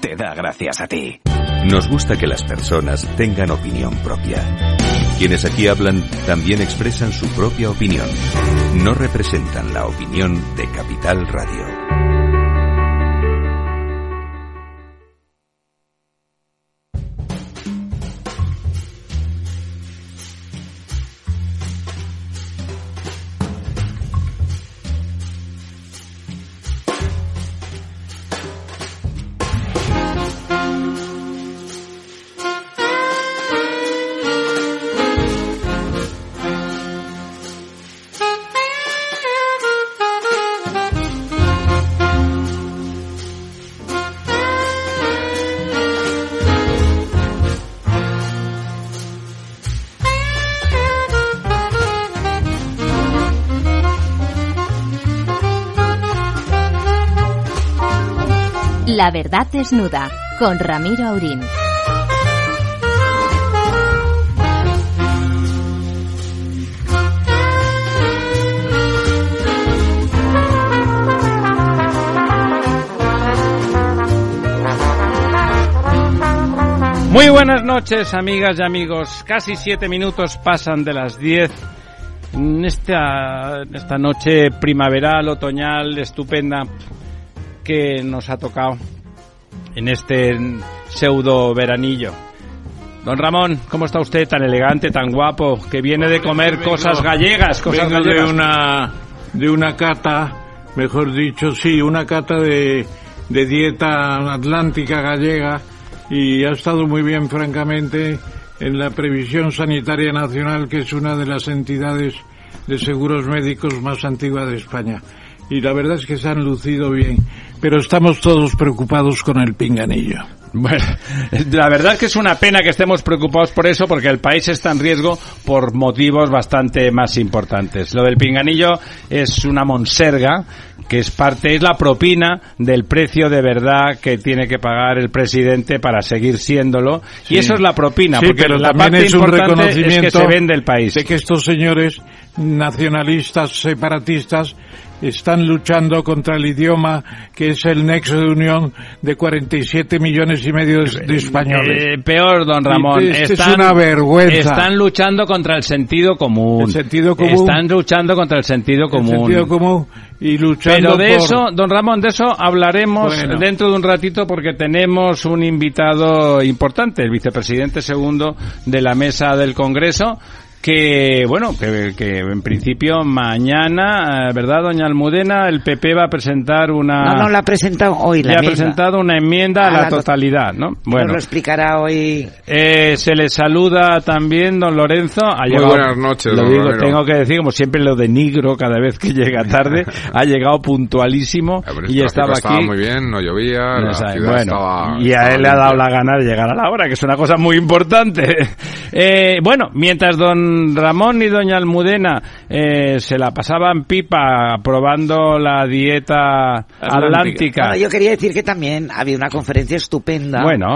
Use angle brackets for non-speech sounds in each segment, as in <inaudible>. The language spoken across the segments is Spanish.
te da gracias a ti. Nos gusta que las personas tengan opinión propia. Quienes aquí hablan también expresan su propia opinión. No representan la opinión de Capital Radio. La verdad desnuda con Ramiro Aurín. Muy buenas noches, amigas y amigos. Casi siete minutos pasan de las diez. En esta, esta noche primaveral, otoñal, estupenda, que nos ha tocado en este pseudo veranillo. Don Ramón, ¿cómo está usted tan elegante, tan guapo, que viene de comer cosas gallegas, cosas Vengo gallegas? de una de una cata, mejor dicho, sí, una cata de, de dieta atlántica gallega y ha estado muy bien, francamente, en la Previsión Sanitaria Nacional, que es una de las entidades de seguros médicos más antiguas de España. Y la verdad es que se han lucido bien, pero estamos todos preocupados con el pinganillo. Bueno, <laughs> la verdad es que es una pena que estemos preocupados por eso, porque el país está en riesgo por motivos bastante más importantes. Lo del pinganillo es una monserga, que es parte, es la propina del precio de verdad que tiene que pagar el presidente para seguir siéndolo. Sí. Y eso es la propina, Sí, porque pero la también parte es un importante es reconocimiento que se vende el país. de que estos señores nacionalistas separatistas están luchando contra el idioma que es el nexo de unión de 47 millones y medio de, españoles. Eh, peor, don Ramón. Y esto es están, una vergüenza. Están luchando contra el sentido común. El sentido común. Están luchando contra el sentido El común. sentido común y luchando Pero de por- eso, don Ramón, de eso hablaremos Bueno. dentro de un ratito porque tenemos un invitado importante, el vicepresidente segundo de la mesa del Congreso, que, bueno, que, que en principio mañana, eh, ¿verdad, doña Almudena? El PP va a presentar una... No, no la ha presentado hoy la ha presentado una enmienda a, A la, la to- totalidad, ¿no? Nos Bueno, lo explicará hoy. eh, se le saluda también don Lorenzo. Ha Muy llegado- buenas noches, Lo don digo, tengo que decir, como siempre lo denigro cada vez que llega tarde. <laughs> ha llegado puntualísimo A ver, el y estaba aquí. estaba muy bien, no llovía, No la bueno, estaba- y a él le ha dado la gana de llegar a la hora, que es una cosa muy importante. <laughs> Eh, bueno, mientras don Ramón y doña Almudena eh, se la pasaban pipa probando la dieta atlántica, Bueno, yo quería decir que también había una conferencia estupenda. Bueno,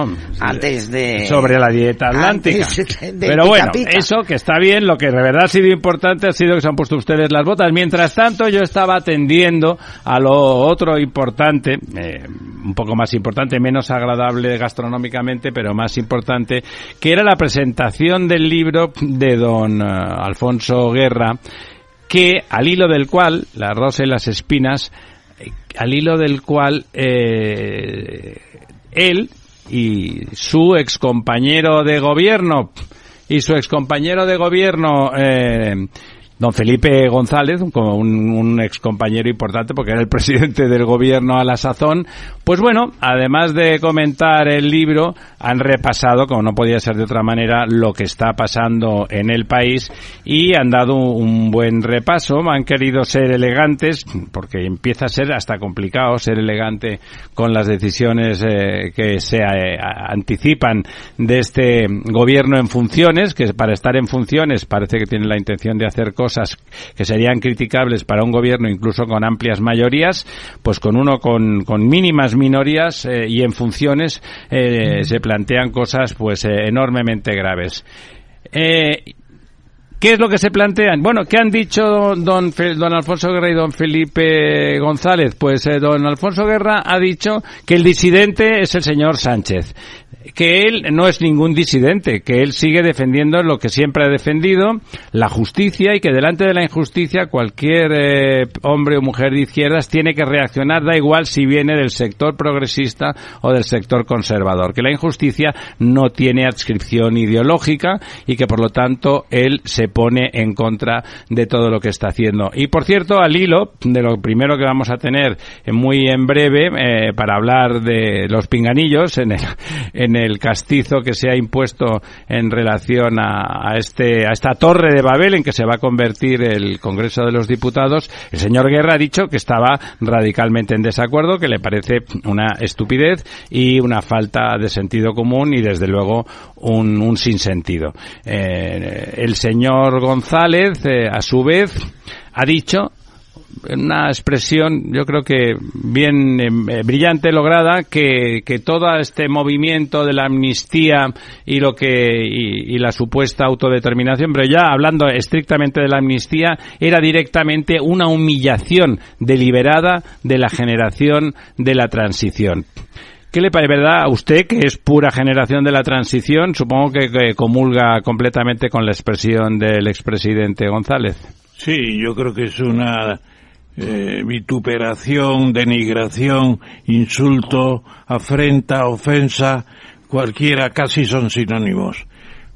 antes de. sobre la dieta atlántica. <laughs> de- Pero bueno, pica. eso que está bien, lo que de verdad ha sido importante ha sido que se han puesto ustedes las botas. Mientras tanto, yo estaba atendiendo a lo otro importante, eh, un poco más importante, menos agradable gastronómicamente, pero más importante, que era la presentación del libro de don eh, Alfonso Guerra, que al hilo del cual, la rosa y las espinas, eh, al hilo del cual eh, él y su excompañero de gobierno y su excompañero de gobierno don Felipe González, como un, un excompañero importante porque era el <laughs> presidente del gobierno a la sazón, Pues bueno, además de comentar el libro, han repasado, como no podía ser de otra manera, lo que está pasando en el país y han dado un buen repaso. Han querido ser elegantes, porque empieza a ser hasta complicado ser elegante con las decisiones eh, que se eh, anticipan de este gobierno en funciones, que para estar en funciones parece que tiene la intención de hacer cosas que serían criticables para un gobierno incluso con amplias mayorías, pues con uno con, con mínimas minorías eh, y en funciones se plantean cosas pues enormemente graves. ¿Qué es lo que se plantean? Bueno, ¿qué han dicho don, don Alfonso Guerra y don Felipe González? Pues don Alfonso Guerra ha dicho que el disidente es el señor Sánchez que él no es ningún disidente, que él sigue defendiendo lo que siempre ha defendido, la justicia, y que delante de la injusticia cualquier eh, hombre o mujer de izquierdas tiene que reaccionar, da igual si viene del sector progresista o del sector conservador, que la injusticia no tiene adscripción ideológica y que por lo tanto él se pone en contra de todo lo que está haciendo. Y por cierto, al hilo de lo primero que vamos a tener muy en breve eh, para hablar de los pinganillos en el, en el castizo que se ha impuesto en relación a, este, a esta torre de Babel en que se va a convertir el Congreso de los Diputados, el señor Guerra ha dicho que estaba radicalmente en desacuerdo, que le parece una estupidez y una falta de sentido común y desde luego un, un sinsentido. Eh, el señor González, eh, a su vez, ha dicho una expresión, yo creo que bien eh, brillante, lograda, que, que, todo este movimiento de la amnistía y lo que y, la supuesta autodeterminación, pero ya hablando estrictamente de la amnistía, era directamente una humillación deliberada de la generación de la transición. ¿Qué le parece, verdad, a usted, que es pura generación de la transición? Supongo que, que comulga completamente con la expresión del expresidente González. Sí, yo creo que es una eh, vituperación, denigración, insulto, afrenta, ofensa, cualquiera casi son sinónimos.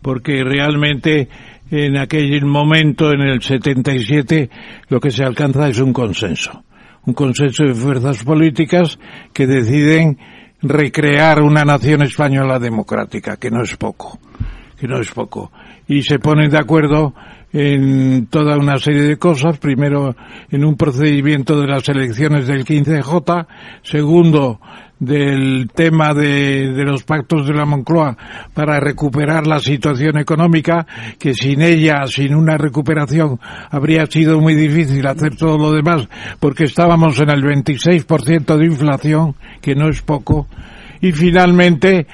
Porque realmente en aquel momento, en el 77, lo que se alcanza es un consenso. Un consenso de fuerzas políticas que deciden recrear una nación española democrática, que no es poco, que no es poco. Y se ponen de acuerdo en toda una serie de cosas. Primero, en un procedimiento de las elecciones del 15J. Segundo, del tema de, de, los pactos de la Moncloa para recuperar la situación económica, que sin ella, sin una recuperación, habría sido muy difícil hacer todo lo demás, porque estábamos en el 26% de inflación, que no es poco. Y finalmente,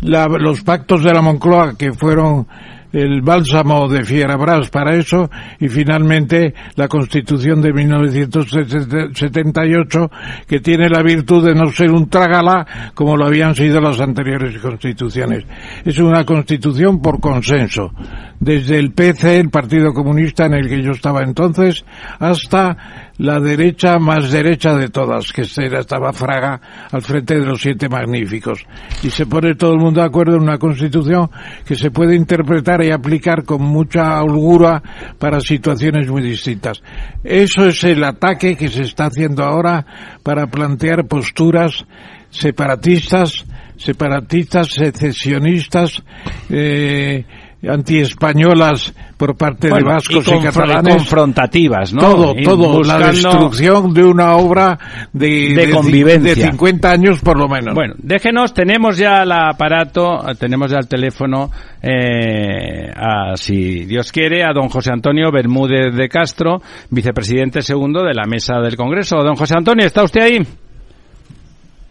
la, los pactos de la Moncloa, que fueron el bálsamo de Fierabras para eso y finalmente la Constitución de 1978 que tiene la virtud de no ser un trágala como lo habían sido las anteriores constituciones. Es una constitución por consenso, desde el PC, el Partido Comunista en el que yo estaba entonces, hasta la derecha más derecha de todas, que estaba Fraga al frente de los siete magníficos. Y se pone todo el mundo de acuerdo en una constitución que se puede interpretar y aplicar con mucha holgura para situaciones muy distintas. Eso es el ataque que se está haciendo ahora para plantear posturas separatistas, separatistas, secesionistas, eh, antiespañolas por parte de vascos y, catalanes. confrontativas, ¿no? Todo, todo. La destrucción de una obra de, de, convivencia. De 50 años por lo menos. Bueno, déjenos, tenemos ya el aparato, tenemos ya el teléfono, eh, a, si Dios quiere, a don José Antonio Bermúdez de Castro, vicepresidente segundo de la Mesa del Congreso. Don José Antonio, ¿está usted ahí?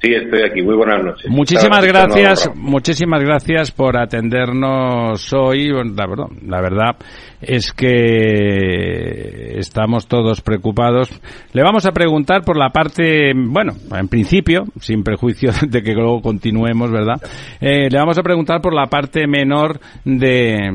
Sí, estoy aquí. Muy buenas noches. Muchísimas gracias, muchísimas gracias por atendernos hoy. La verdad, la verdad es que estamos todos preocupados. Le vamos a preguntar por la parte, bueno, en principio, sin prejuicio <laughs> de que luego continuemos, ¿verdad? Eh, le vamos a preguntar por la parte menor de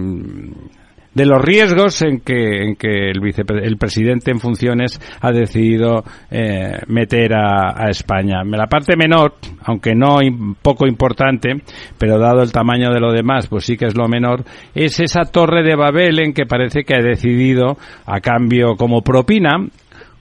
de los riesgos en que, en que el, el presidente en funciones ha decidido eh, meter a, a, España. La parte menor, aunque no poco importante, pero dado el tamaño de lo demás, pues sí que es lo menor, es esa torre de Babel en que parece que ha decidido, a cambio como propina,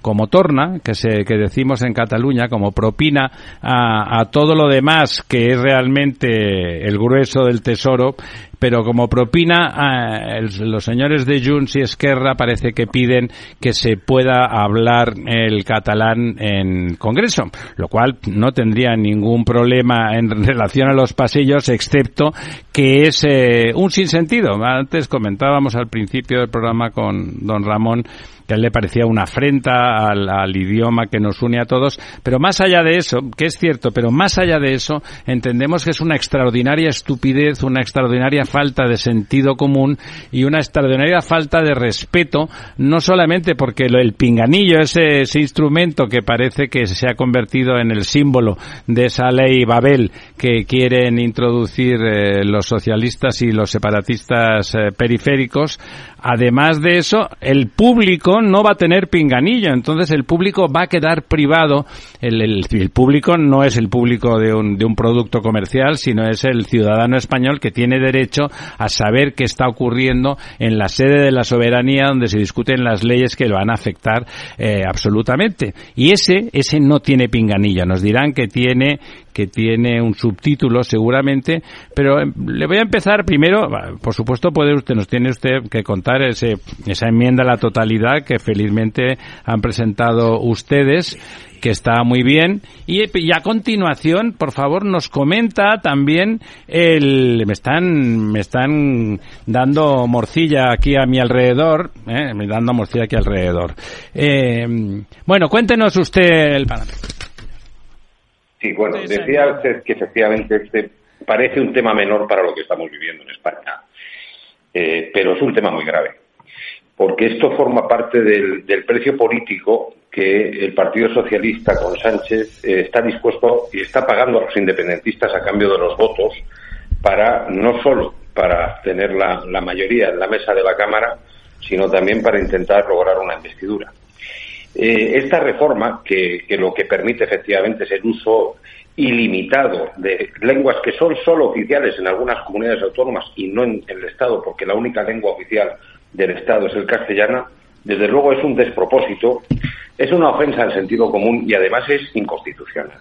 como torna, que, se, que decimos en Cataluña, como propina a, a todo lo demás que es realmente el grueso del tesoro, pero como propina, eh, los señores de Junts y Esquerra parece que piden que se pueda hablar el catalán en Congreso, lo cual no tendría ningún problema en relación a los pasillos, excepto que es eh, un sinsentido. Antes comentábamos al principio del programa con don Ramón que él le parecía una afrenta al, al, idioma que nos une a todos, pero más allá de eso, que es cierto, pero más allá de eso, entendemos que es una extraordinaria estupidez, una extraordinaria falta de sentido común y una extraordinaria falta de respeto, no solamente porque el pinganillo, ese, ese instrumento que parece que se ha convertido en el símbolo de esa ley Babel que quieren introducir eh, los socialistas y los separatistas eh, periféricos, además de eso, el público no va a tener pinganillo, entonces el público va a quedar privado. El, el, el público no es el público de un, de un, producto comercial, sino es el ciudadano español que tiene derecho a saber qué está ocurriendo en la sede de la soberanía donde se discuten las leyes que lo van a afectar eh, absolutamente. Y ese, ese no tiene pinganillo. Nos dirán que tiene que tiene un subtítulo seguramente, pero le voy a empezar primero, por supuesto puede usted, nos tiene usted que contar ese, esa enmienda a la totalidad que felizmente han presentado ustedes que está muy bien. Y, y, a continuación, por favor, nos comenta también el... Me están, me están dando morcilla aquí a mi alrededor, ¿eh? me dando morcilla aquí alrededor. Eh, bueno, cuéntenos usted el panorama. Sí, bueno, decía usted que efectivamente este parece un tema menor para lo que estamos viviendo en España, eh, pero es un tema muy grave, porque esto forma parte del, del precio político que el Partido Socialista con Sánchez eh, está dispuesto y está pagando a los independentistas a cambio de los votos para no solo para tener la, la mayoría en la mesa de la Cámara, sino también para intentar lograr una investidura. Eh, esta reforma, que, que, lo que permite efectivamente es el uso ilimitado de lenguas que son solo oficiales en algunas comunidades autónomas y no en, el Estado, porque la única lengua oficial del Estado es el castellano, desde luego es un despropósito, es una ofensa al sentido común y además es inconstitucional.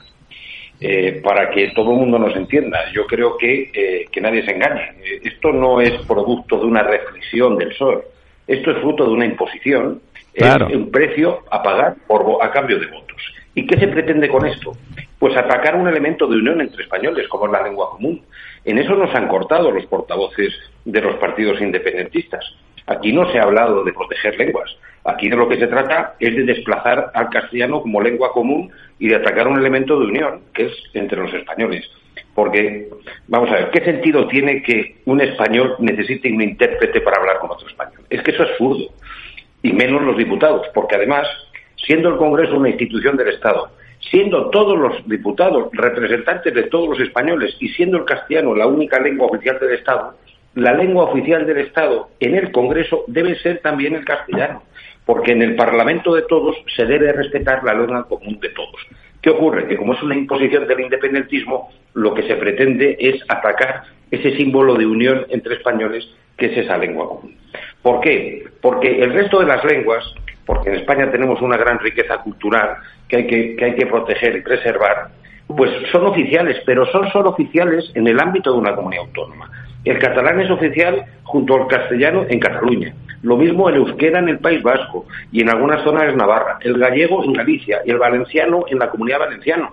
Eh, para que todo el mundo nos entienda, yo creo que, eh, que nadie se engañe. Eh, esto no es producto de una reflexión del PSOE, esto es fruto de una imposición Claro. Es un precio a pagar por, a cambio de votos. ¿Y qué se pretende con esto? Pues atacar un elemento de unión entre españoles, como es la lengua común. En eso nos han cortado los portavoces de los partidos independentistas. Aquí no se ha hablado de proteger lenguas. Aquí de lo que se trata es de desplazar al castellano como lengua común y de atacar un elemento de unión, que es entre los españoles. Porque, vamos a ver, ¿qué sentido tiene que un español necesite un intérprete para hablar con otro español? Es que eso es absurdo y menos los diputados, porque además, siendo el Congreso una institución del Estado, siendo todos los diputados representantes de todos los españoles y siendo el castellano la única lengua oficial del Estado, la lengua oficial del Estado en el Congreso debe ser también el castellano, porque en el Parlamento de todos se debe respetar la lengua común de todos. ¿Qué ocurre? Que como es una imposición del independentismo, lo que se pretende es atacar ese símbolo de unión entre españoles que es esa lengua común. ¿Por qué? Porque el resto de las lenguas, porque en España tenemos una gran riqueza cultural que hay que, que, hay que proteger y preservar, pues son oficiales, pero son solo oficiales en el ámbito de una comunidad autónoma. El catalán es oficial junto al castellano en Cataluña. Lo mismo el euskera en el País Vasco y en algunas zonas es Navarra. El gallego en Galicia y el valenciano en la comunidad valenciana.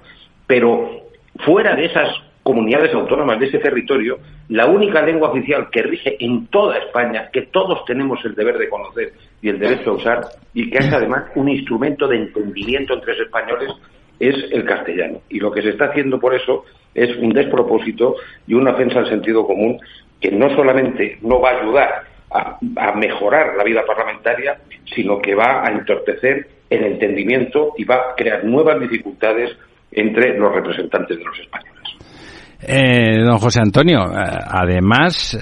Pero fuera de esas comunidades autónomas de ese territorio, la única lengua oficial que rige en toda España, que todos tenemos el deber de conocer y el derecho a usar, y que es además un instrumento de entendimiento entre los españoles, es el castellano. Y lo que se está haciendo por eso es un despropósito y una ofensa al sentido común que no solamente no va a ayudar a, mejorar la vida parlamentaria, sino que va a entorpecer el entendimiento y va a crear nuevas dificultades entre los representantes de los españoles. Eh, don José Antonio, además,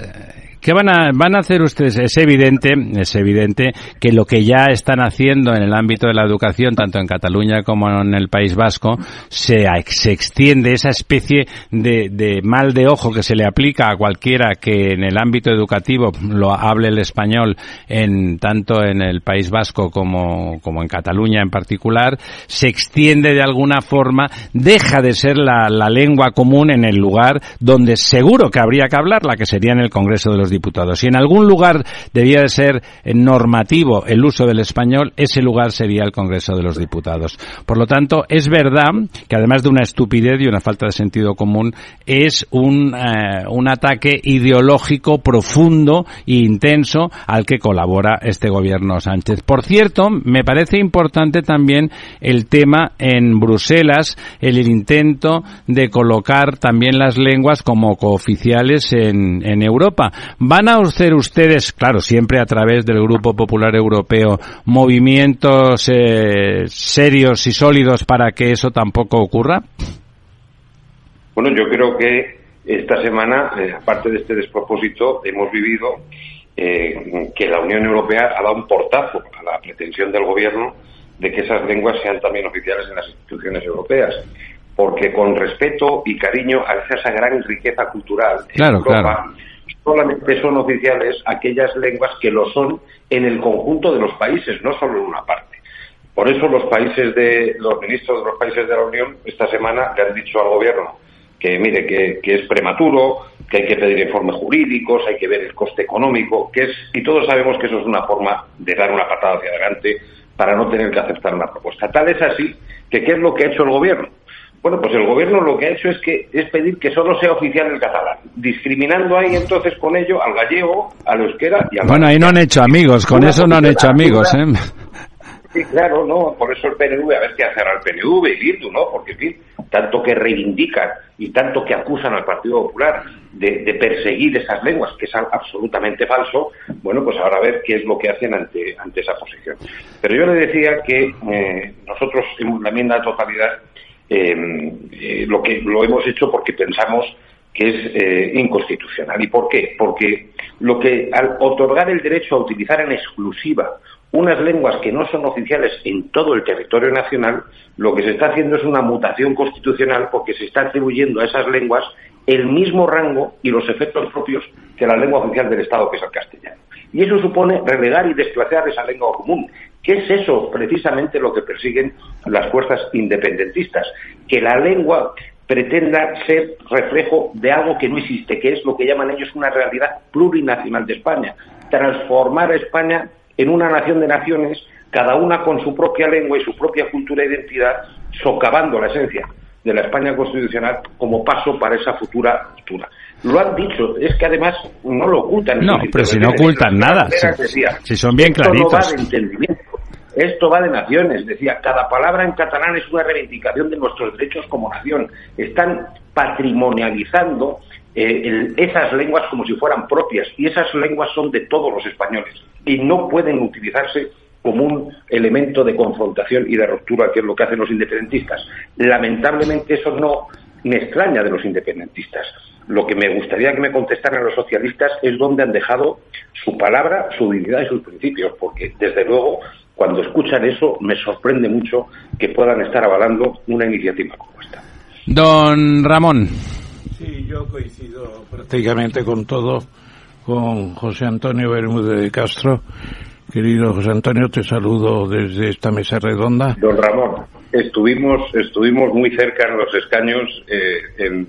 ¿Qué van a, van a hacer ustedes? Es evidente, es evidente que lo que ya están haciendo en el ámbito de la educación, tanto en Cataluña como en el País Vasco, se, se extiende esa especie de, de mal de ojo que se le aplica a cualquiera que en el ámbito educativo lo hable el español en tanto en el País Vasco como, como en Cataluña en particular, se extiende de alguna forma, deja de ser la, la lengua común en el lugar donde seguro que habría que hablarla, que sería en el Congreso de los Diputados. Si en algún lugar debía de ser normativo el uso del español, ese lugar sería el Congreso de los Diputados. Por lo tanto, es verdad que además de una estupidez y una falta de sentido común, es un, eh, un ataque ideológico profundo e intenso al que colabora este gobierno Sánchez. Por cierto, me parece importante también el tema en Bruselas, el intento de colocar también las lenguas como cooficiales en, en Europa. ¿Van a hacer ustedes, claro, siempre a través del Grupo Popular Europeo, movimientos eh, serios y sólidos para que eso tampoco ocurra? Bueno, yo creo que esta semana, eh, aparte de este despropósito, hemos vivido eh, que la Unión Europea ha dado un portazo a la pretensión del gobierno de que esas lenguas sean también oficiales en las instituciones europeas. Porque con respeto y cariño a esa gran riqueza cultural en Claro, Europa, claro. Solamente son oficiales aquellas lenguas que lo son en el conjunto de los países, no solo en una parte. Por eso los países de los ministros de los países de la Unión esta semana le han dicho al gobierno que mire que, es prematuro, que hay que pedir informes jurídicos, hay que ver el coste económico, que es y todos sabemos que eso es una forma de dar una patada hacia adelante para no tener que aceptar una propuesta. Tal es así que qué es lo que ha hecho el gobierno. Bueno, pues el gobierno lo que ha hecho es que es pedir que solo sea oficial el catalán, discriminando ahí entonces con ello al gallego, al euskera y al Bueno, ahí no han hecho amigos, con Una eso no han hecho amigos. ¿eh? Sí, claro, no, por eso el PNV, a ver qué hace ahora el PNV y Bildu, ¿no? Porque, en fin, tanto que reivindican y tanto que acusan al Partido Popular de, de perseguir esas lenguas, que es al- absolutamente falso, bueno, pues ahora a ver qué es lo que hacen ante, ante esa posición. Pero yo le decía que eh, nosotros en la enmienda de totalidad eh, eh, lo que lo hemos hecho porque pensamos que es eh, inconstitucional. ¿Y por qué? Porque lo que al otorgar el derecho a utilizar en exclusiva unas lenguas que no son oficiales en todo el territorio nacional, lo que se está haciendo es una mutación constitucional porque se está atribuyendo a esas lenguas el mismo rango y los efectos propios que la lengua oficial del Estado, que es el castellano. Y eso supone relegar y desplazar esa lengua común. ¿Qué es eso precisamente lo que persiguen las fuerzas independentistas? Que la lengua pretenda ser reflejo de algo que no existe, que es lo que llaman ellos una realidad plurinacional de España. Transformar a España en una nación de naciones, cada una con su propia lengua y su propia cultura e identidad, socavando la esencia de la España constitucional como paso para esa futura cultura. Lo han dicho, es que además no lo ocultan. No, pero si no ocultan nada, si- si son bien "Esto no va claritos". de entendimiento. Esto va de naciones, decía, cada palabra en catalán es una reivindicación de nuestros derechos como nación. Están patrimonializando eh, esas lenguas como si fueran propias y esas lenguas son de todos los españoles y no pueden utilizarse como un elemento de confrontación y de ruptura, que es lo que hacen los independentistas. Lamentablemente eso no me extraña de los independentistas. Lo que me gustaría que me contestaran los socialistas es dónde han dejado su palabra, su dignidad y sus principios, porque desde luego cuando escuchan eso me sorprende mucho que puedan estar avalando una iniciativa como esta. Don Ramón. Sí, yo coincido prácticamente con todo, con José Antonio Bermúdez de Castro. Querido José Antonio, te saludo desde esta mesa redonda. Don Ramón, estuvimos estuvimos muy cerca en los escaños eh, en-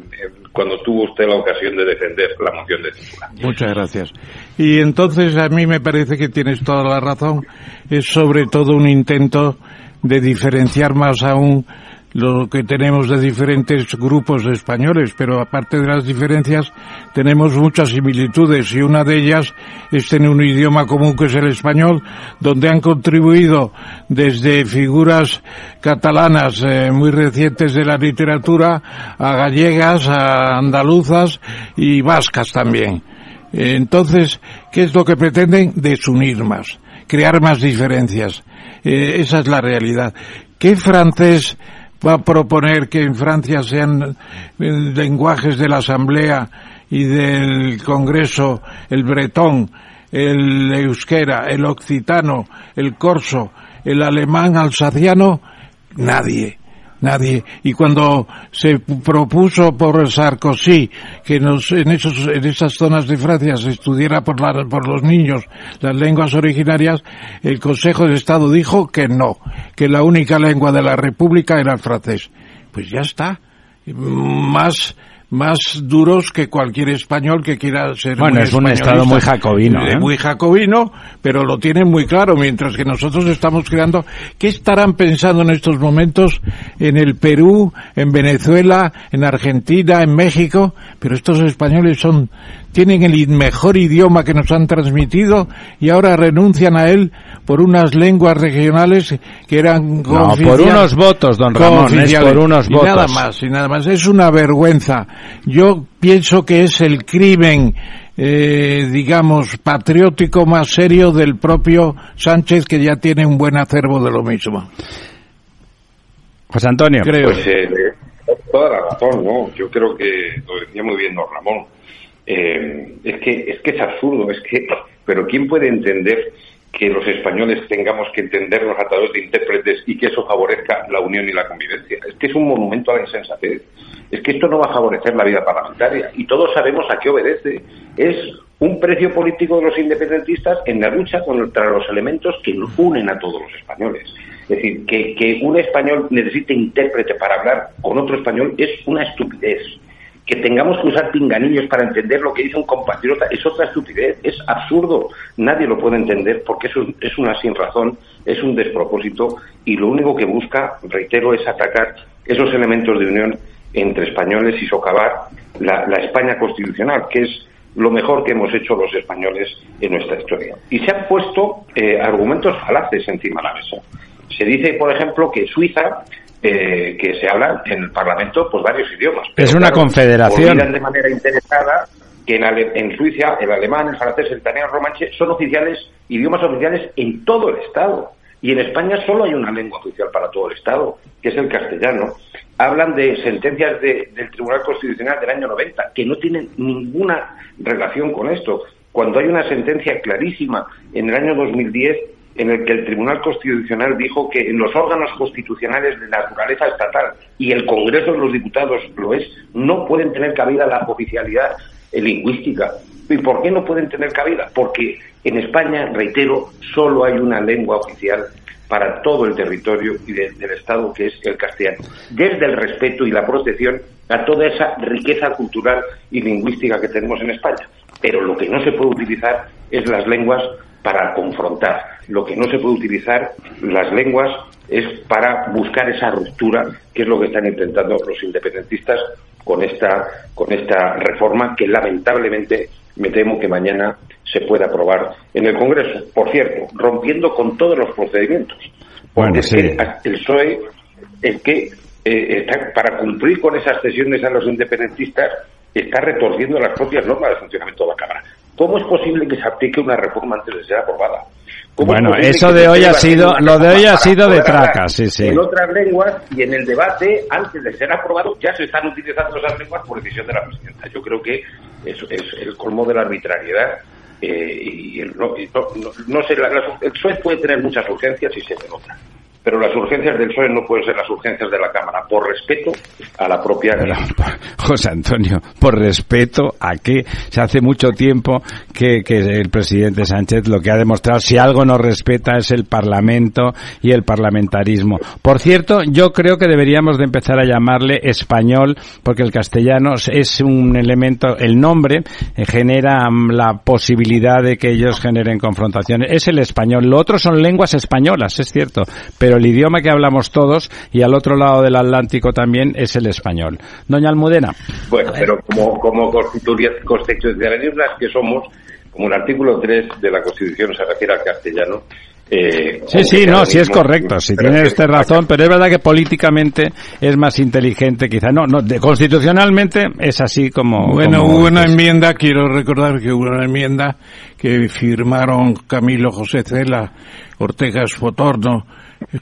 cuando tuvo usted la ocasión de defender la moción de censura. Muchas gracias. Y entonces a mí me parece que tienes toda la razón. Es sobre todo un intento de diferenciar más aún lo que tenemos de diferentes grupos españoles, pero aparte de las diferencias tenemos muchas similitudes y una de ellas es tener un idioma común que es el español, donde han contribuido desde figuras catalanas eh, muy recientes de la literatura a gallegas, a andaluzas y vascas también. Entonces, ¿qué es lo que pretenden? Desunir más, crear más diferencias. Eh, esa es la realidad. ¿Qué francés va a proponer que en Francia sean eh, lenguajes de la Asamblea y del Congreso, el bretón, el euskera, el occitano, el corso, el alemán alsaciano, nadie. Nadie. Y cuando se propuso por Sarkozy que en, esos, en esas zonas de Francia se estudiara por, la, por los niños las lenguas originarias, el Consejo de Estado dijo que no, que la única lengua de la República era el francés. Pues ya está. Más más duros que cualquier español que quiera ser bueno es un estado muy jacobino ¿eh? muy jacobino pero lo tienen muy claro mientras que nosotros estamos creando qué estarán pensando en estos momentos en el Perú en Venezuela en Argentina en México pero estos españoles son tienen el mejor idioma que nos han transmitido y ahora renuncian a él por unas lenguas regionales que eran no, por unos votos, don Ramón, es por unos y votos. nada más, y nada más. Es una vergüenza. Yo pienso que es el crimen eh, digamos, patriótico más serio del propio Sánchez, que ya tiene un buen acervo de lo mismo. José Antonio. Creo. Pues eh, toda la razón, ¿no? Yo creo que lo decía muy bien don Ramón. Eh, es que es que es absurdo, es que, pero quién puede entender que los españoles tengamos que entendernos a través de intérpretes y que eso favorezca la unión y la convivencia. Es que es un monumento a la insensatez. Es que esto no va a favorecer la vida parlamentaria y todos sabemos a qué obedece. Es un precio político de los independentistas en la lucha contra los elementos que unen a todos los españoles. Es decir, que, que un español necesite intérprete para hablar con otro español es una estupidez que tengamos que usar pinganillos para entender lo que dice un compatriota es otra estupidez, es absurdo, nadie lo puede entender porque eso es una sin razón, es un despropósito y lo único que busca, reitero, es atacar esos elementos de unión entre españoles y socavar la, España constitucional, que es lo mejor que hemos hecho los españoles en nuestra historia. Y se han puesto eh, argumentos falaces encima de la mesa. Se dice, por ejemplo, que Suiza eh, que se hablan en el Parlamento pues varios idiomas. es una confederación. de manera interesada que en, en, Suiza el alemán, el francés, el italiano, el romanche son oficiales, idiomas oficiales en todo el Estado. Y en España solo hay una lengua oficial para todo el Estado, que es el castellano. Hablan de sentencias del Tribunal Constitucional del año 90, que no tienen ninguna relación con esto. Cuando hay una sentencia clarísima en el año 2010 en el que el Tribunal Constitucional dijo que en los órganos constitucionales de naturaleza estatal y el Congreso de los Diputados lo es, no pueden tener cabida la oficialidad lingüística. ¿Y por qué no pueden tener cabida? Porque en España, reitero, solo hay una lengua oficial para todo el territorio y del Estado, que es el castellano, desde el respeto y la protección a toda esa riqueza cultural y lingüística que tenemos en España. Pero lo que no se puede utilizar es las lenguas para confrontar. Lo que no se puede utilizar, las lenguas, es para buscar esa ruptura, que es lo que están intentando los independentistas con esta, con esta reforma que lamentablemente me temo que mañana se pueda aprobar en el Congreso. Por cierto, rompiendo con todos los procedimientos. Porque el PSOE es que eh, está, para cumplir con esas cesiones a los independentistas está retorciendo las propias normas de funcionamiento de la Cámara. ¿Cómo es posible que se aplique una reforma antes de ser aprobada? Bueno, eso de hoy ha sido, lo de hoy ha sido de traca, sí, sí. En otras lenguas y en el debate, antes de ser aprobado, ya se están utilizando esas lenguas por decisión de la presidenta. Yo creo que es, es el colmo de la arbitrariedad. Eh, y, no, no, sé, el PSOE puede tener muchas urgencias y se denota pero las urgencias del PSOE no pueden ser las urgencias de la Cámara, por respeto a la propia... José Antonio, por respeto a que se hace mucho tiempo que, que, el presidente Sánchez lo que ha demostrado, si algo no respeta, es el Parlamento y el parlamentarismo. Por cierto, yo creo que deberíamos de empezar a llamarle español, porque el castellano es un elemento, el nombre eh, genera mm, la posibilidad de que ellos generen confrontaciones. Es el español. Lo otro son lenguas españolas, es cierto, pero el idioma que hablamos todos y al otro lado del Atlántico también es el español. Doña Almudena. Bueno, pero como, como constitucionalistas que somos, como el artículo 3 de la Constitución se refiere al castellano, eh, sí, sí, no, sí es correcto, si tiene usted razón, pero es verdad que políticamente es más inteligente, quizá no, no, de, constitucionalmente es así como. Bueno, hubo una enmienda, quiero recordar que hubo una enmienda que firmaron Camilo José Cela, Ortega Esfotorno,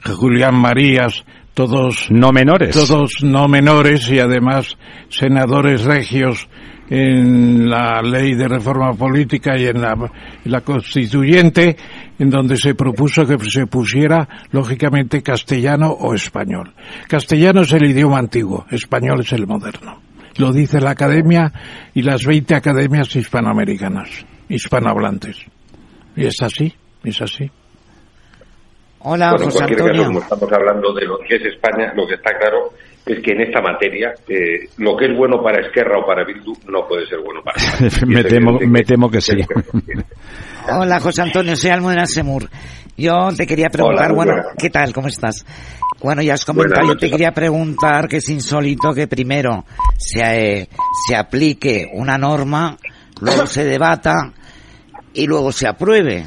Julián Marías, todos no menores. Todos no menores y además senadores regios en la ley de reforma política y en la, en la constituyente, en donde se propuso que se pusiera, lógicamente, castellano o español. Castellano es el idioma antiguo, español es el moderno. Lo dice la academia y las 20 academias hispanoamericanas, hispanohablantes. Y es así, es así. Hola, Bueno, en José cualquier caso, Antonio. como estamos hablando de lo que es España, lo que está claro es que en esta materia eh, lo que es bueno para Esquerra o para Bildu no puede ser bueno para <laughs> me, temo, me que- temo que sí. <laughs> Hola, José Antonio, soy Almudena Semur. Yo te quería preguntar, Hola, bueno, buenas. ¿qué tal? ¿Cómo estás? Bueno, ya has comentado, yo te quería preguntar que es insólito que primero se, eh, se aplique una norma, luego se debata y luego se apruebe.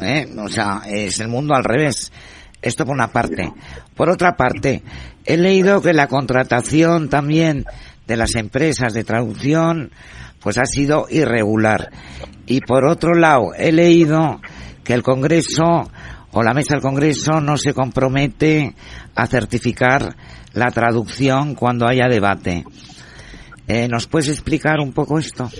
¿Eh? O sea, es el mundo al revés. Esto por una parte. Por otra parte, he leído que la contratación también de las empresas de traducción pues ha sido irregular. Y por otro lado, he leído que el Congreso o la mesa del Congreso no se compromete a certificar la traducción cuando haya debate. Eh, ¿Nos puedes explicar un poco esto?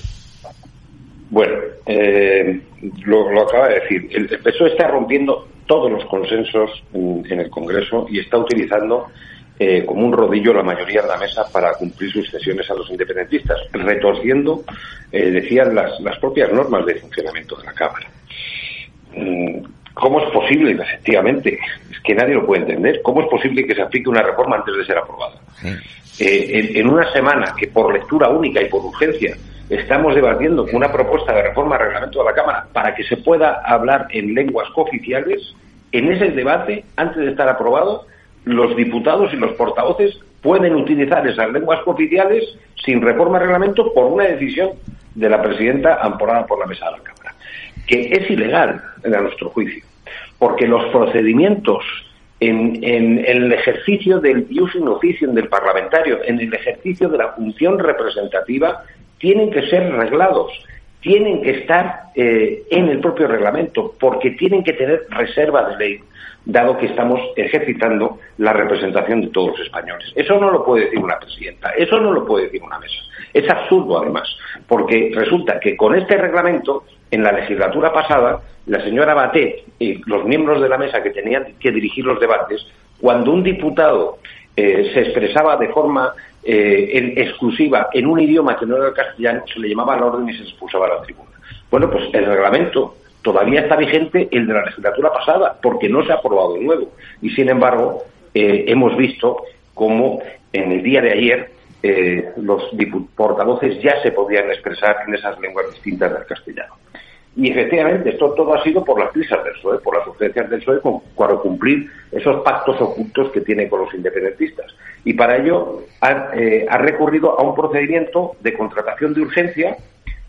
Bueno, eh, lo, acaba de decir. El, PSOE está rompiendo todos los consensos en, en el Congreso y está utilizando eh, como un rodillo la mayoría de la mesa para cumplir sus cesiones a los independentistas, retorciendo, eh, decían, las, las propias normas de funcionamiento de la Cámara. Mm, ¿Cómo es posible, efectivamente? Es que nadie lo puede entender. ¿Cómo es posible que se aplique una reforma antes de ser aprobada? Eh, en, en una semana que por lectura única y por urgencia estamos debatiendo una propuesta de reforma al reglamento de la Cámara para que se pueda hablar en lenguas cooficiales, en ese debate, antes de estar aprobado, los diputados y los portavoces pueden utilizar esas lenguas cooficiales sin reforma al reglamento por una decisión de la presidenta amparada por la mesa de la Cámara, que es ilegal a nuestro juicio, porque los procedimientos en, en- el ejercicio del ius in officium del parlamentario, en el ejercicio de la función representativa, tienen que ser reglados, tienen que estar eh, en el propio reglamento, porque tienen que tener reserva de ley, dado que estamos ejercitando la representación de todos los españoles. Eso no lo puede decir una presidenta, eso no lo puede decir una mesa. Es absurdo, además, porque resulta que con este reglamento, en la legislatura pasada, la señora Batet y los miembros de la mesa que tenían que dirigir los debates, cuando un diputado eh, se expresaba de forma eh, en- exclusiva en un idioma que no era el castellano, se le llamaba a la orden y se expulsaba a la tribuna. Bueno, pues el reglamento todavía está vigente el de la legislatura pasada, porque no se ha aprobado de nuevo. Y sin embargo, eh, hemos visto cómo en el día de ayer eh, los portavoces ya se podían expresar en esas lenguas distintas del castellano. Y efectivamente, esto todo ha sido por las prisas del PSOE, por las urgencias del PSOE, para cumplir esos pactos ocultos que tiene con los independentistas. Y para ello ha, eh, recurrido a un procedimiento de contratación de urgencia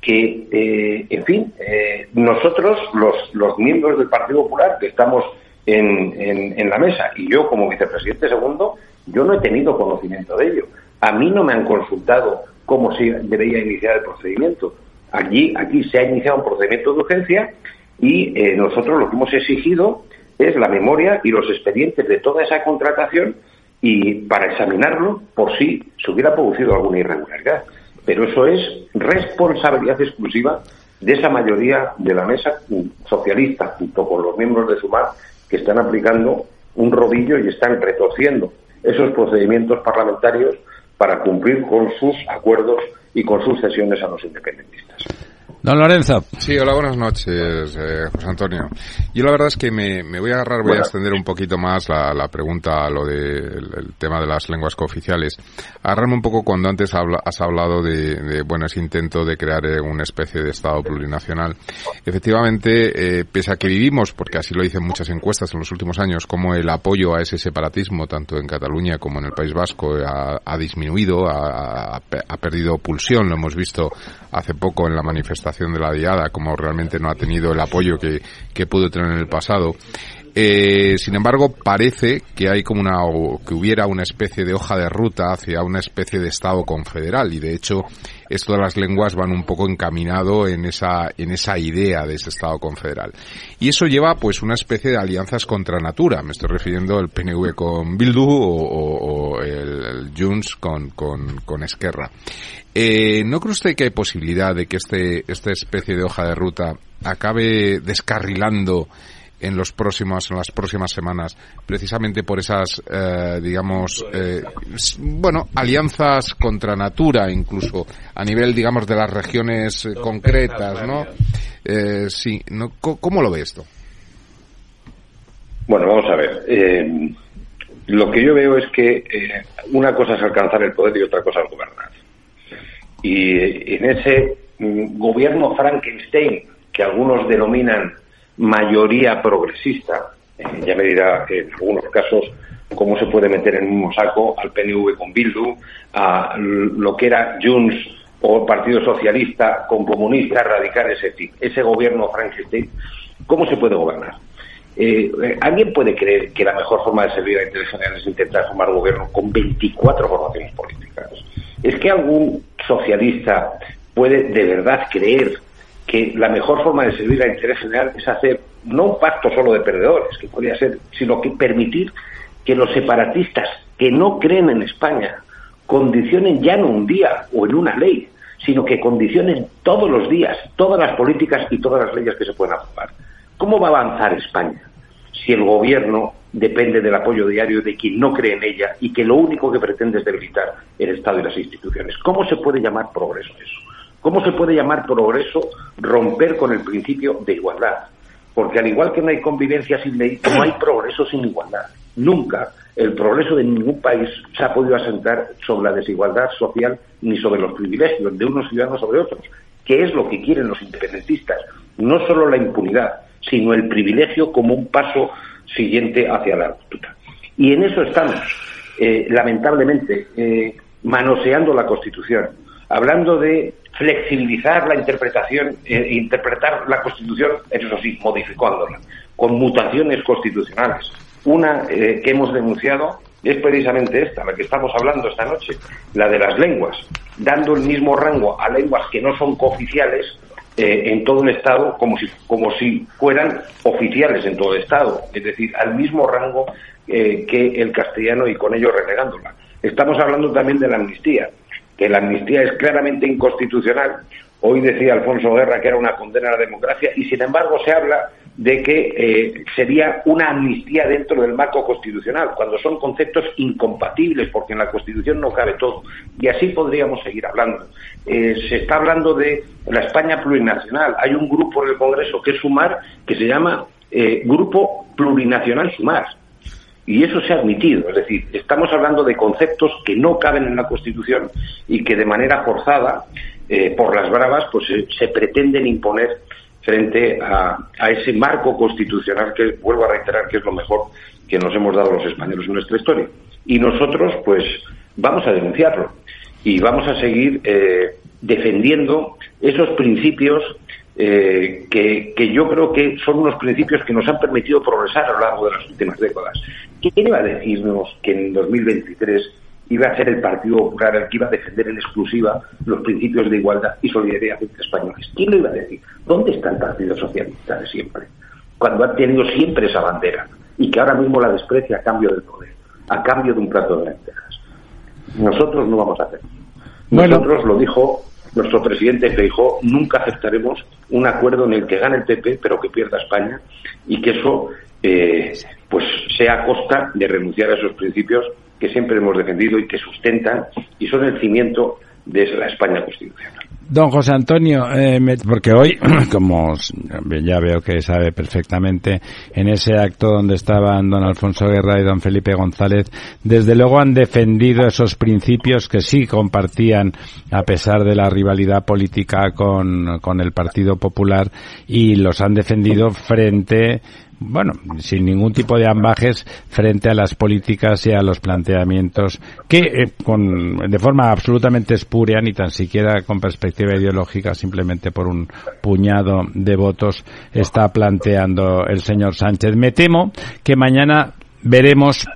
que, eh, en fin, eh, nosotros, los, miembros del Partido Popular que estamos en- en la mesa, y yo como vicepresidente segundo, yo no he tenido conocimiento de ello. A mí no me han consultado cómo se debería iniciar el procedimiento. Allí, aquí se ha iniciado un procedimiento de urgencia y eh, nosotros lo que hemos exigido es la memoria y los expedientes de toda esa contratación y para examinarlo por si se hubiera producido alguna irregularidad. Pero eso es responsabilidad exclusiva de esa mayoría de la mesa socialista, junto con los miembros de Sumar, que están aplicando un rodillo y están retorciendo esos procedimientos parlamentarios para cumplir con sus acuerdos y con sus cesiones a los independentistas. Don Lorenzo. Sí, hola, buenas noches, eh, José Antonio. Yo la verdad es que me, me voy a agarrar, voy a extender un poquito más la, la pregunta a lo del el tema de las lenguas cooficiales. Agarrarme un poco cuando antes habla- has hablado de, de, bueno, ese intento de crear eh, una especie de Estado plurinacional. Efectivamente, eh, pese a que vivimos, porque así lo dicen muchas encuestas en los últimos años, como el apoyo a ese separatismo, tanto en Cataluña como en el País Vasco, ha, ha disminuido, ha, ha- ha perdido pulsión, lo hemos visto hace poco en la manifestación de la Diada, como realmente no ha tenido el apoyo que, que pudo tener en el pasado. Eh, sin embargo, parece que hay como una, que hubiera una especie de hoja de ruta hacia una especie de Estado confederal y de hecho esto de las lenguas van un poco encaminado en esa, en esa idea de ese Estado confederal. Y eso lleva pues una especie de alianzas contra natura. Me estoy refiriendo al PNV con Bildu o, el, Junts con, con, con Esquerra. Eh, ¿No cree usted que hay posibilidad de que este, esta especie de hoja de ruta acabe descarrilando en los próximos en las próximas semanas precisamente por esas eh, digamos eh, bueno alianzas contra natura incluso a nivel digamos de las regiones eh, concretas no eh, sí no cómo lo ve esto bueno vamos a ver lo que yo veo es que una cosa es alcanzar el poder y otra cosa es gobernar. Y en ese mm, gobierno Frankenstein que algunos denominan mayoría progresista, eh, ya me dirá en algunos casos cómo se puede meter en un saco al PNV con Bildu, a lo que era Junts o Partido Socialista con comunistas radicales, ese, gobierno Frankenstein, ¿cómo se puede gobernar? Eh, ¿Alguien puede creer que la mejor forma de servir a interés general es intentar formar gobierno con 24 formaciones políticas? ¿Es que algún socialista puede de verdad creer que la mejor forma de servir al interés general es hacer no un pacto solo de perdedores, que podría ser, sino que permitir que los separatistas que no creen en España condicionen ya no un día o en una ley, sino que condicionen todos los días todas las políticas y todas las leyes que se pueden aprobar. ¿Cómo va a avanzar España si el gobierno depende del apoyo diario de quien no cree en ella y que lo único que pretende es debilitar el Estado y las instituciones? ¿Cómo se puede llamar progreso eso? ¿Cómo se puede llamar progreso romper con el principio de igualdad? Porque al igual que no hay convivencia sin ley, no hay progreso sin igualdad. Nunca el progreso de ningún país se ha podido asentar sobre la desigualdad social ni sobre los privilegios de unos ciudadanos sobre otros, que es lo que quieren los independentistas. No solo la impunidad, sino el privilegio como un paso siguiente hacia la ruptura. Y en eso estamos, eh, lamentablemente, eh, manoseando la Constitución, hablando de flexibilizar la interpretación, e interpretar la Constitución, eso sí, modificándola, con mutaciones constitucionales. Una eh, que hemos denunciado es precisamente esta, la que estamos hablando esta noche, la de las lenguas, dando el mismo rango a lenguas que no son cooficiales eh, en todo el Estado como si, como si fueran oficiales en todo el Estado, es decir, al mismo rango que el castellano y con ello relegándola. Estamos hablando también de la amnistía que la amnistía es claramente inconstitucional. Hoy decía Alfonso Guerra que era una condena a la democracia y sin embargo se habla de que eh, sería una amnistía dentro del marco constitucional, cuando son conceptos incompatibles, porque en la Constitución no cabe todo. Y así podríamos seguir hablando. Eh, se está hablando de la España plurinacional. Hay un grupo en el Congreso que es Sumar, que se llama eh, Grupo Plurinacional Sumar y eso se ha admitido. Es decir, estamos hablando de conceptos que no caben en la Constitución y que de manera forzada, eh, por las bravas, pues se, pretenden imponer frente a, ese marco constitucional que, vuelvo a reiterar, que es lo mejor que nos hemos dado los españoles en nuestra historia. Y nosotros, pues, vamos a denunciarlo y vamos a seguir eh, defendiendo esos principios eh, que, yo creo que son unos principios que nos han permitido progresar a lo largo de las últimas décadas. ¿Quién iba a decirnos que en 2023 iba a ser el Partido Popular el que iba a defender en exclusiva los principios de igualdad y solidaridad entre españoles? ¿Quién lo iba a decir? ¿Dónde está el Partido Socialista de siempre? Cuando ha tenido siempre esa bandera y que ahora mismo la desprecia a cambio del poder, a cambio de un plato de lentejas. Nosotros no vamos a hacer. Nosotros lo dijo nuestro presidente dijo, nunca aceptaremos un acuerdo en el que gane el PP pero que pierda España y que eso eh, pues sea a costa de renunciar a esos principios que siempre hemos defendido y que sustentan y son el cimiento de la España constitucional. Don José Antonio, eh, porque hoy, <clears throat> como ya veo que sabe perfectamente, en ese acto donde estaban don Alfonso Guerra y don Felipe González, desde luego han defendido esos principios que sí compartían a pesar de la rivalidad política con, con el Partido Popular y los han defendido frente bueno, sin ningún tipo de ambajes frente a las políticas y a los planteamientos que, eh, con, de forma absolutamente espúrea, ni tan siquiera con perspectiva ideológica, simplemente por un puñado de votos, está planteando el señor Sánchez. Me temo que mañana veremos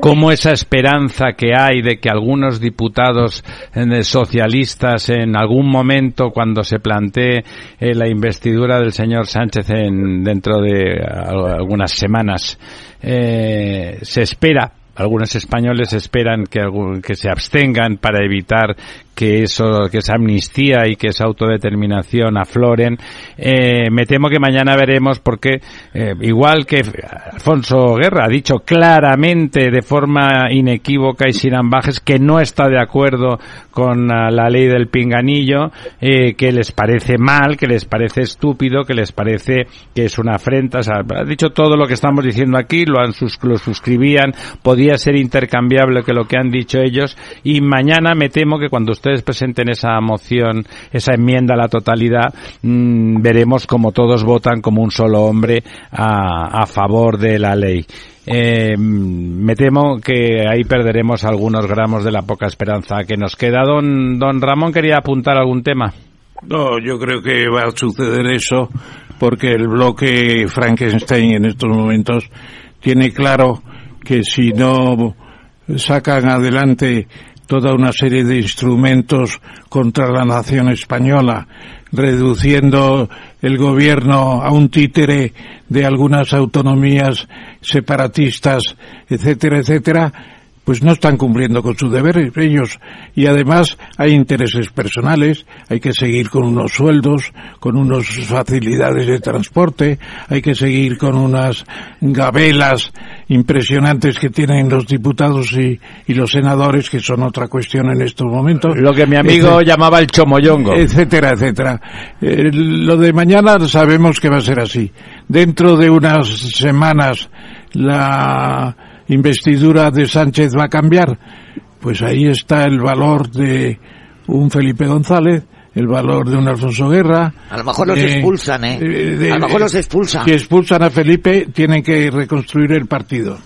cómo esa esperanza que hay de que algunos diputados eh, socialistas en algún momento cuando se plantee eh, la investidura del señor Sánchez en, dentro de algunas semanas eh, se espera algunos españoles esperan que, que se abstengan para evitar que eso, que esa amnistía y que esa autodeterminación afloren. Eh, me temo que mañana veremos porque, eh, igual que Alfonso Guerra ha dicho claramente, de forma inequívoca y sin ambajes, que no está de acuerdo con uh, la ley del pinganillo, eh, que les parece mal, que les parece estúpido, que les parece que es una afrenta. O sea, ha dicho todo lo que estamos diciendo aquí, lo, han sus, lo suscribían, podía ser intercambiable que lo que han dicho ellos, y mañana me temo que cuando ustedes presenten esa moción, esa enmienda a la totalidad, mmm, veremos como todos votan como un solo hombre a, favor de la ley. Eh, me temo que ahí perderemos algunos gramos de la poca esperanza que nos queda. Don, don Ramón quería apuntar algún tema. No, yo creo que va a suceder eso porque el bloque Frankenstein en estos momentos tiene claro que si no sacan adelante toda una serie de instrumentos contra la nación española, reduciendo el gobierno a un títere de algunas autonomías separatistas, etcétera, etcétera, pues no están cumpliendo con sus deberes ellos. Y además hay intereses personales, hay que seguir con unos sueldos, con unas facilidades de transporte, hay que seguir con unas gabelas impresionantes que tienen los diputados y, y los senadores, que son otra cuestión en estos momentos. Lo que mi amigo llamaba el chomoyongo. Etcétera, etcétera. Eh, lo de mañana sabemos que va a ser así. Dentro de unas semanas la investidura de Sánchez va a cambiar, pues ahí está el valor de un Felipe González, el valor de un Alfonso Guerra. A lo mejor los eh, expulsan, ¿eh? De, de, a lo mejor los expulsan. Si expulsan a Felipe, tienen que reconstruir el partido.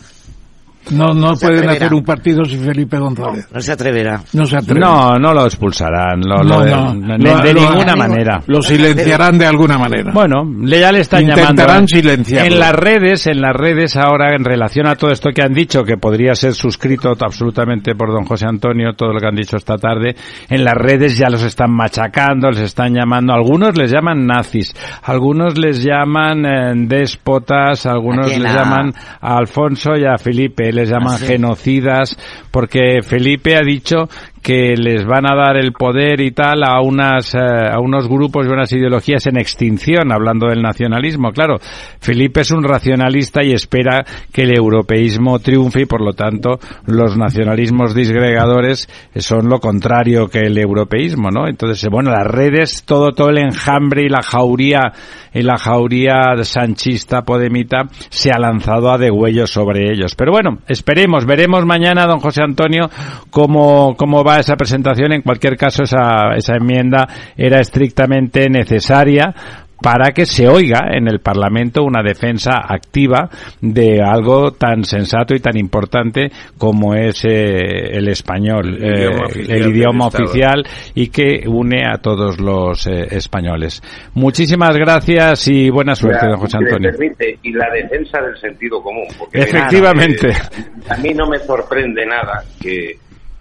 No, no, no pueden hacer un partido sin Felipe González. No se atreverá. No se atreverá. No, no lo expulsarán. Lo, no, lo, no, de, de ninguna manera. Lo silenciarán de alguna manera. Bueno, le ya le están Intentarán llamando. silenciarlo. En las redes, en las redes ahora, en relación a todo esto que han dicho, que podría ser suscrito absolutamente por don José Antonio, todo lo que han dicho esta tarde, en las redes ya los están machacando, les están llamando, algunos les llaman nazis, algunos les llaman eh, déspotas, algunos les llaman a Alfonso y a Felipe les llaman Ah, sí. genocidas, porque Felipe ha dicho que les van a dar el poder y tal a unas eh, a unos grupos y unas ideologías en extinción, hablando del nacionalismo. Claro, Felipe es un racionalista y espera que el europeísmo triunfe y por lo tanto los nacionalismos disgregadores son lo contrario que el europeísmo, ¿no? Entonces, bueno, las redes, todo todo el enjambre y la jauría y la jauría sanchista podemita se ha lanzado a degüello sobre ellos. Pero bueno, esperemos, veremos mañana, don José Antonio, cómo, cómo va esa presentación. En cualquier caso, esa, esa enmienda era estrictamente necesaria para que se oiga en el Parlamento una defensa activa de algo tan sensato y tan importante como es eh, el español, El idioma eh, oficial el idioma del Estado. oficial y que une a todos los eh, españoles. Muchísimas gracias y buena suerte, Ya, don José si me Antonio. permite, y la defensa del sentido común. Porque Efectivamente. eh, a mí no me sorprende nada que,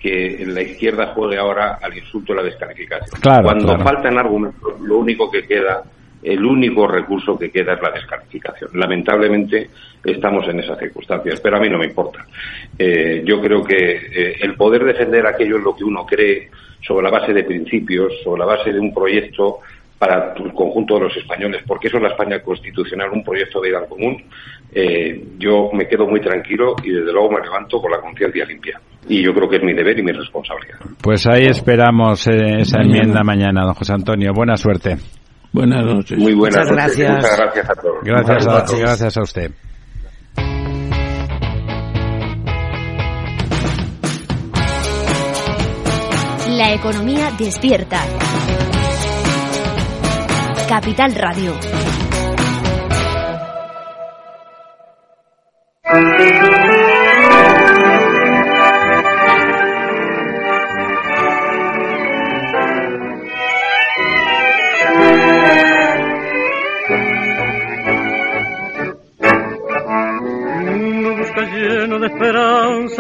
que la izquierda juegue ahora al insulto y la descalificación. Claro, Cuando claro. faltan argumentos, lo único que queda, el único recurso que queda es la descalificación. Lamentablemente estamos en esas circunstancias, pero a mí no me importa. Eh, yo creo que eh, el poder defender aquello en lo que uno cree sobre la base de principios, sobre la base de un proyecto para el conjunto de los españoles, porque eso es la España constitucional, un proyecto de vida común, eh, yo me quedo muy tranquilo y desde luego me levanto con la conciencia limpia. Y yo creo que es mi deber y mi responsabilidad. Pues ahí esperamos eh, esa enmienda mañana, don José Antonio. Buena suerte. Buenas noches. Muy buenas Muchas noches. gracias. Muchas gracias a todos. Gracias a, noches. gracias a usted. La economía despierta. Capital Radio.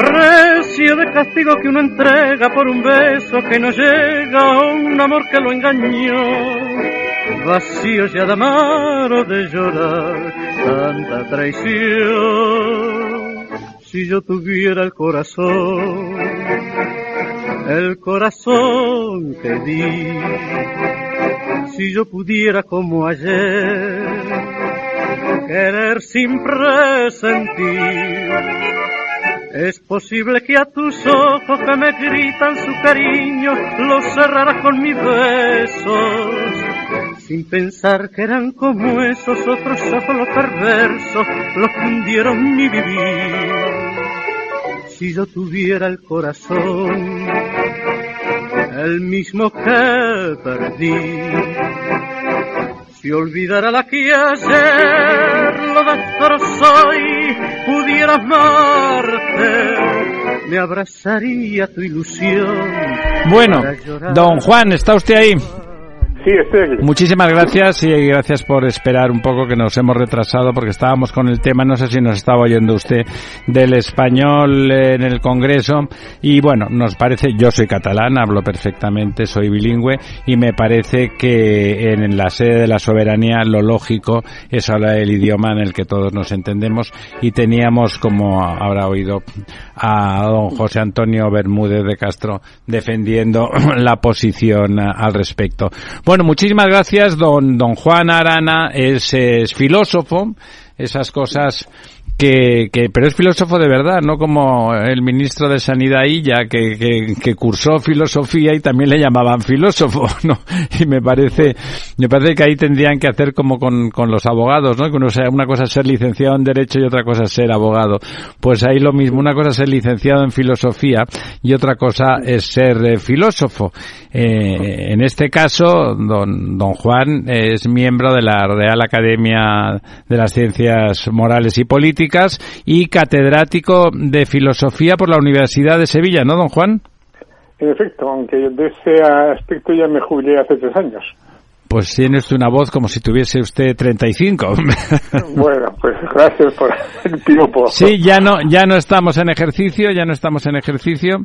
Precio de castigo que uno entrega por un beso que no llega o un amor que lo engañó. Vacío ya de amar de llorar tanta traición. Si yo tuviera el corazón, el corazón que di, si yo pudiera como ayer, querer sin presentir es posible que a tus ojos que me gritan su cariño los cerrara con mis besos, sin pensar que eran como esos otros ojos los perversos, los que hundieron mi vivir. Si yo tuviera el corazón, el mismo que perdí, si olvidara la que ayer lo destrozó y pudiera amarte, me abrazaría tu ilusión. Bueno, don Juan, ¿está usted ahí? Muchísimas gracias y gracias por esperar un poco que nos hemos retrasado porque estábamos con el tema, no sé si nos estaba oyendo usted, del español en el Congreso. Y bueno, nos parece, yo soy catalán, hablo perfectamente, soy bilingüe y me parece que en la sede de la soberanía lo lógico es hablar el idioma en el que todos nos entendemos. Y teníamos, como habrá oído, a don José Antonio Bermúdez de Castro defendiendo <clears throat> la posición al respecto. Bueno, muchísimas gracias, don, don Juan Arana es, filósofo, esas cosas que, que, pero es filósofo de verdad, no como el ministro de Sanidad Illa, que, que, que, cursó filosofía y también le llamaban filósofo, <laughs> ¿no? Y me parece, me parece que ahí tendrían que hacer como con, con los abogados, ¿no? Que uno sea, una cosa ser licenciado en Derecho y otra cosa ser abogado. Pues ahí lo mismo, una cosa es ser licenciado en filosofía y otra cosa es ser eh, filósofo. Eh, en este caso, don, don Juan es miembro de la Real Academia de las Ciencias Morales y Políticas y catedrático de Filosofía por la Universidad de Sevilla, ¿no, don Juan? En efecto, aunque de ese aspecto ya me jubilé hace tres años. Pues tiene usted una voz como si tuviese usted 35. <laughs> Bueno, pues gracias por el tiempo. Sí, ya no, ya no estamos en ejercicio, ya no estamos en ejercicio,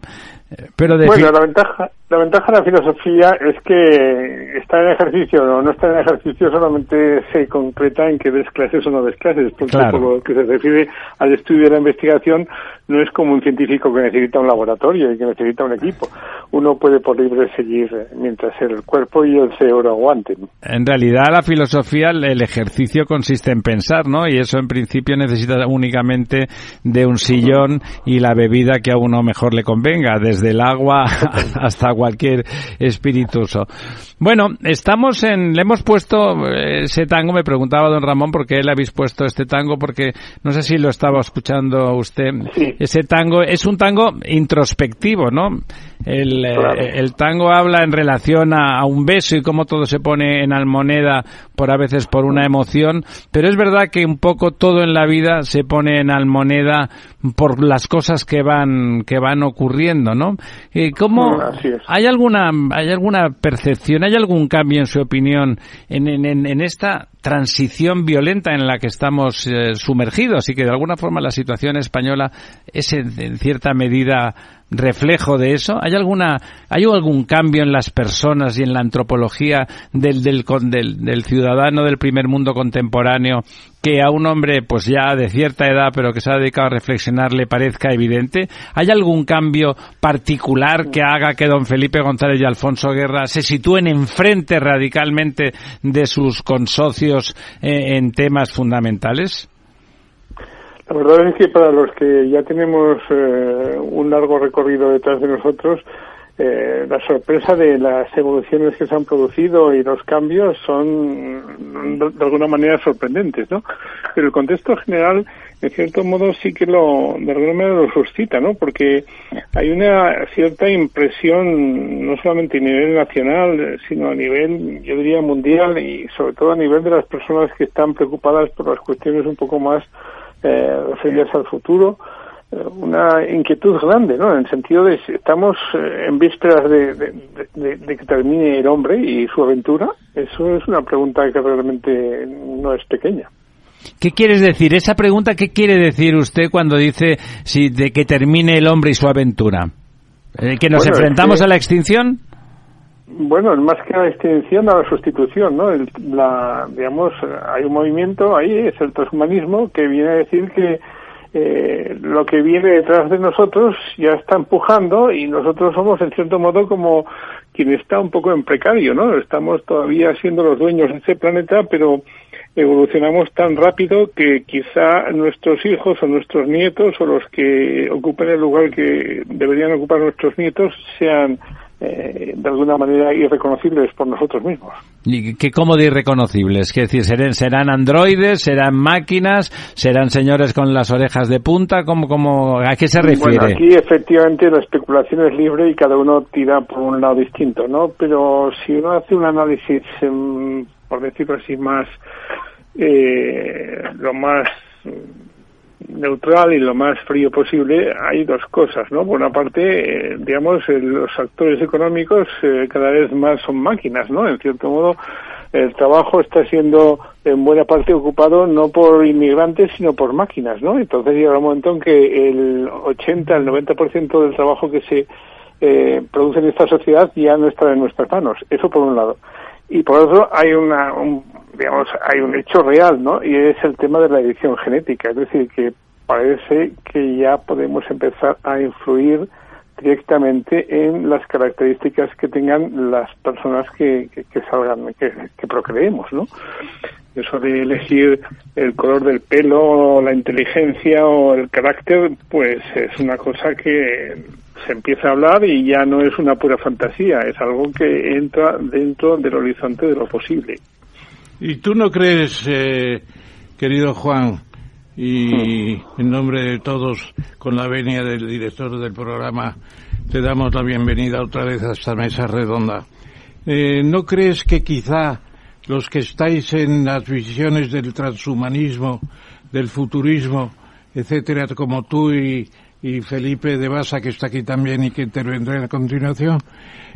pero de Bueno, la ventaja, la ventaja de la filosofía es que estar en ejercicio o no estar en ejercicio solamente se concreta en que des clases o no des clases. Por lo que se refiere al estudio de la investigación, no es como un científico que necesita un laboratorio y que necesita un equipo. Uno puede por libre seguir mientras el cuerpo y el cerebro aguanten. En realidad, la filosofía, el ejercicio consiste en pensar, ¿no? Y eso en principio necesita únicamente de un sillón y la bebida que a uno mejor le convenga, desde el agua <laughs> hasta cualquier espirituoso. Bueno, estamos en, le hemos puesto eh, ese tango, me preguntaba don Ramón por qué le habéis puesto este tango, porque no sé si lo estaba escuchando usted. Ese tango es un tango introspectivo, ¿no? El, eh, el tango habla en relación a, a, un beso y cómo todo se pone en almoneda por a veces por una emoción, pero es verdad que un poco todo en la vida se pone en almoneda por las cosas que van que van ocurriendo, ¿no? Eh, ¿Cómo hay alguna hay alguna percepción, hay algún cambio en su opinión en, en, en esta transición violenta en la que estamos eh, sumergidos y que de alguna forma la situación española es en, en cierta medida reflejo de eso? ¿Hay alguna, hay algún cambio en las personas y en la antropología del, del, del, del, ciudadano del primer mundo contemporáneo que a un hombre, pues ya de cierta edad, pero que se ha dedicado a reflexionar, le parezca evidente? ¿Hay algún cambio particular que haga que don Felipe González y Alfonso Guerra se sitúen enfrente radicalmente de sus consocios eh, en temas fundamentales? La verdad es que para los que ya tenemos eh, un largo recorrido detrás de nosotros, eh, la sorpresa de las evoluciones que se han producido y los cambios son de alguna manera sorprendentes, ¿no? Pero el contexto general, en cierto modo, sí que lo, de alguna manera lo suscita, ¿no? Porque hay una cierta impresión, no solamente a nivel nacional, sino a nivel, yo diría, mundial y sobre todo a nivel de las personas que están preocupadas por las cuestiones un poco más eh, referidas al futuro, una inquietud grande, ¿no? En el sentido de estamos eh, en vísperas de, que termine el hombre y su aventura. Eso es una pregunta que realmente no es pequeña. ¿Qué quieres decir? Esa pregunta, ¿qué quiere decir usted cuando dice si de que termine el hombre y su aventura? Eh, ¿Que nos enfrentamos a la extinción? Bueno, es más que la extinción, a la sustitución, ¿no? la, digamos, hay un movimiento ahí, es el transhumanismo, que viene a decir que eh, lo que viene detrás de nosotros ya está empujando y nosotros somos en cierto modo como quien está un poco en precario, ¿no? Estamos todavía siendo los dueños de ese planeta, pero evolucionamos tan rápido que quizá nuestros hijos o nuestros nietos o los que ocupen el lugar que deberían ocupar nuestros nietos sean eh, de alguna manera irreconocibles por nosotros mismos. ¿Y qué cómo de irreconocibles? ¿Qué decir, serán, serán androides, serán máquinas, serán señores con las orejas de punta? ¿Cómo, cómo, ¿A qué se refiere? Bueno, aquí efectivamente la especulación es libre y cada uno tira por un lado distinto, ¿no? Pero si uno hace un análisis, em, por decirlo así, más, eh, lo más neutral y lo más frío posible, hay dos cosas, ¿no? Por una parte, eh, digamos, los actores económicos eh, cada vez más son máquinas, ¿no? En cierto modo, el trabajo está siendo en buena parte ocupado no por inmigrantes, sino por máquinas, ¿no? Entonces llega un momento en que el 80, el 90% del trabajo que se eh, produce en esta sociedad ya no está en nuestras manos. Eso por un lado. Y por otro, hay una, un, digamos, hay un hecho real, ¿no? Y es el tema de la edición genética. Es decir, que parece que ya podemos empezar a influir directamente en las características que tengan las personas que, que, salgan, que, que, procreemos, ¿no? Eso de elegir el color del pelo, la inteligencia o el carácter, pues es una cosa que se empieza a hablar y ya no es una pura fantasía, es algo que entra dentro del horizonte de lo posible. ¿Y tú no crees, eh, querido Juan, y en nombre de todos, con la venia del director del programa, te damos la bienvenida otra vez a esta mesa redonda. Eh, ¿No crees que quizá los que estáis en las visiones del transhumanismo, del futurismo, etcétera, como tú y, Felipe de Basa, que está aquí también y que intervendrá a continuación,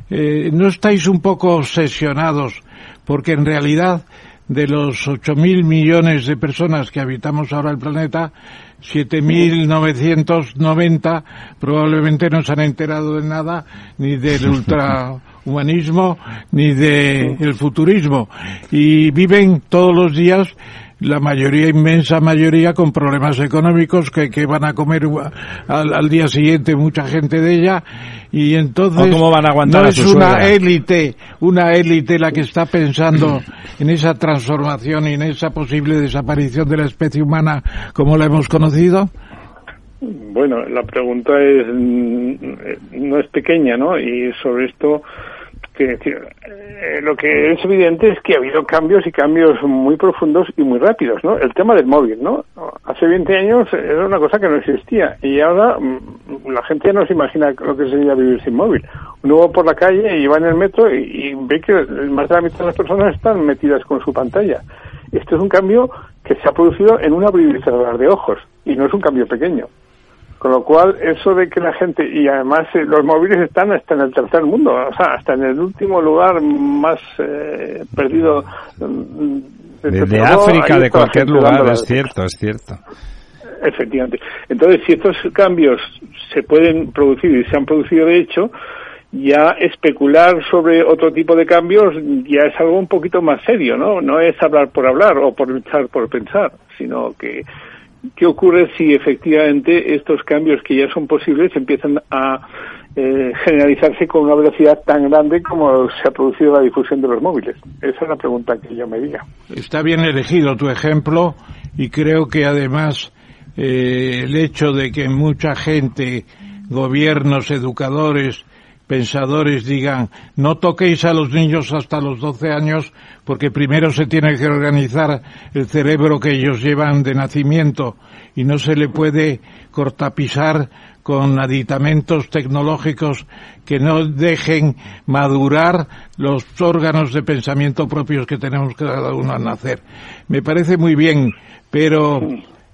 eh, ¿no estáis un poco obsesionados? Porque en realidad de los 8.000 millones de personas que habitamos ahora el planeta, 7.990 probablemente no se han enterado de nada, ni del <laughs> ultrahumanismo, ni del futurismo. Y viven todos los días la mayoría, inmensa mayoría, con problemas económicos que, que van a comer al, día siguiente mucha gente de ella y entonces cómo van a aguantar no es una élite, una élite la que está pensando en esa transformación y en esa posible desaparición de la especie humana como la hemos conocido. Bueno, la pregunta es no es pequeña, ¿no? Y sobre esto eh, lo que es evidente es que ha habido cambios y cambios muy profundos y muy rápidos, ¿no? El tema del móvil, ¿no? Hace 20 años era una cosa que no existía y ahora mm, la gente no se imagina lo que sería vivir sin móvil. Uno va por la calle y va en el metro y, ve que más de la mitad de las personas están metidas con su pantalla. Esto es un cambio que se ha producido en un abrir y de ojos y no es un cambio pequeño. Con lo cual, eso de que la gente, y además eh, los móviles están hasta en el tercer mundo, o sea, hasta en el último lugar más eh, perdido. Mm, de, África, de cualquier lugar, es cierto, es cierto. Efectivamente. Entonces, si estos cambios se pueden producir y se han producido de hecho, ya especular sobre otro tipo de cambios ya es algo un poquito más serio, ¿no? No es hablar por hablar o por pensar por pensar, sino que ¿Qué ocurre si efectivamente estos cambios que ya son posibles empiezan a eh, generalizarse con una velocidad tan grande como se ha producido la difusión de los móviles? Esa es la pregunta que yo me diga. Está bien elegido tu ejemplo y creo que además eh, el hecho de que mucha gente, gobiernos, educadores, pensadores digan no toquéis a los niños hasta los 12 años porque primero se tiene que organizar el cerebro que ellos llevan de nacimiento y no se le puede cortapisar con aditamentos tecnológicos que no dejen madurar los órganos de pensamiento propios que tenemos cada uno al nacer. Me parece muy bien, pero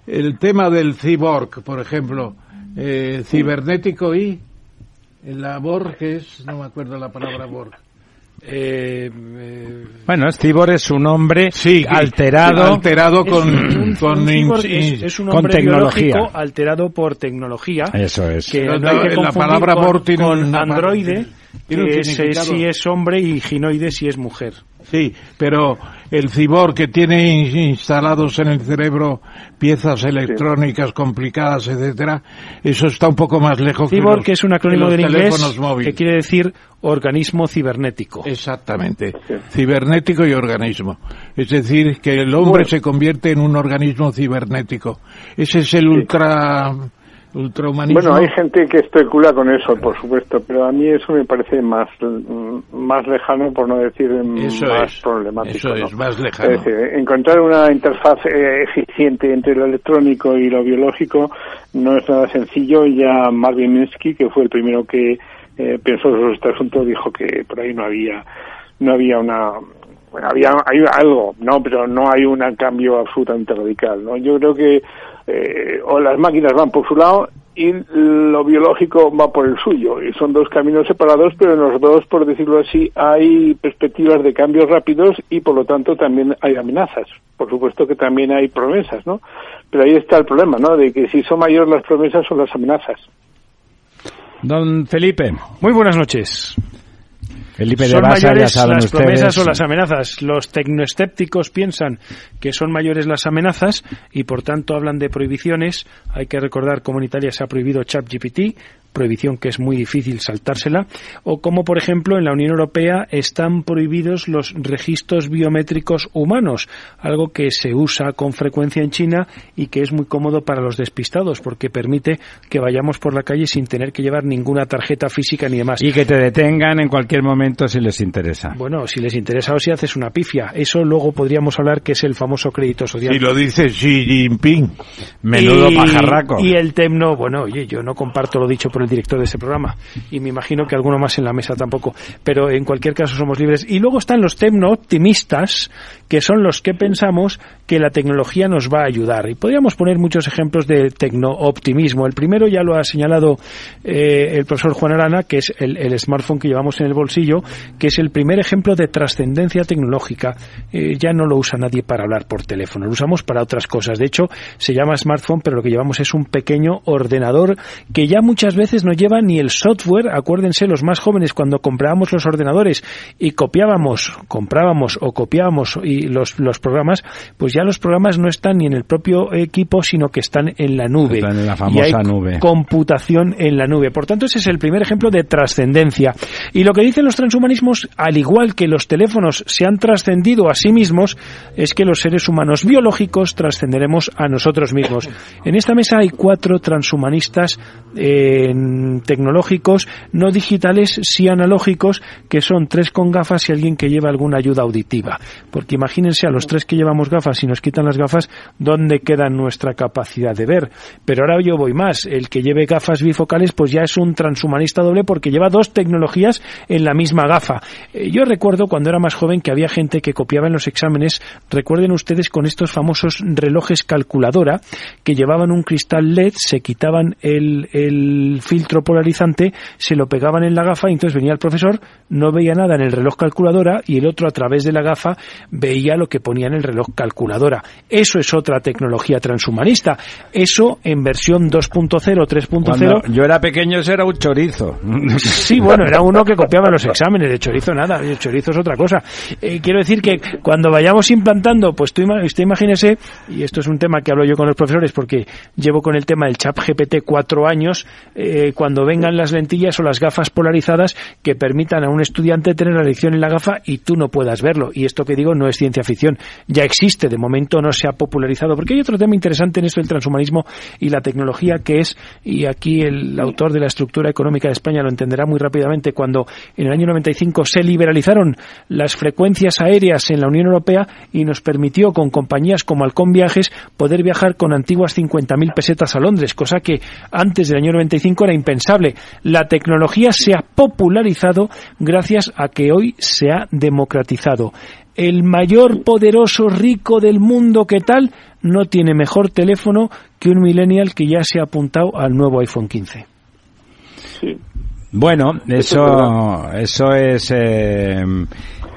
el tema del cyborg, por ejemplo, eh, cibernético y la Borg es, no me acuerdo la palabra Borg. Eh, eh, bueno, Cibor es un hombre alterado, alterado con, con, es, un hombre tecnología, alterado por tecnología. Eso es. Que no hay que la palabra con, con androide, que es, si es hombre y ginoide si es mujer. Sí, pero el cibor que tiene instalados en el cerebro piezas electrónicas complicadas, etcétera, eso está un poco más lejos. Cibor, que, es un acrónimo del inglés que quiere decir organismo cibernético. Exactamente, cibernético y organismo. Es decir, que el hombre se convierte en un organismo cibernético. Ese es el ultra bueno, hay gente que especula con eso, por supuesto, pero a mí eso me parece más más lejano, por no decir más problemático. Eso es, más lejano. Es decir, encontrar una interfaz eh, eficiente entre lo electrónico y lo biológico no es nada sencillo. Ya Marvin Minsky, que fue el primero que eh, pensó sobre este asunto, dijo que por ahí no había no había una bueno, había hay algo, no, pero no hay un cambio absolutamente radical, ¿no? Yo creo que eh, o las máquinas van por su lado y lo biológico va por el suyo. Y son dos caminos separados, pero en los dos, por decirlo así, hay perspectivas de cambios rápidos y por lo tanto también hay amenazas. Por supuesto que también hay promesas, ¿no? Pero ahí está el problema, ¿no? De que si son mayores las promesas o las amenazas. Don Felipe. Muy buenas noches. Felipe son mayores las promesas o las amenazas. Los tecnoescépticos piensan que son mayores las amenazas y por tanto hablan de prohibiciones. Hay que recordar cómo en Italia se ha prohibido ChatGPT, prohibición que es muy difícil saltársela, o como por ejemplo en la Unión Europea están prohibidos los registros biométricos humanos, algo que se usa con frecuencia en China y que es muy cómodo para los despistados porque permite que vayamos por la calle sin tener que llevar ninguna tarjeta física ni demás. Y que te detengan en cualquier momento si les interesa. Bueno, si les interesa o si haces una pifia. Eso luego podríamos hablar que es el famoso crédito social. Y lo dice Xi Jinping. Menudo pajarraco. Y el temno, bueno, oye, yo no comparto lo dicho por el director de ese programa y me imagino que alguno más en la mesa tampoco, pero en cualquier caso somos libres. Y luego están los temno optimistas, que son los que pensamos que la tecnología nos va a ayudar. Y podríamos poner muchos ejemplos de tecno-optimismo. El primero ya lo ha señalado eh, el profesor Juan Arana, que es el, smartphone que llevamos en el bolsillo, que es el primer ejemplo de trascendencia tecnológica. Eh, ya no lo usa nadie para hablar por teléfono, lo usamos para otras cosas. De hecho, se llama smartphone, pero lo que llevamos es un pequeño ordenador que ya muchas veces no lleva ni el software. Acuérdense, los más jóvenes, cuando comprábamos los ordenadores y copiábamos, comprábamos o copiábamos y los, los programas, pues ya los programas no están ni en el propio equipo, sino que están en la nube. Están en la famosa nube. Computación en la nube. Por tanto, ese es el primer ejemplo de trascendencia. Y lo que dicen los transhumanismos, al igual que los teléfonos se han trascendido a sí mismos, es que los seres humanos biológicos trascenderemos a nosotros mismos. En esta mesa hay cuatro transhumanistas tecnológicos, no digitales, sí analógicos, que son tres con gafas y alguien que lleva alguna ayuda auditiva. Porque imagínense a los tres que llevamos gafas y nos quitan las gafas, ¿dónde queda nuestra capacidad de ver? Pero ahora yo voy más. El que lleve gafas bifocales, pues ya es un transhumanista doble porque lleva dos tecnologías en la misma gafa. Eh, yo recuerdo cuando era más joven que había gente que copiaba en los exámenes, recuerden ustedes con estos famosos relojes calculadora que llevaban un cristal LED, se quitaban el, el filtro polarizante, se lo pegaban en la gafa y entonces venía el profesor, no veía nada en el reloj calculadora y el otro a través de la gafa veía lo que ponía en el reloj calculadora. Eso es otra tecnología transhumanista. Eso en versión 2.0, 3.0. Yo era pequeño, eso era un chorizo. Sí, bueno, era uno que copiaba los exámenes <laughs> exámenes, de chorizo nada, de chorizo es otra cosa. Eh, quiero decir que cuando vayamos implantando, pues tú, usted imagínese, y esto es un tema que hablo yo con los profesores porque llevo con el tema del chat GPT cuatro años, eh, cuando vengan las lentillas o las gafas polarizadas que permitan a un estudiante tener la lección en la gafa y tú no puedas verlo. Y esto que digo no es ciencia ficción, ya existe, de momento no se ha popularizado, porque hay otro tema interesante en esto del transhumanismo y la tecnología que es, y aquí el autor de la estructura económica de España lo entenderá muy rápidamente, cuando en el año 95 se liberalizaron las frecuencias aéreas en la Unión Europea y nos permitió con compañías como Alcón Viajes poder viajar con antiguas 50.000 pesetas a Londres, cosa que antes del año 95 era impensable. La tecnología se ha popularizado gracias a que hoy se ha democratizado. El mayor poderoso rico del mundo que tal no tiene mejor teléfono que un millennial que ya se ha apuntado al nuevo iPhone 15. Bueno, eso, eso es. Eh,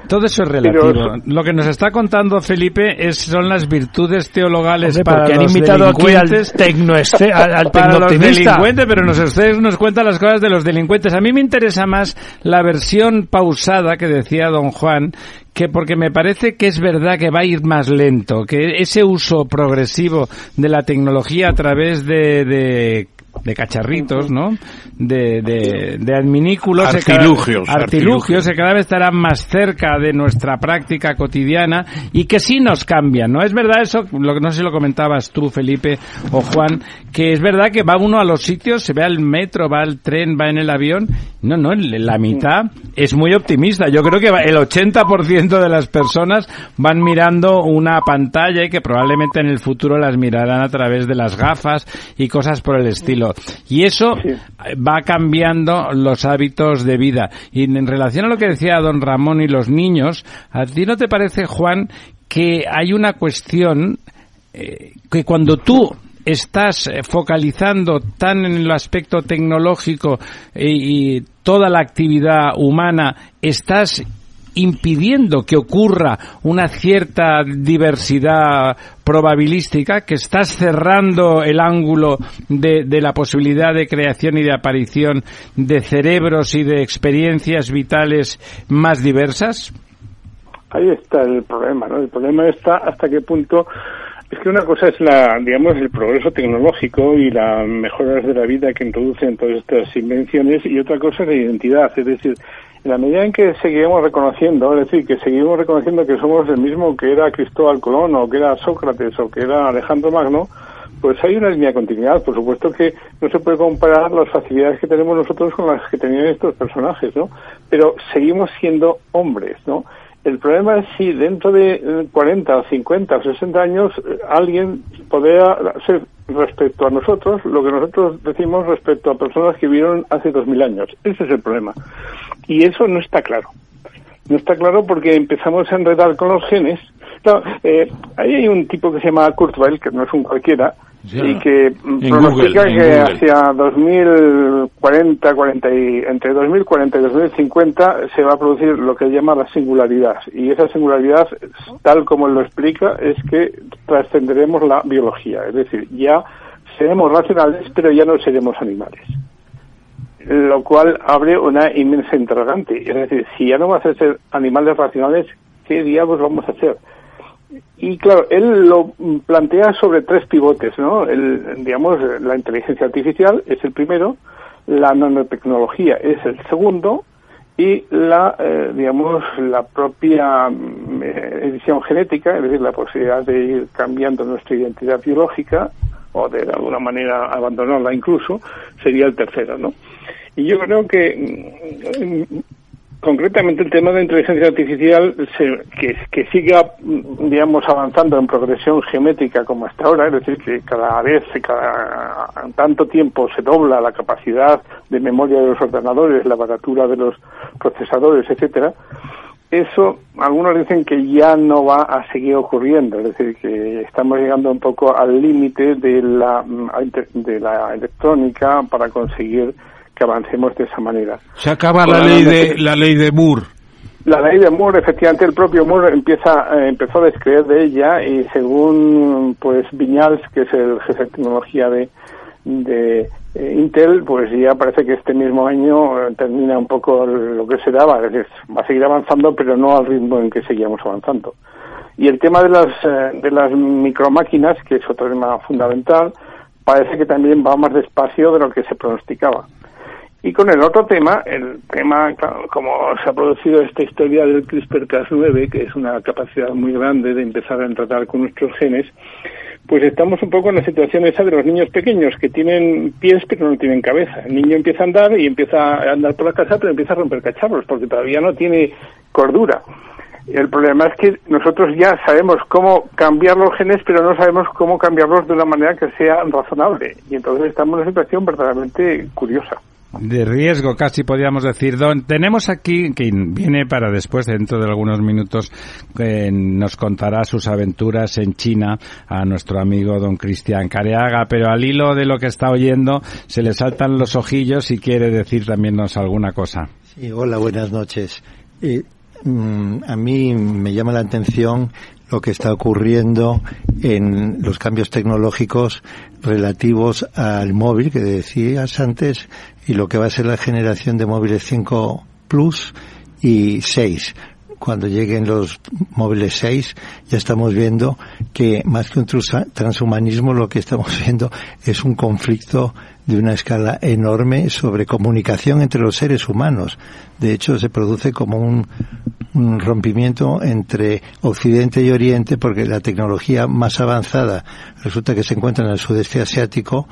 todo eso es relativo. Lo que nos está contando Felipe es, son las virtudes teologales para han los invitado aquí al delincuentes. <laughs> al, para los delincuentes, pero nos, ustedes nos cuentan las cosas de los delincuentes. A mí me interesa más la versión pausada que decía don Juan, que porque me parece que es verdad que va a ir más lento, que ese uso progresivo de la tecnología a través de, de de cacharritos, ¿no? De, de, de adminículos. Artilugios. artilugios, que cada vez estarán más cerca de nuestra práctica cotidiana y que sí nos cambian, ¿no? Es verdad eso, lo que no sé si lo comentabas tú, Felipe o Juan, que es verdad que va uno a los sitios, se ve al metro, va al tren, va en el avión. No, no, la mitad es muy optimista. Yo creo que el 80% de las personas van mirando una pantalla y que probablemente en el futuro las mirarán a través de las gafas y cosas por el estilo. Y eso va cambiando los hábitos de vida. Y en relación a lo que decía don Ramón y los niños, ¿a ti no te parece, Juan, que hay una cuestión eh, que cuando tú estás eh, focalizando tan en el aspecto tecnológico eh, y toda la actividad humana, estás impidiendo que ocurra una cierta diversidad probabilística, que estás cerrando el ángulo de, de, la posibilidad de creación y de aparición de cerebros y de experiencias vitales más diversas? Ahí está el problema, ¿no? El problema está hasta qué punto es que una cosa es la, digamos, el progreso tecnológico y las mejoras de la vida que introducen todas estas invenciones y otra cosa es la identidad, es decir, en la medida en que seguimos reconociendo, es decir, que seguimos reconociendo que somos el mismo que era Cristóbal Colón o que era Sócrates o que era Alejandro Magno, pues hay una línea de continuidad. Por supuesto que no se puede comparar las facilidades que tenemos nosotros con las que tenían estos personajes, ¿no? Pero seguimos siendo hombres, ¿no? El problema es si dentro de 40 o 50 o 60 años eh, alguien podría ser respecto a nosotros lo que nosotros decimos respecto a personas que vivieron hace 2000 años. Ese es el problema. Y eso no está claro. No está claro porque empezamos a enredar con los genes. eh, ahí hay un tipo que se llama Kurzweil, que no es un cualquiera, y que pronostica que hacia 2040, 40 y, entre 2040 y 2050 se va a producir lo que llama la singularidad. Y esa singularidad, tal como lo explica, es que trascenderemos la biología. Es decir, ya seremos racionales, pero ya no seremos animales. Lo cual abre una inmensa interrogante. Es decir, si ya no vamos a ser animales racionales, ¿qué diablos vamos a hacer? Y claro, él lo plantea sobre tres pivotes, ¿no? El, digamos, la inteligencia artificial es el primero, la nanotecnología es el segundo y la, eh, digamos, la propia mm, eh, edición genética, es decir, la posibilidad de ir cambiando nuestra identidad biológica o de, alguna manera abandonarla incluso, sería el tercero, ¿no? Y yo creo que mm, concretamente el tema de inteligencia artificial que, que siga, digamos, avanzando en progresión geométrica como hasta ahora, es decir, que cada vez, cada tanto tiempo se dobla la capacidad de memoria de los ordenadores, la baratura de los procesadores, etcétera, eso, algunos dicen que ya no va a seguir ocurriendo, es decir, que estamos llegando un poco al límite de la, de la electrónica para conseguir que avancemos de esa manera. Se acaba la ley de la ley de Moore. La ley de Moore, efectivamente, el propio Moore empieza, eh, empezó a descreer de ella y según pues Viñals, que es el jefe de tecnología de, de eh, Intel, pues ya parece que este mismo año eh, termina un poco lo que se daba, es decir, va a seguir avanzando, pero no al ritmo en que seguíamos avanzando. Y el tema de las, de las micromáquinas, que es otro tema fundamental, parece que también va más despacio de lo que se pronosticaba. Y con el otro tema, el tema, como se ha producido esta historia del CRISPR-Cas9, que es una capacidad muy grande de empezar a tratar con nuestros genes, pues estamos un poco en la situación esa de los niños pequeños que tienen pies pero no tienen cabeza. El niño empieza a andar y empieza a andar por la casa pero empieza a romper cacharros porque todavía no tiene cordura. El problema es que nosotros ya sabemos cómo cambiar los genes, pero no sabemos cómo cambiarlos de una manera que sea razonable. Y entonces estamos en una situación verdaderamente curiosa de riesgo, casi podríamos decir. Don, tenemos aquí, que viene para después, dentro de algunos minutos, nos contará sus aventuras en China a nuestro amigo don Cristian Careaga, pero al hilo de lo que está oyendo, se le saltan los ojillos y quiere decir también alguna cosa. Sí, hola, buenas noches. Eh, mm, a mí me llama la atención lo que está ocurriendo en los cambios tecnológicos relativos al móvil que decías antes y lo que va a ser la generación de móviles 5 Plus y 6. Cuando lleguen los móviles 6 ya estamos viendo que más que un transhumanismo lo que estamos <laughs> viendo es un conflicto de una escala enorme sobre comunicación entre los seres humanos. De hecho, se produce como un, un rompimiento entre Occidente y Oriente porque la tecnología más avanzada resulta que se encuentra en el sudeste asiático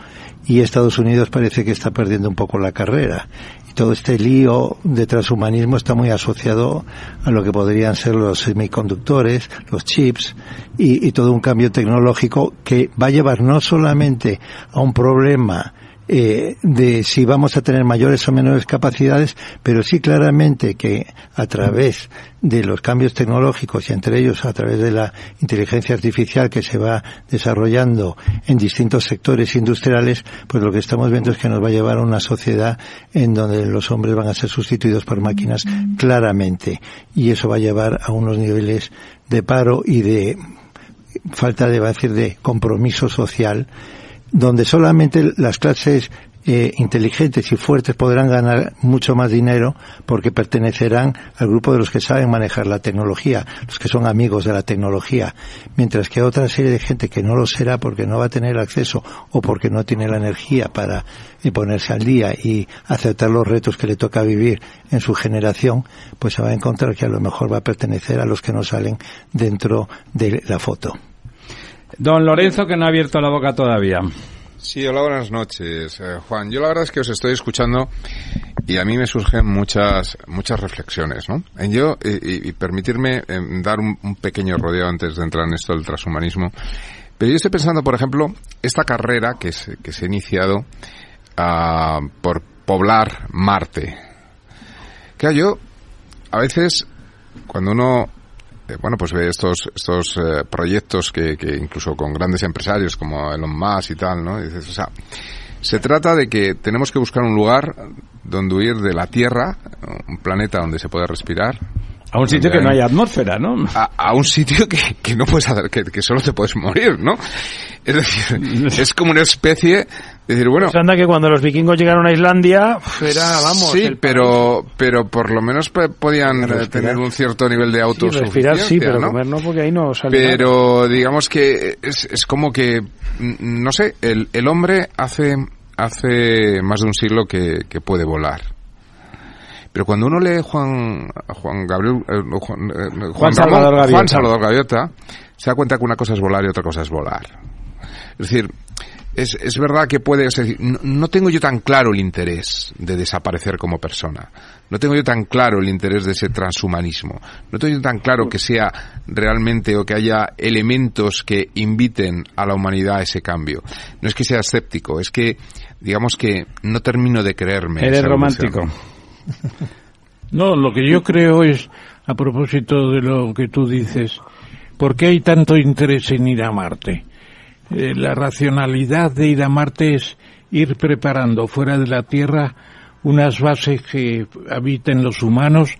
y Estados Unidos parece que está perdiendo un poco la carrera. Todo este lío de transhumanismo está muy asociado a lo que podrían ser los semiconductores, los chips y, y todo un cambio tecnológico que va a llevar no solamente a un problema eh, de si vamos a tener mayores o menores capacidades, pero sí claramente que a través de los cambios tecnológicos y entre ellos a través de la inteligencia artificial que se va desarrollando en distintos sectores industriales, pues lo que estamos viendo es que nos va a llevar a una sociedad en donde los hombres van a ser sustituidos por máquinas claramente. Y eso va a llevar a unos niveles de paro y de falta de, decir, de compromiso social donde solamente las clases eh, inteligentes y fuertes podrán ganar mucho más dinero porque pertenecerán al grupo de los que saben manejar la tecnología, los que son amigos de la tecnología, mientras que otra serie de gente que no lo será porque no va a tener acceso o porque no tiene la energía para eh, ponerse al día y aceptar los retos que le toca vivir en su generación, pues se va a encontrar que a lo mejor va a pertenecer a los que no salen dentro de la foto. Don Lorenzo, que no ha abierto la boca todavía. Sí, hola, buenas noches, eh, Juan. Yo la verdad es que os estoy escuchando y a mí me surgen muchas muchas reflexiones, ¿no? Yo, y, permitirme em, dar un, pequeño rodeo antes de entrar en esto del transhumanismo. Pero yo estoy pensando, por ejemplo, esta carrera que se, que se ha iniciado uh, por poblar Marte. Que yo, a veces, cuando uno eh, bueno, pues ve estos, estos eh, proyectos que, que, incluso con grandes empresarios como Elon Musk y tal, ¿no? dices, o sea, se trata de que tenemos que buscar un lugar donde huir de la Tierra, un planeta donde se pueda respirar, a un sitio que no hay atmósfera, ¿no? A, un sitio que, que, no puedes hacer, que, que, solo te puedes morir, ¿no? Es decir, <laughs> es como una especie decir, bueno... Pues anda que cuando los vikingos llegaron a Islandia, era, vamos... Sí, pero, pero por lo menos podían tener un cierto nivel de autosuficiencia, sí, sí, pero comer no, porque ahí no sale Pero digamos que es, es como que, no sé, el, el hombre hace, hace más de un siglo que, que puede volar pero cuando uno lee Juan, Juan Gabriel, eh, Juan, eh, Juan, Salvador Gaviota. Juan Salvador Gaviota, se da cuenta que una cosa es volar y otra cosa es volar. Es decir, es, es verdad que puede, ser, no, tengo yo tan claro el interés de desaparecer como persona. No tengo yo tan claro el interés de ese transhumanismo. No tengo yo tan claro que sea realmente o que haya elementos que inviten a la humanidad a ese cambio. No es que sea escéptico, es que, digamos que no termino de creerme. Eres romántico. <laughs> No, lo que yo creo es, a propósito de lo que tú dices, ¿por qué hay tanto interés en ir a Marte? Eh, la racionalidad de ir a Marte es ir preparando fuera de la Tierra unas bases que habiten los humanos,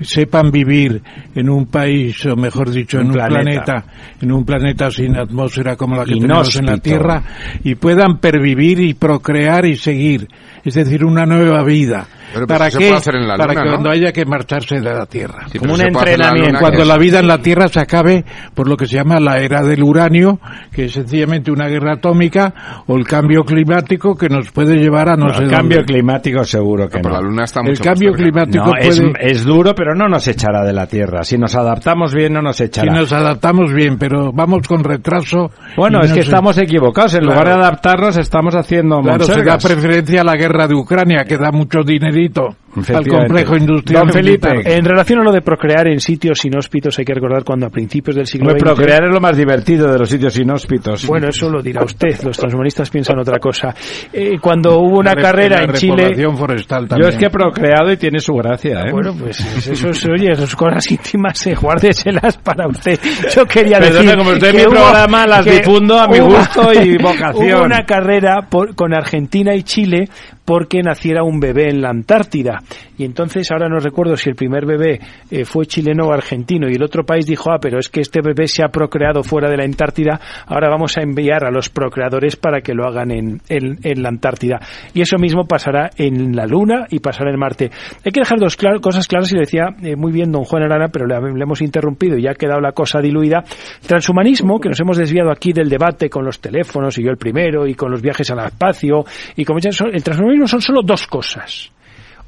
sepan vivir en un país, o mejor dicho, en un, planeta. en un planeta sin atmósfera como la que tenemos en la Tierra, y puedan pervivir y procrear y seguir. Es decir, una nueva vida. ¿Para qué? Para que cuando haya que marcharse de la Tierra. Como un entrenamiento. Cuando la vida en la Tierra se acabe por lo que se llama la era del uranio, que es sencillamente una guerra atómica, o el cambio climático que nos puede llevar a no, El cambio climático seguro que no. La Luna está mucho el cambio climático puede... es, duro, pero no nos echará de la Tierra. Si nos adaptamos bien, no nos echará. Si nos adaptamos bien, pero vamos con retraso. Bueno, es que estamos equivocados. En lugar de adaptarnos, estamos haciendo Claro, se da preferencia a la guerra de Ucrania, que da mucho dinerito al complejo industrial. Don Felipe, en relación a lo de procrear en sitios inhóspitos, hay que recordar cuando a principios del siglo XX... procrear es lo más divertido de los sitios inhóspitos. Bueno, eso lo dirá usted, los transhumanistas piensan otra cosa. Eh, cuando hubo una carrera en Chile... Forestal Yo es que he procreado y tiene su gracia, ¿eh? Bueno, pues eso, es, oye, esas cosas íntimas, eh, guárdeselas para usted. Yo quería decir... como usted mi programa las difundo a mi gusto y <laughs> vocación. Hubo una carrera con Argentina y Chile porque naciera un bebé en la Antártida. Y entonces ahora no recuerdo si el primer bebé eh, fue chileno o argentino y el otro país dijo, ah, pero es que este bebé se ha procreado fuera de la Antártida, ahora vamos a enviar a los procreadores para que lo hagan en, en, la Antártida. Y eso mismo pasará en la Luna y pasará en Marte. Hay que dejar dos cosas claras y le decía eh, muy bien don Juan Arana, pero le, hemos interrumpido y ya ha quedado la cosa diluida. Transhumanismo, que nos hemos desviado aquí del debate con los teléfonos y yo el primero y con los viajes al espacio y como ya el transhumanismo son solo dos cosas.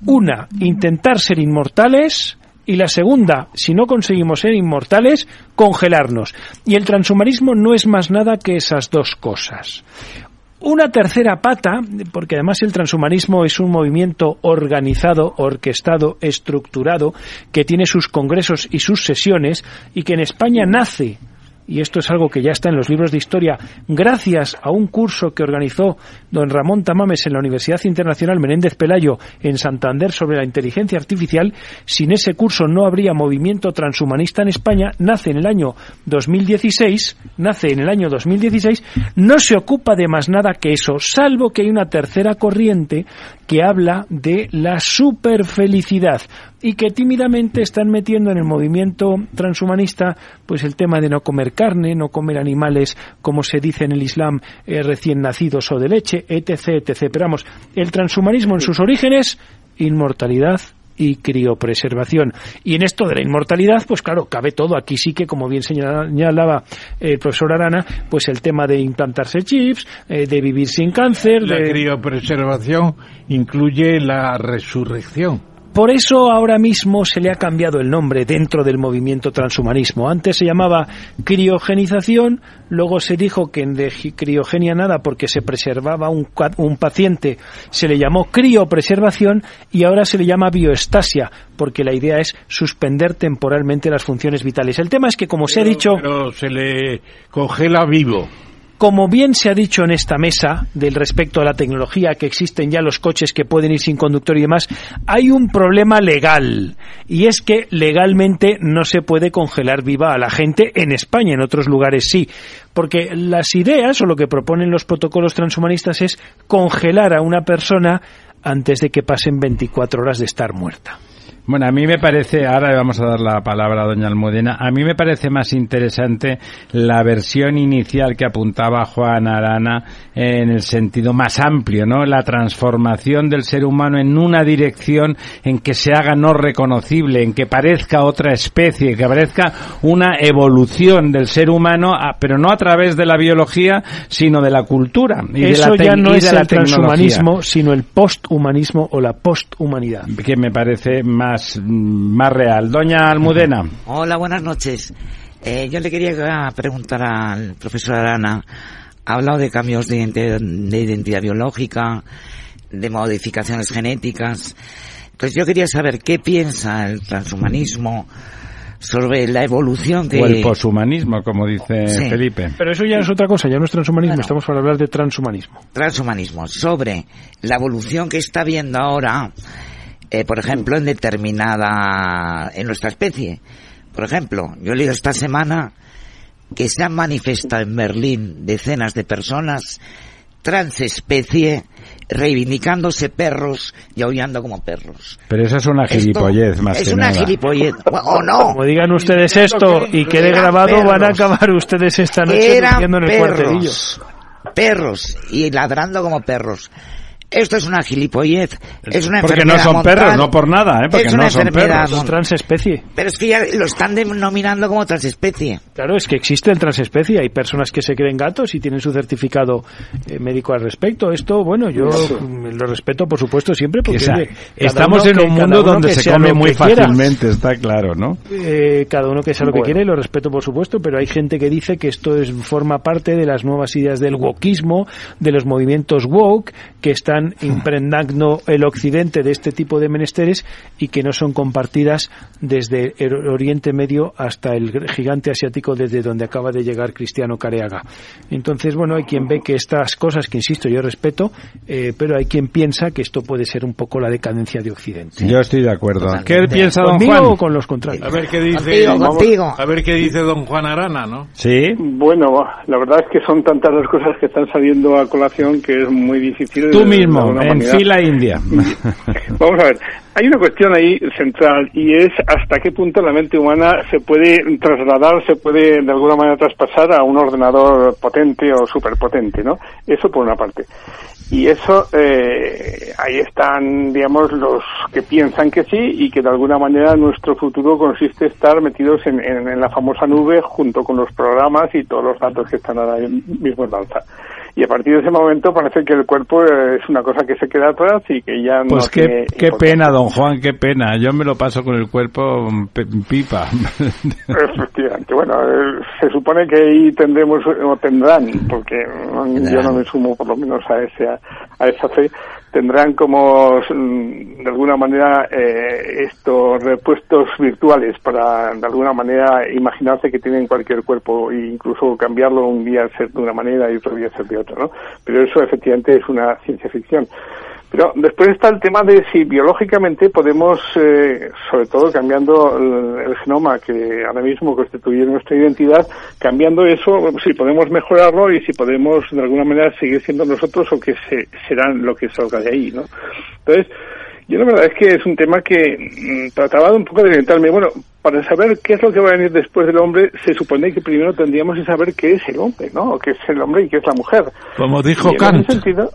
Una, intentar ser inmortales y la segunda, si no conseguimos ser inmortales, congelarnos. Y el transhumanismo no es más nada que esas dos cosas. Una tercera pata, porque además el transhumanismo es un movimiento organizado, orquestado, estructurado, que tiene sus congresos y sus sesiones, y que en España nace y esto es algo que ya está en los libros de historia, gracias a un curso que organizó don Ramón Tamames en la Universidad Internacional Menéndez Pelayo en Santander sobre la inteligencia artificial, sin ese curso no habría movimiento transhumanista en España, nace en el año 2016, nace en el año 2016, no se ocupa de más nada que eso, salvo que hay una tercera corriente que habla de la superfelicidad y que tímidamente están metiendo en el movimiento transhumanista pues el tema de no comer carne, no comer animales como se dice en el Islam eh, recién nacidos o de leche, etc, etc. Pero vamos, el transhumanismo en sus orígenes, inmortalidad y criopreservación. Y en esto de la inmortalidad, pues claro, cabe todo. Aquí sí que, como bien señalaba el profesor Arana, pues el tema de implantarse chips, eh, de vivir sin cáncer. La criopreservación incluye la resurrección. Por eso ahora mismo se le ha cambiado el nombre dentro del movimiento transhumanismo. Antes se llamaba criogenización, luego se dijo que en de criogenia nada porque se preservaba un, un paciente, se le llamó criopreservación y ahora se le llama bioestasia porque la idea es suspender temporalmente las funciones vitales. El tema es que, como se ha dicho... Pero se le congela vivo. Como bien se ha dicho en esta mesa del respecto a la tecnología, que existen ya los coches que pueden ir sin conductor y demás, hay un problema legal. Y es que legalmente no se puede congelar viva a la gente en España, en otros lugares sí. Porque las ideas o lo que proponen los protocolos transhumanistas es congelar a una persona antes de que pasen 24 horas de estar muerta. Bueno, a mí me parece, ahora le vamos a dar la palabra a doña Almudena, a mí me parece más interesante la versión inicial que apuntaba Juan Arana en el sentido más amplio, ¿no? La transformación del ser humano en una dirección en que se haga no reconocible, en que parezca otra especie, que parezca una evolución del ser humano, pero no a través de la biología, sino de la cultura. Y Eso de la ya no es el transhumanismo, sino el posthumanismo o la posthumanidad. Que me parece más más, real. Doña Almudena. Hola, buenas noches. Eh, yo le quería preguntar al profesor Arana, ha hablado de cambios de identidad, biológica, de modificaciones genéticas. Entonces yo quería saber qué piensa el transhumanismo sobre la evolución que... O el poshumanismo, como dice Felipe. Pero eso ya es otra cosa, ya no es transhumanismo, estamos para hablar de transhumanismo. Transhumanismo, sobre la evolución que está viendo ahora eh, por ejemplo, en determinada, en nuestra especie. Por ejemplo, yo he leído esta semana que se han manifestado en Berlín decenas de personas transespecie reivindicándose perros y aullando como perros. Pero eso es una gilipollez más es que una nada. gilipollez, o no. Como digan ustedes esto y quede grabado, van a acabar ustedes esta noche Eran en el cuartelillo. perros, perros y ladrando como perros. Esto es una gilipollez, es una Porque no enfermedad son mortal. perros, no por nada, ¿eh? Porque es una no son perros. Son transespecie. Pero es que ya lo están denominando como transespecie. Claro, es que existen transespecie. Hay personas que se creen gatos y tienen su certificado eh, médico al respecto. Esto, bueno, yo lo respeto, por supuesto, siempre porque oye, estamos en un mundo donde se come muy quiera. fácilmente, está claro, ¿no? Eh, cada uno que sea lo que Bueno. y lo respeto por supuesto, pero hay gente que dice que esto es forma parte de las nuevas ideas del wokismo, de los movimientos woke que están impregnando el occidente de este tipo de menesteres y que no son compartidas desde el Oriente Medio hasta el gigante asiático desde donde acaba de llegar Cristiano Careaga. Entonces, bueno, hay quien ve que estas cosas, que insisto, yo respeto, eh, pero hay quien piensa que esto puede ser un poco la decadencia de Occidente. Yo estoy de acuerdo. Totalmente. ¿Qué piensa don ¿Conmigo Juan? o con los contrarios? A ver qué dice. Contigo, vamos- contigo. A ver qué dice don Juan Arana, ¿no? Sí. Bueno, la verdad es que son tantas las cosas que están saliendo a colación que es muy difícil. Tú de mismo, en fila india. <laughs> Vamos a ver, hay una cuestión ahí central y es hasta qué punto la mente humana se puede trasladar, se puede de alguna manera traspasar a un ordenador potente o superpotente, ¿no? Eso por una parte. Y eso, eh, ahí están, digamos, los que piensan que sí y que de alguna manera nuestro futuro consiste en estar metidos en, en- en la famosa nube junto con los programas y todos los datos que están ahora mismo en danza. Y a partir de ese momento parece que el cuerpo eh, es una cosa que se queda atrás y que ya Pues no qué, tiene qué importancia. pena, don Juan, qué pena. Yo me lo paso con el cuerpo mm, pipa. <laughs> Efectivamente. Bueno, eh, se supone que ahí tendremos o tendrán, porque mm, yo no me sumo por lo menos a ese a esa fe, tendrán como mm, de alguna manera eh, estos repuestos virtuales para de alguna manera imaginarse que tienen cualquier cuerpo e incluso cambiarlo un día ser de una manera y otro día ser de otra, ¿no? Pero eso efectivamente es una ciencia ficción. Pero después está el tema de si biológicamente podemos, eh, sobre todo cambiando el, el genoma que ahora mismo constituye nuestra identidad, cambiando eso, si podemos mejorarlo y si podemos de alguna manera seguir siendo nosotros o que se, serán lo que salga de ahí, ¿no? Entonces, yo la verdad es que es un tema que mm, trataba de un poco de orientarme. Bueno, para saber qué es lo que va a venir después del hombre, se supone que primero tendríamos que saber qué es el hombre, ¿no? O qué es el hombre y qué es la mujer. Como dijo en Kant. ese sentido,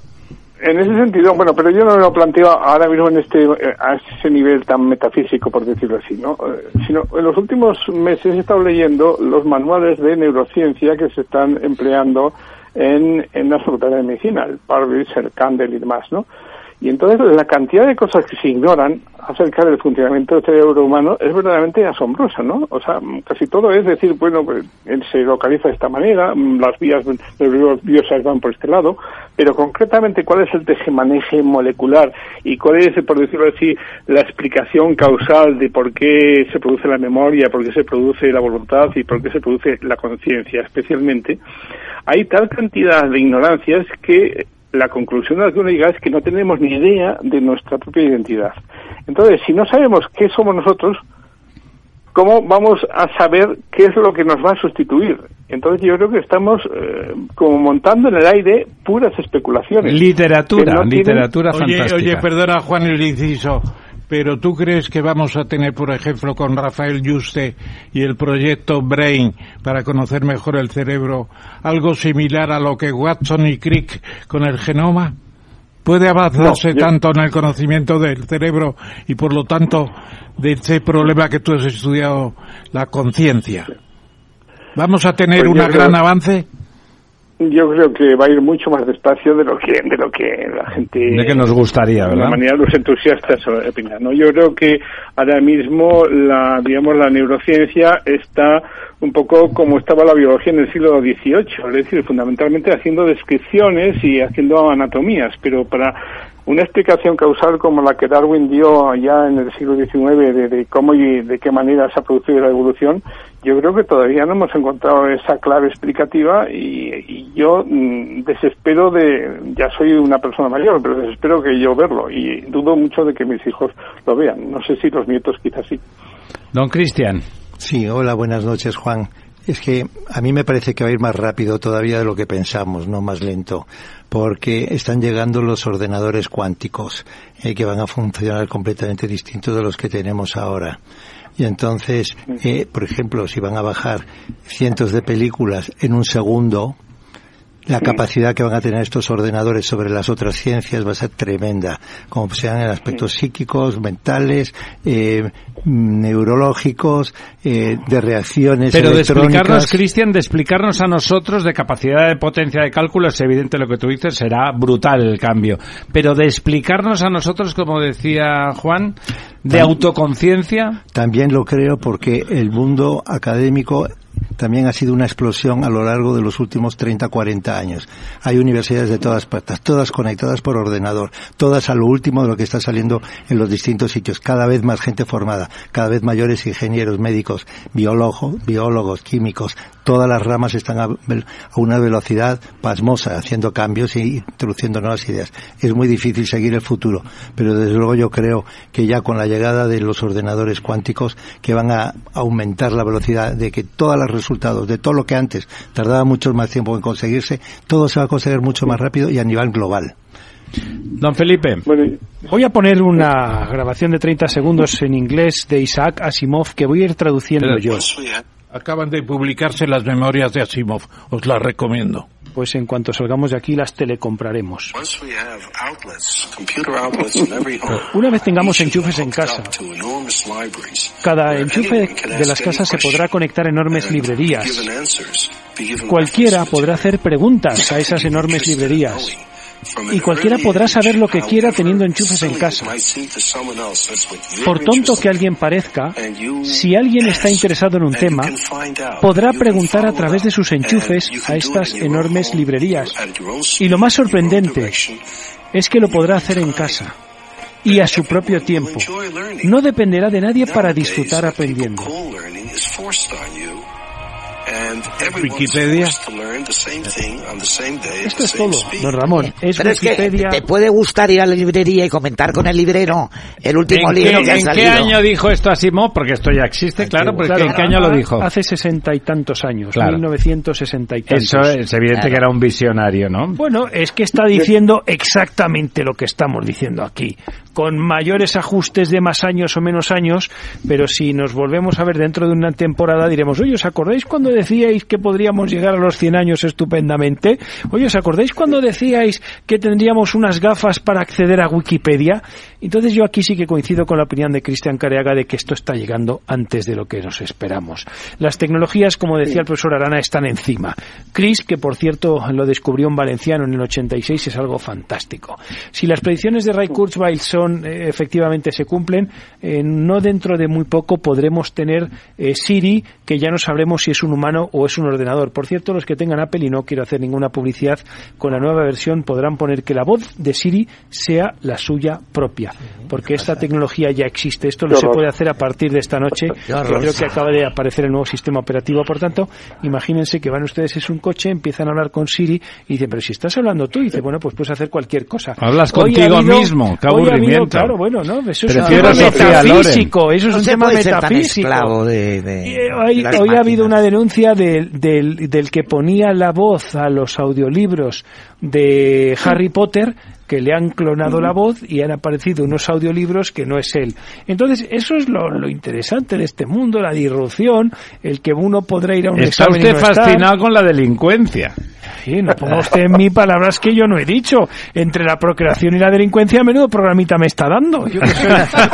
en ese sentido, bueno, pero yo no lo planteo ahora mismo en este eh, a ese nivel tan metafísico, por decirlo así, ¿no? Eh, Sino en los últimos meses he estado leyendo los manuales de neurociencia que se están empleando en, en la facultad de medicina, el Parvis, el Candel y demás, ¿no? Y entonces la cantidad de cosas que se ignoran acerca del funcionamiento del cerebro humano es verdaderamente asombrosa, ¿no? O sea, casi todo es decir, bueno, pues, él se localiza de esta manera, mm, las vías nerviosas van por este lado, pero concretamente cuál es el tejemaneje molecular y cuál es, por decirlo así, la explicación causal de por qué se produce la memoria, por qué se produce la voluntad y por qué se produce la conciencia especialmente, hay tal cantidad de ignorancias que la conclusión a la que uno llega es que no tenemos ni idea de nuestra propia identidad. Entonces, si no sabemos qué somos nosotros, ¿cómo vamos a saber qué es lo que nos va a sustituir? Entonces yo creo que estamos eh, como montando en el aire puras especulaciones. literatura, no tienen- literatura Oye, fantástica. oye, perdona Juan el inciso, pero ¿tú crees que vamos a tener, por ejemplo, con Rafael Yuste y el proyecto Brain para conocer mejor el cerebro, algo similar a lo que Watson y Crick con el genoma? ¿Puede avanzarse No, yo- tanto en el conocimiento del cerebro y, por lo tanto, de ese problema que tú has estudiado, la conciencia? ¿Vamos a tener Pues un creo- gran avance? Yo creo que va a ir mucho más despacio de lo que de lo que la gente De que nos gustaría, de ¿verdad? alguna manera los entusiastas opinan. ¿no? Yo creo que ahora mismo la digamos la neurociencia está un poco como estaba la biología en el siglo XVIII, es decir, fundamentalmente haciendo descripciones y haciendo anatomías, pero para una explicación causal como la que Darwin dio ya en el siglo XIX de, de cómo y de qué manera se ha producido la evolución, yo creo que todavía no hemos encontrado esa clave explicativa y, y yo mm, desespero de, ya soy una persona mayor, pero desespero que yo verlo y dudo mucho de que mis hijos lo vean. No sé si los nietos quizás sí. Don Cristian. Sí, hola, buenas noches, Juan. Es que a mí me parece que va a ir más rápido todavía de lo que pensamos, no más lento, porque están llegando los ordenadores cuánticos eh, que van a funcionar completamente distintos de los que tenemos ahora. Y entonces, eh, por ejemplo, si van a bajar cientos de películas en un segundo, la capacidad que van a tener estos ordenadores sobre las otras ciencias va a ser tremenda, como sean en aspectos psíquicos, mentales, eh, neurológicos, eh, de reacciones Pero de electrónicas. explicarnos, Cristian, de explicarnos a nosotros de capacidad de potencia de cálculo, es evidente lo que tú dices, será brutal el cambio. Pero de explicarnos a nosotros, como decía Juan, de autoconciencia, También lo creo porque el mundo académico también ha sido una explosión a lo largo de los últimos 30, 40 años. Hay universidades de todas partes, todas conectadas por ordenador, todas a lo último de lo que está saliendo en los distintos sitios, cada vez más gente formada, cada vez mayores ingenieros, médicos, biólogos, biólogos, químicos, todas las ramas están a, una velocidad pasmosa, haciendo cambios y introduciendo nuevas ideas. Es muy difícil seguir el futuro, pero desde luego yo creo que ya con la llegada de los ordenadores cuánticos que van a aumentar la velocidad de que todos los resultados, de todo lo que antes tardaba mucho más tiempo en conseguirse, todo se va a conseguir mucho más rápido y a nivel global. don Felipe. Voy a poner una grabación de 30 segundos en inglés de Isaac Asimov que voy a ir traduciendo yo. Acaban de publicarse las memorias de Asimov. Os las recomiendo. Pues en cuanto salgamos de aquí las telecompraremos. <laughs> Una vez tengamos enchufes en casa, cada enchufe de las casas se podrá conectar a enormes librerías. Cualquiera podrá hacer preguntas a esas enormes librerías. Y cualquiera podrá saber lo que quiera teniendo enchufes en casa. Por tonto que alguien parezca, si alguien está interesado en un tema, podrá preguntar a través de sus enchufes a estas enormes librerías. Y lo más sorprendente es que lo podrá hacer en casa y a su propio tiempo. No dependerá de nadie para disfrutar aprendiendo. Wikipedia. forced to learn the same thing on the same day at Esto the es same todo, don Ramón. Es Pero es que Wikipedia. te puede gustar ir a la librería y comentar con el librero el último ¿En, qué, libro que ha en qué salido. año dijo esto Asimov? Porque esto ya existe, claro, porque Claro, ¿en qué año lo dijo? Hace sesenta y tantos años, Claro. 1960 y tantos. Eso es evidente que era un visionario, ¿no? Bueno, es que está diciendo exactamente lo que estamos diciendo aquí, con mayores ajustes de más años o menos años, pero si nos volvemos a ver dentro de una temporada diremos, oye, ¿os acordáis cuando decíais que podríamos llegar a los 100 años estupendamente? Oye, ¿os acordáis cuando decíais que tendríamos unas gafas para acceder a Wikipedia? Entonces yo aquí sí que coincido con la opinión de Cristian Careaga de que esto está llegando antes de lo que nos esperamos. Las tecnologías, como decía el profesor Arana, están encima. CRISP, que por cierto lo descubrió un valenciano en el 86, es algo fantástico. Si las predicciones de Ray Kurzweil son eh, efectivamente se cumplen, eh, no dentro de muy poco podremos tener eh, Siri, que ya no sabremos si es un humano o es un ordenador. Por cierto, los que tengan Apple, y no quiero hacer ninguna publicidad, con la nueva versión podrán poner que la voz de Siri sea la suya propia, porque esta tecnología ya existe. Esto no se puede hacer a partir de esta noche, que creo que acaba de aparecer el nuevo sistema operativo. Por tanto, imagínense que van ustedes es un coche, empiezan a hablar con Siri y dicen, pero si estás hablando tú, y dice, bueno, pues puedes hacer cualquier cosa. Hablas Hoy ha contigo habido- mismo, qué hoy ha habido- aburrimiento. claro, bueno, no, eso es un Prefiero tema metafísico, eso es No un tema metafísico. de, de- hoy, hoy ha habido una denuncia del, del, del que ponía la voz a los audiolibros de Harry Potter que le han clonado la voz y han aparecido unos audiolibros que no es él. Entonces, eso es lo, lo interesante de este mundo, la disrupción, el que uno podrá ir a un Está examen y usted no estar. fascinado con la delincuencia. Sí, no ponga usted en mí palabras que yo no he dicho. Entre la procreación y la delincuencia, menudo programita me está dando. Yo que soy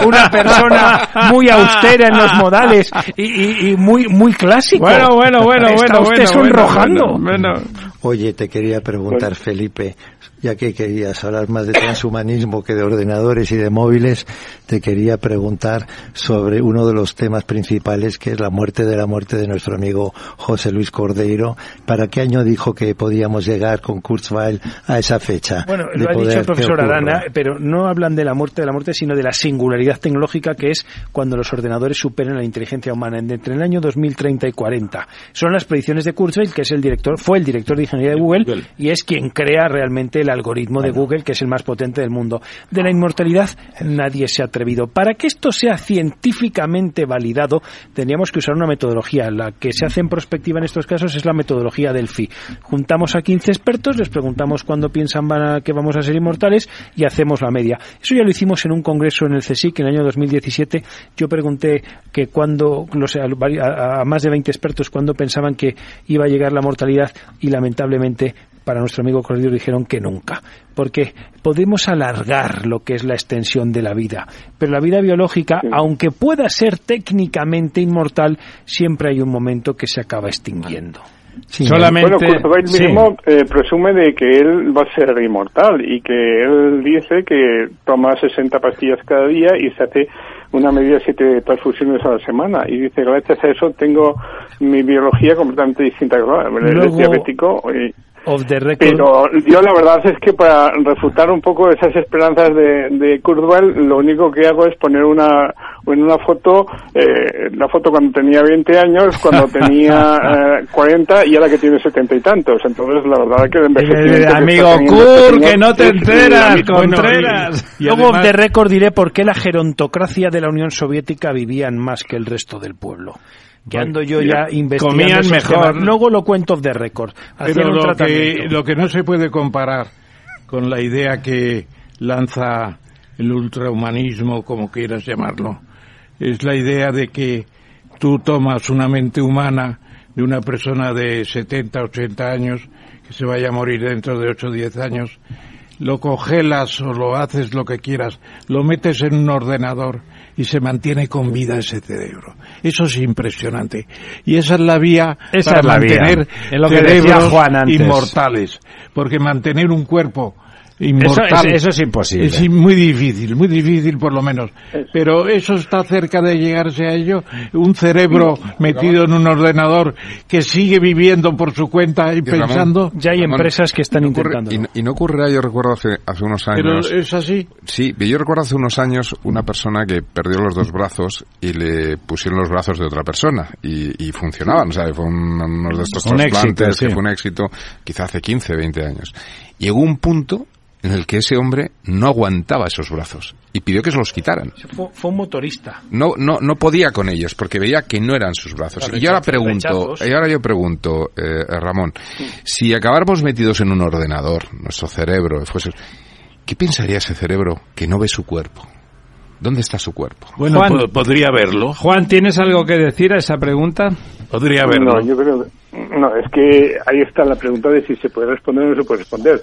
una persona muy austera en los modales y, y- y muy muy clásico. Bueno, bueno, bueno, Está bueno, usted bueno, sonrojando. bueno, bueno. Oye, te quería preguntar, Felipe, ya que querías hablar más de transhumanismo que de ordenadores y de móviles, te quería preguntar sobre uno de los temas principales, que es la muerte de la muerte de nuestro amigo José Luis Cordeiro. ¿Para qué año dijo que podía podíamos llegar con Kurzweil a esa fecha. Bueno, lo ha dicho el profesor Arana, pero no hablan de la muerte de la muerte, sino de la singularidad tecnológica que es cuando los ordenadores superen la inteligencia humana entre el año 2030 y 40. Son las predicciones de Kurzweil, que es el director, fue el director de ingeniería de Google, y es quien crea realmente el algoritmo de Google, que es el más potente del mundo. De la inmortalidad nadie se ha atrevido. Para que esto sea científicamente validado, tendríamos que usar una metodología. La que se hace en prospectiva en estos casos es la metodología Delphi. Juntamos a 15 expertos, les preguntamos cuándo piensan que vamos a ser inmortales y hacemos la media. Eso ya lo hicimos en un congreso en el CSIC en el año 2017. Yo pregunté que cuando, no sé, a, a más de 20 expertos cuándo pensaban que iba a llegar la mortalidad y lamentablemente para nuestro amigo Corredor dijeron que nunca, porque podemos alargar lo que es la extensión de la vida, pero la vida biológica, aunque pueda ser técnicamente inmortal, siempre hay un momento que se acaba extinguiendo. Solamente, bueno, Kurzweil mismo eh, presume de que él va a ser inmortal y que él dice que toma 60 pastillas cada día y se hace una medida de siete transfusiones a la semana y dice gracias a eso tengo mi biología completamente distinta. Él es diabético y, pero yo la verdad es que para refutar un poco esas esperanzas de, de Kurzweil, lo único que hago es poner una en una foto, eh, la foto cuando tenía 20 años, cuando tenía <laughs> eh, 40 y ahora que tiene 70 y tantos. Entonces, la verdad es que el envejecimiento... amigo Kurt, que no te enteras, Contreras. Luego de récord diré por qué la gerontocracia de la Unión Soviética vivían más que el resto del pueblo que ando yo ya investigando. Comían mejor. Luego lo cuento of the record. Pero lo que, lo que no se puede comparar con la idea que lanza el ultrahumanismo, como quieras llamarlo, es la idea de que tú tomas una mente humana de una persona de 70, 80 años que se vaya a morir dentro de 8 o 10 años, lo congelas o lo haces lo que quieras, lo metes en un ordenador y se mantiene con vida ese cerebro. Eso es impresionante. Y esa es la vía para mantener cerebros inmortales. Porque mantener un cuerpo inmortal. Eso, es imposible. Es muy difícil, muy difícil por lo menos. Pero eso está cerca de llegarse a ello. Un cerebro metido en un ordenador que sigue viviendo por su cuenta y, pensando. ya hay empresas que están intentando. Y, no ocurrirá, yo recuerdo hace, hace unos años. Pero es así. Sí, yo recuerdo hace unos años una persona que perdió los dos brazos y le pusieron los brazos de otra persona y, funcionaban. O sea, fue uno de estos un trasplantes que fue un éxito, quizá hace 15, 20 años. Llegó un punto en el que ese hombre no aguantaba esos brazos y pidió que se los quitaran. Fue, un motorista. No, no, no podía con ellos porque veía que no eran sus brazos. y ahora pregunto, y ahora yo pregunto, eh, Ramón, si acabáramos metidos en un ordenador, nuestro cerebro, fuese, ¿qué pensaría ese cerebro que no ve su cuerpo? ¿Dónde está su cuerpo? Bueno, podría verlo. Juan, ¿tienes algo que decir a esa pregunta? Podría. No, yo creo no, es que ahí está la pregunta de si se puede responder o no se puede responder.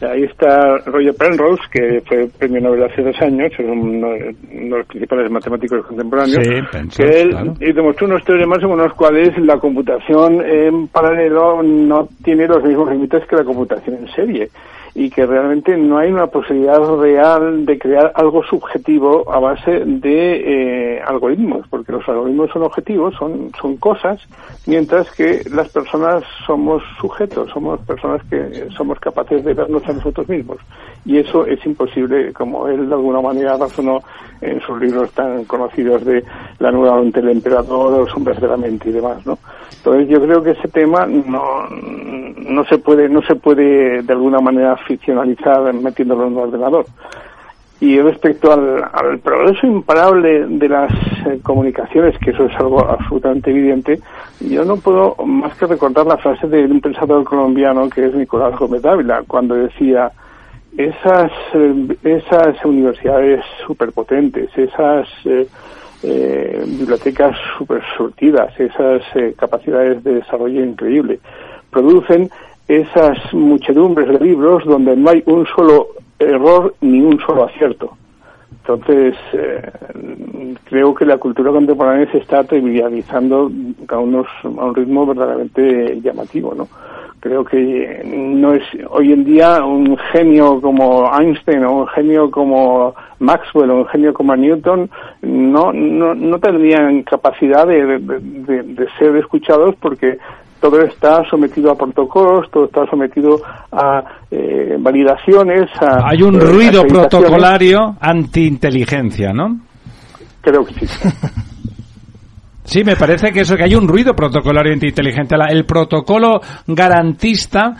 Ahí está Roger Penrose, que fue premio Nobel hace dos años, es uno, de los principales matemáticos contemporáneos, que él demostró unos teoremas según los cuales la computación en paralelo no tiene los mismos límites que la computación en serie y que realmente no hay una posibilidad real de crear algo subjetivo a base de eh, algoritmos, porque los algoritmos son objetivos, son, son cosas, mientras que las personas somos sujetos, somos personas que somos capaces de vernos a nosotros mismos. Y eso es imposible, como él de alguna manera razonó en sus libros tan conocidos de La nueva mente del emperador, Los hombres de la mente y demás, ¿no? Entonces yo creo que ese tema no, no se puede, no se puede de alguna manera ficcionalizar metiéndolo en un ordenador. Y respecto al, progreso imparable de las eh, comunicaciones, que eso es algo absolutamente evidente, yo no puedo más que recordar la frase de un pensador colombiano que es Nicolás Gómez Dávila, cuando decía, esas, eh, esas universidades superpotentes, esas eh, eh, bibliotecas super surtidas, esas capacidades de desarrollo increíble, producen esas muchedumbres de libros donde no hay un solo error ni un solo acierto. Entonces, eh, creo que la cultura contemporánea se está trivializando a, unos, a un ritmo verdaderamente llamativo, ¿no? Creo que no es hoy en día un genio como Einstein o un genio como Maxwell o un genio como Newton no, no, no tendrían capacidad de, de ser escuchados porque todo está sometido a protocolos, todo está sometido a eh, validaciones. A, Hay un eh, ruido protocolario anti-inteligencia, ¿no? Creo que sí. <laughs> Sí, me parece que eso, que hay un ruido protocolario inteligente. El protocolo garantista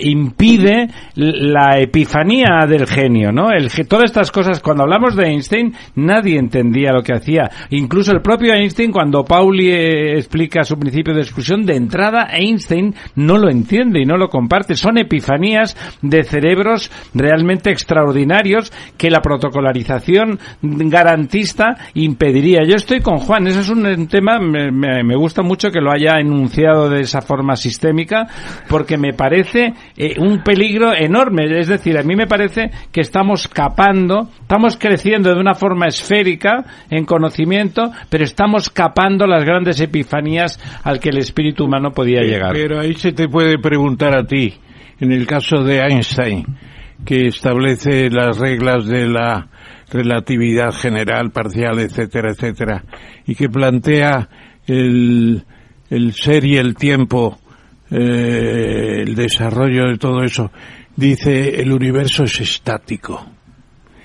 impide la epifanía del genio, ¿no? El, todas estas cosas, cuando hablamos de Einstein, nadie entendía lo que hacía. Incluso el propio Einstein, cuando Pauli eh, explica su principio de exclusión, de entrada Einstein no lo entiende y no lo comparte. Son epifanías de cerebros realmente extraordinarios que la protocolarización garantista impediría. Yo estoy con Juan, eso es un tema, me, me- me gusta mucho que lo haya enunciado de esa forma sistémica, porque me parece eh, un peligro enorme. Es decir, a mí me parece que estamos capando, estamos creciendo de una forma esférica en conocimiento, pero estamos capando las grandes epifanías al que el espíritu humano podía llegar. Pero ahí se te puede preguntar a ti, en el caso de Einstein, que establece las reglas de la relatividad general, parcial, etcétera, etcétera, y que plantea el, el ser y el tiempo, eh, el desarrollo de todo eso, dice el universo es estático.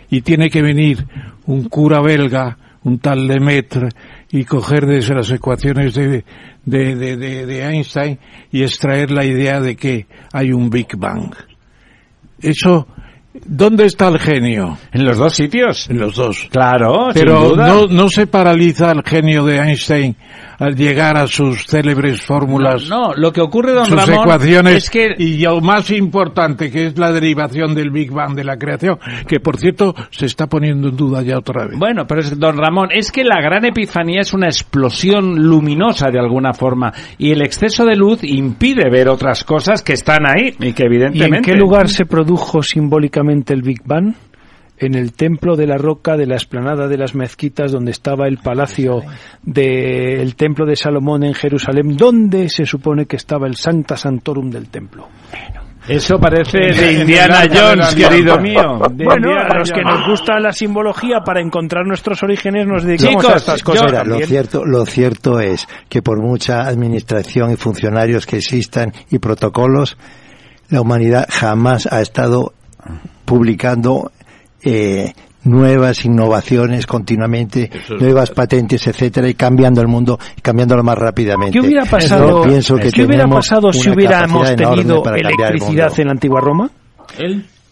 Y tiene que venir un cura belga, un tal Lemaitre, y coger desde las ecuaciones de, de, de, de- Einstein y extraer la idea de que hay un Big Bang. Eso, ¿dónde está el genio? En los dos sitios. En los dos. Claro, Pero sin duda. no, no se paraliza el genio de Einstein al llegar a sus célebres fórmulas. No, lo que ocurre, don sus Ramón, ecuaciones es que y lo más importante que es la derivación del Big Bang de la creación, que por cierto se está poniendo en duda ya otra vez. Bueno, pero es, don Ramón, es que la gran epifanía es una explosión luminosa de alguna forma y el exceso de luz impide ver otras cosas que están ahí y que ¿Y evidentemente... en qué lugar se produjo simbólicamente el Big Bang? En el templo de la roca de la explanada de las mezquitas, donde estaba el palacio del templo de Salomón en Jerusalén, donde se supone que estaba el Sancta Santorum del templo. Eso parece de <laughs> Indiana de Jones, querido mío. de Bueno, Indiana a los que Jones. nos gusta la simbología para encontrar nuestros orígenes nos dedicamos a estas cosas Mira, lo cierto, lo cierto es que por mucha administración y funcionarios que existan y protocolos, la humanidad jamás ha estado publicando eh, nuevas innovaciones continuamente, es nuevas patentes, etcétera, y cambiando el mundo, y cambiándolo más rápidamente. ¿Qué hubiera pasado, Yo pienso que ¿qué hubiera pasado si hubiéramos tenido el electricidad mundo. en la antigua Roma?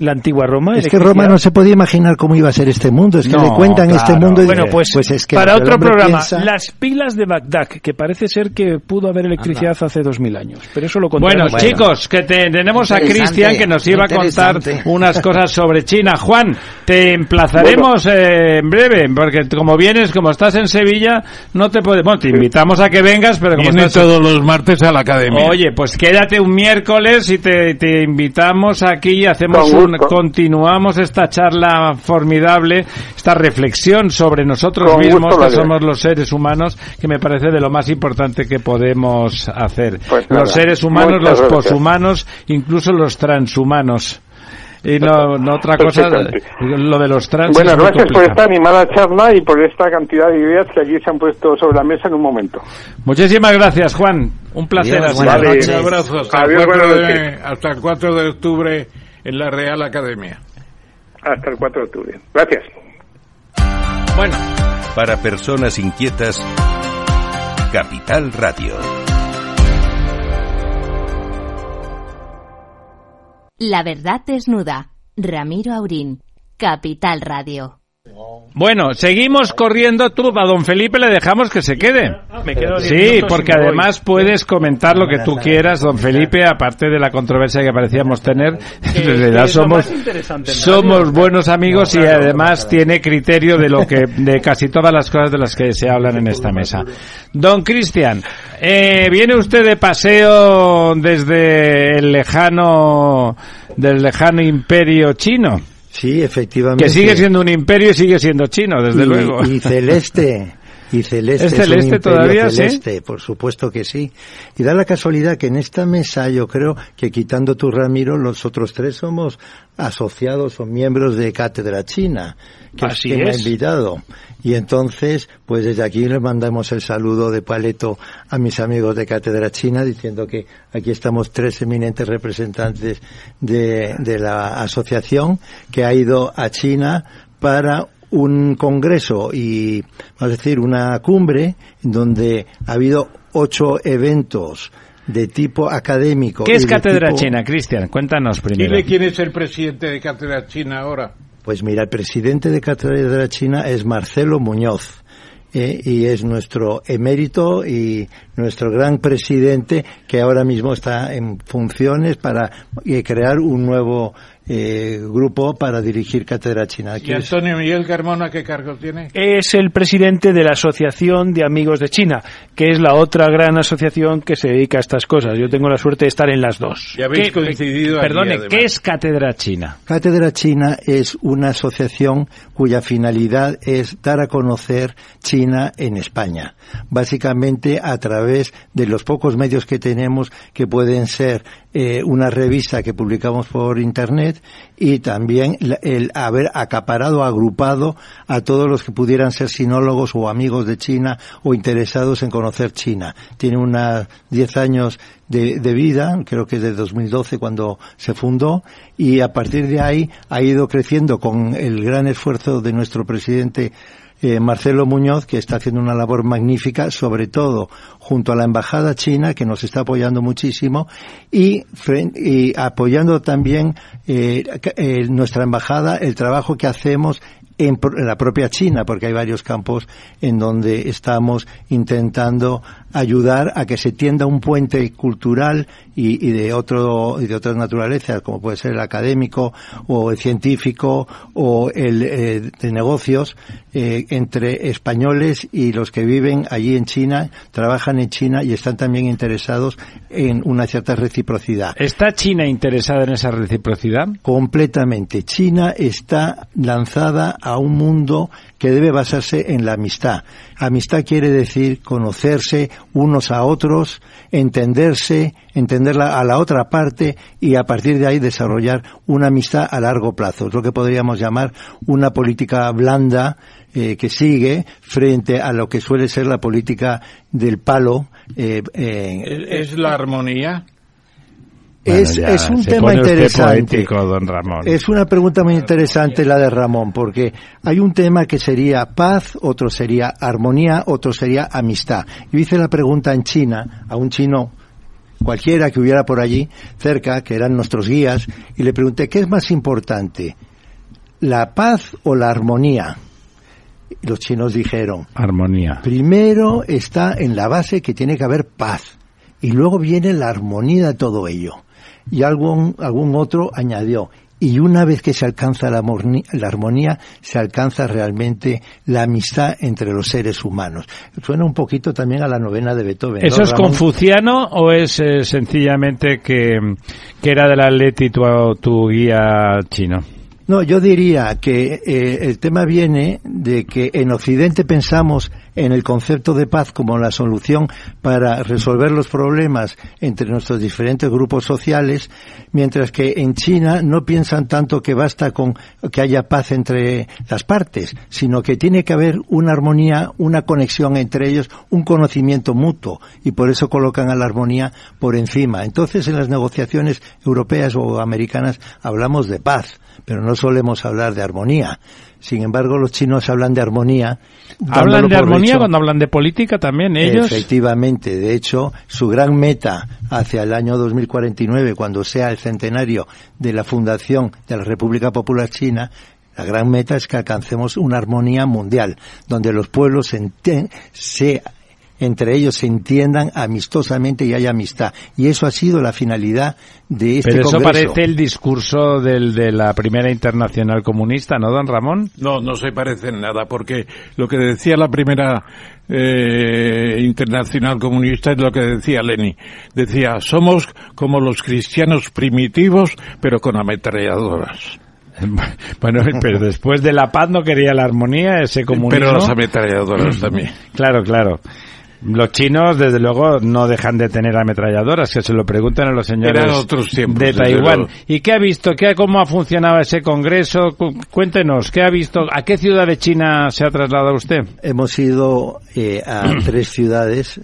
La antigua Roma. Es que. Roma no se podía imaginar cómo iba a ser este mundo, es que No, le cuentan claro. este mundo y bueno pues, es que para otro programa piensa- las pilas de Bagdad que parece ser que pudo haber electricidad hace dos mil años pero eso lo Bueno, contaremos chicos, que te- tenemos a Cristian que nos iba a contar unas cosas sobre China. Juan, te emplazaremos eh, en breve, porque como vienes, como estás en Sevilla, no te podemos... Bueno, te invitamos a que vengas, pero como Viene estás... todos los martes a la academia. Oye, pues quédate un miércoles y te, te invitamos aquí y hacemos un, continuamos esta charla formidable, esta reflexión sobre nosotros mismos, que somos los seres humanos, que me parece de lo más importante que podemos hacer. Pues nada, los seres humanos, muchas los gracias. poshumanos, incluso los transhumanos. Y no, no otra cosa, Perfectamente. lo de los trans. Bueno, gracias por esta animada charla y por esta cantidad de ideas que aquí se han puesto sobre la mesa en un momento. Muchísimas gracias, Juan. Un placer. Adiós, así. buenas Vale. noches. Un abrazo hasta, el Adiós, 4 buenas de, noches. hasta el 4 de octubre en la Real Academia. Hasta el 4 de octubre. Gracias. Bueno. Para personas inquietas, Capital Radio. La verdad desnuda. Ramiro Aurín. Capital Radio. Bueno, seguimos corriendo. Tú, a don Felipe le dejamos que se quede. me quedo diez Sí, porque además puedes comentar lo que tú quieras, don Felipe, aparte de la controversia que parecíamos tener. <laughs> En realidad somos, somos buenos amigos y además tiene criterio de lo que, de casi todas las cosas de las que se hablan en esta mesa. Don Cristian, eh, viene usted de paseo desde el lejano, del lejano imperio chino. Sí, efectivamente. Que sigue siendo un imperio y sigue siendo chino, desde y, luego. y celeste. <laughs> Y celeste es celeste todavía, celeste, por supuesto que sí. Y da la casualidad que en esta mesa yo creo que quitando tu Ramiro, los otros tres somos asociados o miembros de Cátedra China, que, Así me ha es. invitado. Y entonces, pues desde aquí les mandamos el saludo de paleto a mis amigos de Cátedra China, diciendo que aquí estamos tres eminentes representantes de, de la asociación que ha ido a China para un congreso y, vamos a decir, una cumbre donde ha habido ocho eventos de tipo académico. ¿Qué es Cátedra tipo- China, Cristian? Cuéntanos primero. Dile quién es el presidente de Cátedra China ahora. Pues mira, el presidente de Cátedra China es Marcelo Muñoz. eh, y es nuestro emérito y nuestro gran presidente que ahora mismo está en funciones para eh, crear un nuevo eh, grupo para dirigir Cátedra China. ¿Y Antonio Miguel Carmona qué cargo tiene? Es el presidente de la Asociación de Amigos de China, que es la otra gran asociación que se dedica a estas cosas. Yo tengo la suerte de estar en las dos. Y habéis ¿Qué- coincidido allí, Perdone, además. ¿qué es Cátedra China? Cátedra China es una asociación cuya finalidad es dar a conocer China en España. Básicamente a través de los pocos medios que tenemos que pueden ser eh, una revista que publicamos por Internet y también el haber acaparado, agrupado a todos los que pudieran ser sinólogos o amigos de China o interesados en conocer China. Tiene unos 10 años de, de vida, creo que es de 2012 cuando se fundó, y a partir de ahí ha ido creciendo con el gran esfuerzo de nuestro presidente eh, Marcelo Muñoz, que está haciendo una labor magnífica, sobre todo junto a la Embajada China, que nos está apoyando muchísimo, y, apoyando también eh, nuestra Embajada, el trabajo que hacemos en la propia China, porque hay varios campos en donde estamos intentando ayudar a que se tienda un puente cultural y, y de otro y de otras naturalezas, como puede ser el académico o el científico o el eh, de negocios eh, entre españoles y los que viven allí en China, trabajan en China y están también interesados en una cierta reciprocidad. ¿Está China interesada en esa reciprocidad? Completamente. China está lanzada a un mundo que debe basarse en la amistad. Amistad quiere decir conocerse unos a otros, entenderse, entenderla a la otra parte y a partir de ahí desarrollar una amistad a largo plazo. Es lo que podríamos llamar una política blanda eh, que sigue frente a lo que suele ser la política del palo. eh, eh, ¿Es la armonía? Es, Bueno, ya, es un tema interesante. poético, don Ramón. Es una pregunta muy interesante la de Ramón, porque hay un tema que sería paz, otro sería armonía, otro sería amistad. Yo hice la pregunta en China a un chino cualquiera que hubiera por allí cerca, que eran nuestros guías, y le pregunté, ¿qué es más importante? ¿La paz o la armonía? Y los chinos dijeron, Armonía. primero está en la base que tiene que haber paz, y luego viene la armonía de todo ello. Y algún, algún otro añadió, y una vez que se alcanza la, morni- la armonía, se alcanza realmente la amistad entre los seres humanos. Suena un poquito también a la novena de Beethoven. ¿no, ¿Eso es confuciano o es eh, sencillamente que, que era del Atleti tu, tu guía chino? No, yo diría que eh, el tema viene de que en Occidente pensamos en el concepto de paz como la solución para resolver los problemas entre nuestros diferentes grupos sociales, mientras que en China no piensan tanto que basta con que haya paz entre las partes, sino que tiene que haber una armonía, una conexión entre ellos, un conocimiento mutuo, y por eso colocan a la armonía por encima. Entonces, en las negociaciones europeas o americanas hablamos de paz, pero no solemos hablar de armonía. Sin embargo, los chinos hablan de armonía. ¿Hablan de armonía hecho. cuando hablan de política también ellos? Efectivamente, de hecho, su gran meta hacia el año 2049, cuando sea el centenario de la fundación de la República Popular China, la gran meta es que alcancemos una armonía mundial, donde los pueblos se entre ellos se entiendan amistosamente y haya amistad. Y eso ha sido la finalidad de este Pero eso parece el discurso del, de la primera internacional comunista, ¿no, don Ramón? No, no se parece en nada, porque lo que decía la primera eh, internacional comunista es lo que decía Lenin. Decía, somos como los cristianos primitivos, pero con ametralladoras. <laughs> Bueno, pero después de la paz no quería la armonía, ese comunismo. Pero las ametralladoras también. Claro, claro. Los chinos, desde luego, no dejan de tener ametralladoras, que se lo preguntan a los señores Eran otros tiempos, de Taiwán. ¿Y qué ha visto? ¿Qué, ¿Cómo ha funcionado ese congreso? Cu- Cuéntenos, ¿qué ha visto? ¿A qué ciudad de China se ha trasladado usted? Hemos ido eh, a <clears throat> tres ciudades.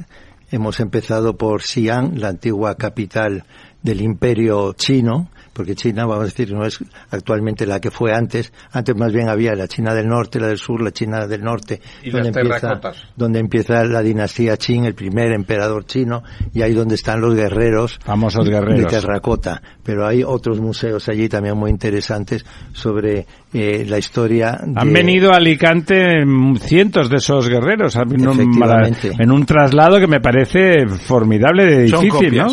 Hemos empezado por Xi'an, la antigua capital del imperio chino, porque China, vamos a decir, no es actualmente la que fue antes. Antes más bien había la China del norte, la del sur, la China del norte, Y donde, las empieza, terracotas. donde empieza la dinastía Qing, el primer emperador chino, y ahí donde están los guerreros, Famosos guerreros. de terracota. Pero hay otros museos allí también muy interesantes sobre eh, la historia. Han de- venido a Alicante cientos de esos guerreros en un, en un traslado que me parece formidable de Son difícil, ¿no?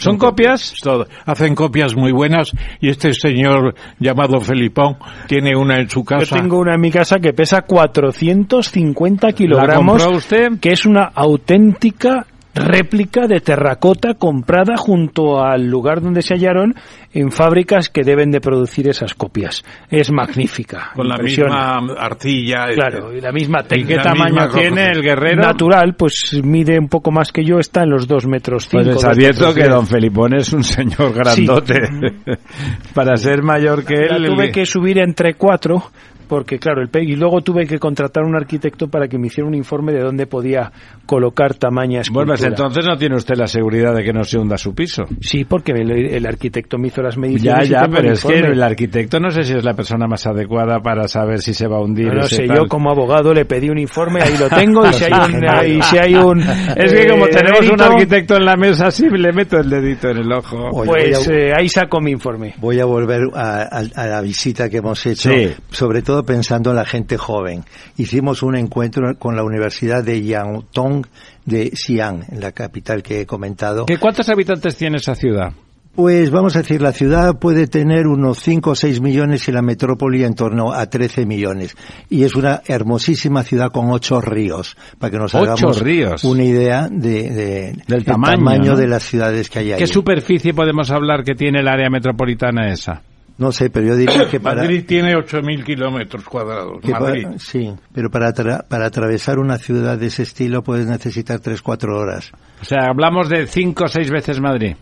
¿Son copias? Todo. Hacen copias muy buenas y este señor llamado Felipón tiene una en su Yo casa. tengo una en mi casa que pesa 450 kilogramos, compró usted? que es una auténtica réplica de terracota comprada junto al lugar donde se hallaron en fábricas que deben de producir esas copias. Es magnífica. <laughs> con la misma arcilla. Claro, y la misma ¿Y técnica. qué La tamaño misma tiene el guerrero? Natural, pues mide un poco más que yo, está en los dos metros cinco. Pues dos advierto metros que diez. don Felipón es un señor grandote. <laughs> Para ser mayor que La él. tuve el- que subir entre cuatro porque claro el y luego tuve que contratar a un arquitecto para que me hiciera un informe de dónde podía colocar tamaña escultura. Bueno, pues entonces no tiene usted la seguridad de que no se hunda su piso. sí porque el, el arquitecto me hizo las Ya, mediciones ya, tengo pero es que el arquitecto no sé si es la persona más adecuada para saber si se va a hundir. no, no sé, tal. yo como abogado le pedí un informe, ahí lo tengo, y <laughs> si hay un... y si hay un <laughs> Es que como eh, tenemos un mérito, arquitecto en la mesa, sí le meto el dedito en el ojo. Oye, Pues voy a- eh, ahí saco mi informe. Voy a volver a, a- a la visita que hemos hecho, Sí. sobre todo pensando en la gente joven. Hicimos un encuentro con la Universidad de Yangtong de Xi'an, en la capital que he comentado. ¿Qué, ¿Cuántos habitantes tiene esa ciudad? Pues vamos a decir, la ciudad puede tener unos 5 o 6 millones y la metrópoli en torno a 13 millones. Y es una hermosísima ciudad con ocho ríos, para que nos hagamos ríos. una idea de, de- Del el tamaño, ¿no? de las ciudades que hay ahí. ¿Qué superficie podemos hablar que tiene el área metropolitana esa? No sé, pero yo diría que <coughs> para... Madrid tiene 8.000 kilómetros cuadrados. Madrid. para- sí, pero para, atra- para atravesar una ciudad de ese estilo puedes necesitar 3-4 horas. O sea, hablamos de cinco o seis veces Madrid.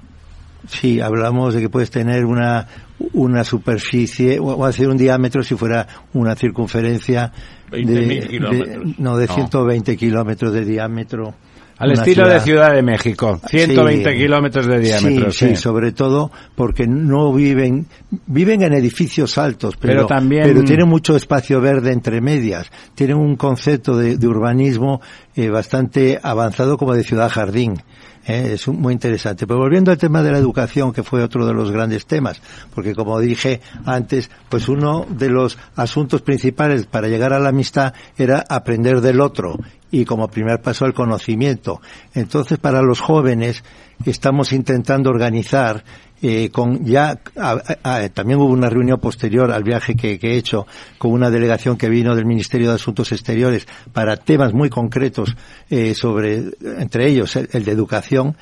Sí, hablamos de que puedes tener una, una superficie, o, o hacer un diámetro si fuera una circunferencia 20.000 de, kilómetros. de- no, de No. 120 kilómetros de diámetro. Al estilo de Ciudad de México. 120 Sí. kilómetros de diámetro. Sí, Sí, sí, sobre todo porque no viven, viven en edificios altos, pero, Pero también- pero tienen mucho espacio verde entre medias. Tienen un concepto de, de urbanismo eh, bastante avanzado como de ciudad jardín. Eh, es muy interesante. Pero volviendo al tema de la educación, que fue otro de los grandes temas, porque como dije antes, pues uno de los asuntos principales para llegar a la amistad era aprender del otro y como primer paso al conocimiento. Entonces, para los jóvenes estamos intentando organizar eh, con ya a- también hubo una reunión posterior al viaje que, que he hecho con una delegación que vino del Ministerio de Asuntos Exteriores para temas muy concretos eh, sobre entre ellos el, el de educación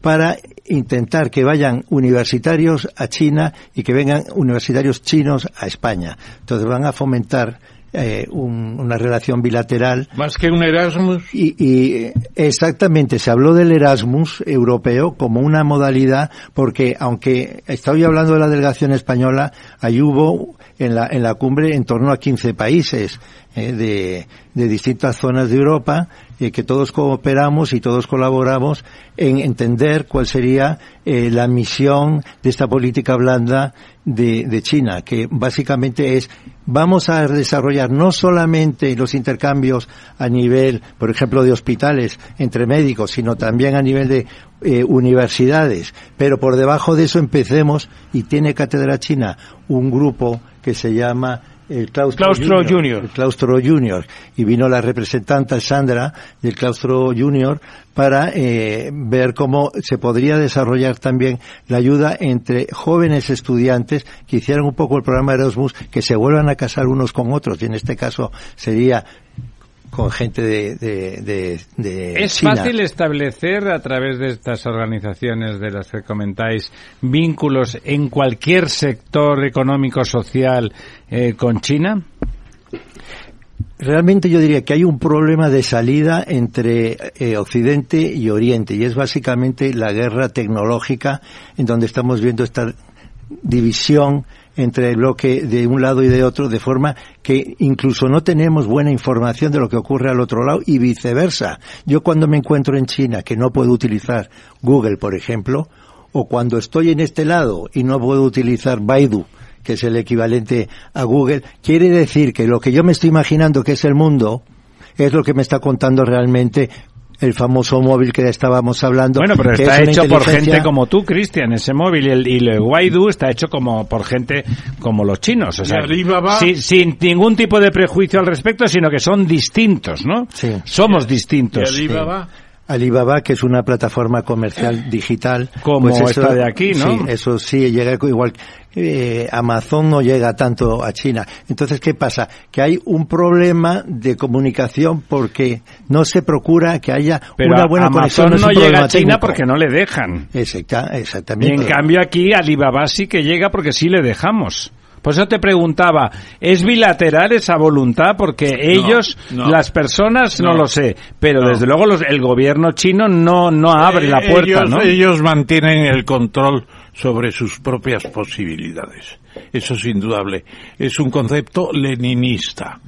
para intentar que vayan universitarios a China y que vengan universitarios chinos a España. Entonces van a fomentar eh, un- una relación bilateral Más que un Erasmus. y, y, eh, exactamente, se habló del Erasmus europeo como una modalidad, porque aunque estoy hablando de la delegación española, ahí hubo en la, en la cumbre en torno a 15 países eh, de, de distintas zonas de Europa, eh, que todos cooperamos y todos colaboramos en entender cuál sería eh, la misión de esta política blanda de, de China, que básicamente es vamos a desarrollar no solamente los intercambios a nivel, por ejemplo, de hospitales entre médicos, sino también a nivel de universidades. Pero por debajo de eso empecemos, y tiene Cátedra China un grupo que se llama el Claustro, Claustro Junior. El Claustro Junior. Y vino la representante Sandra del Claustro Junior para eh, ver cómo se podría desarrollar también la ayuda entre jóvenes estudiantes que hicieran un poco el programa Erasmus, que se vuelvan a casar unos con otros. Y en este caso sería con gente de, de, de, ¿Es fácil establecer a través de estas organizaciones de las que comentáis vínculos en cualquier sector económico social eh, con China? Realmente yo diría que hay un problema de salida entre eh, Occidente y Oriente y es básicamente la guerra tecnológica en donde estamos viendo esta división entre el bloque de un lado y de otro, de forma que incluso no tenemos buena información de lo que ocurre al otro lado y viceversa. Yo cuando me encuentro en China que no puedo utilizar Google, por ejemplo, o cuando estoy en este lado y no puedo utilizar Baidu, que es el equivalente a Google, quiere decir que lo que yo me estoy imaginando que es el mundo, es lo que me está contando realmente el famoso móvil que estábamos hablando. Bueno, pero está hecho por gente como tú, Cristian, ese móvil. Y el, y el Waidu está hecho como por gente como los chinos. O sea, sin, sin, ningún tipo de prejuicio al respecto, sino que son distintos, ¿no? Sí. Somos distintos. ¿Y Alibaba? Que es una plataforma comercial digital. Como pues esta de aquí, ¿no? Sí, eso sí, llega igual. Eh, Amazon no llega tanto a China. Entonces, ¿qué pasa? Que hay un problema de comunicación porque no se procura que haya una buena Amazon conexión. no, llega a China porque no le dejan. Exacta, exactamente. Y en cambio aquí Alibaba sí que llega porque sí le dejamos. Por eso te preguntaba, ¿es bilateral esa voluntad? Porque ellos, no. las personas, no, No. lo sé, pero desde luego los- el gobierno chino no, no abre la Eh, puerta, ellos, ¿no? ellos mantienen el control sobre sus propias posibilidades. Eso es indudable. Es un concepto leninista.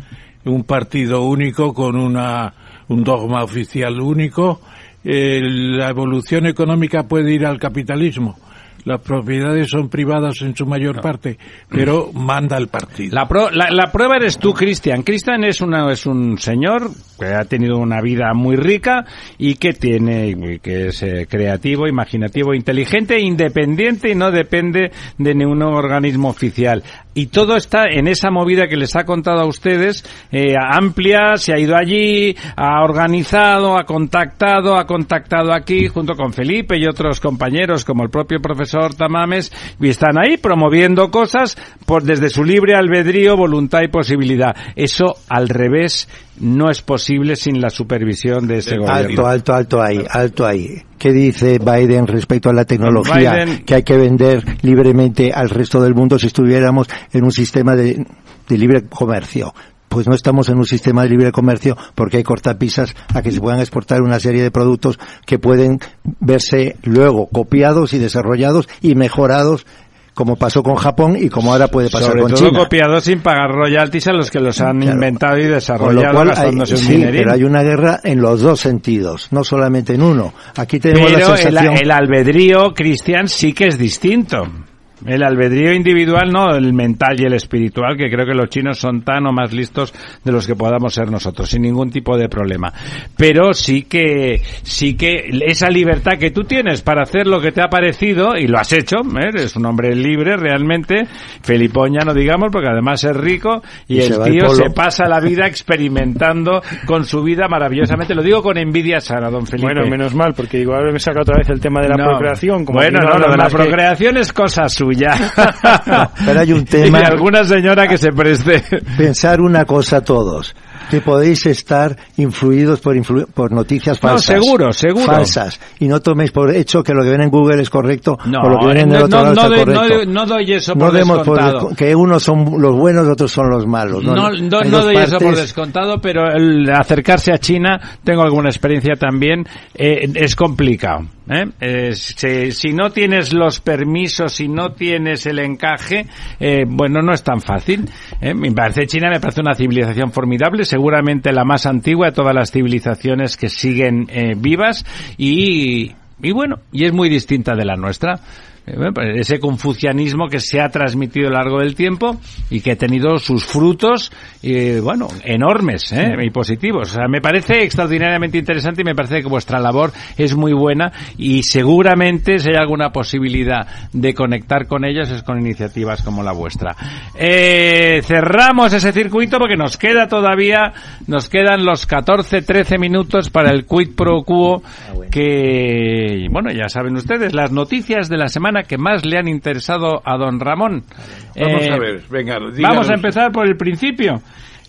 Un partido único con una, un dogma oficial único. Eh, la evolución económica puede ir al capitalismo. Las propiedades son privadas en su mayor parte, pero manda el partido. La, pro- la, la prueba eres tú, Cristian. Cristian es, una, es un señor que ha tenido una vida muy rica y que tiene, y que es eh, creativo, imaginativo, inteligente, independiente y no depende de ningún organismo oficial. Y todo está en esa movida que les ha contado a ustedes, eh, amplia, se ha ido allí, ha organizado, ha contactado, ha contactado aquí junto con Felipe y otros compañeros como el propio profesor Tamames y están ahí promoviendo cosas por desde su libre albedrío, voluntad y posibilidad. Eso al revés no es posible sin la supervisión de ese Alto, gobierno. alto, alto ahí, alto ahí. ¿Qué dice Biden respecto a la tecnología Biden- que hay que vender libremente al resto del mundo si estuviéramos en un sistema de, de libre comercio? Pues no estamos en un sistema de libre comercio porque hay cortapisas a que se puedan exportar una serie de productos que pueden verse luego copiados y desarrollados y mejorados como pasó con Japón y como ahora puede pasar Sobre con todo China. copiados sin pagar royalties a los que los han Claro. inventado y Con lo desarrollado cual hay, gastándose un sí, dinerín. pero hay una guerra en los dos sentidos, no solamente en uno. Aquí tenemos Pero la el, el albedrío cristian sí que es distinto. El albedrío individual, no el mental y el espiritual, que creo que los chinos son tan o más listos de los que podamos ser nosotros, sin ningún tipo de problema. Pero sí que, sí que esa libertad que tú tienes para hacer lo que te ha parecido, y lo has hecho, ¿eh? eres un hombre libre realmente, Felipoña no digamos, porque además es rico, y, el tío se pasa la vida experimentando con su vida maravillosamente. Lo digo con envidia sana, don Felipe. Bueno, menos mal, porque igual me saca otra vez el tema de la No. procreación. Como bueno, no, lo de la que- procreación es cosa suya. <laughs> pero hay un Y tema- de alguna señora que se preste. pensar una cosa todos, que podéis estar influidos por, influ- por noticias No, falsas. seguro, seguro. Falsas. Y no toméis por hecho que lo que ven en Google es correcto No, o lo que ven en el no, otro no, lado no doy- correcto. no- no doy eso No por por descontado. desco- que unos son los buenos y otros son los malos. No, no, no doy eso por partes. descontado, pero el acercarse a China, tengo alguna experiencia también, eh, es complicado. ¿Eh? Eh, si, no tienes los permisos, si no tienes el encaje, eh, bueno, no es tan fácil. ¿eh? Me parece China, me parece una civilización formidable, seguramente la más antigua de todas las civilizaciones que siguen eh, vivas y, y bueno, y es muy distinta de la nuestra. Eh, pues ese confucianismo que se ha transmitido a lo largo del tiempo y que ha tenido sus frutos, eh, bueno, enormes ¿eh? y positivos. O sea, me parece extraordinariamente interesante y me parece que vuestra labor es muy buena y seguramente si hay alguna posibilidad de conectar con ellos es con iniciativas como la vuestra. Eh, cerramos ese circuito porque nos queda todavía, nos quedan los 14, 13 minutos para el quid pro quo que, bueno, ya saben ustedes, las noticias de la semana que más le han interesado a don Ramón. Vamos Eh, a ver, venga, díganos. Vamos a empezar por el principio.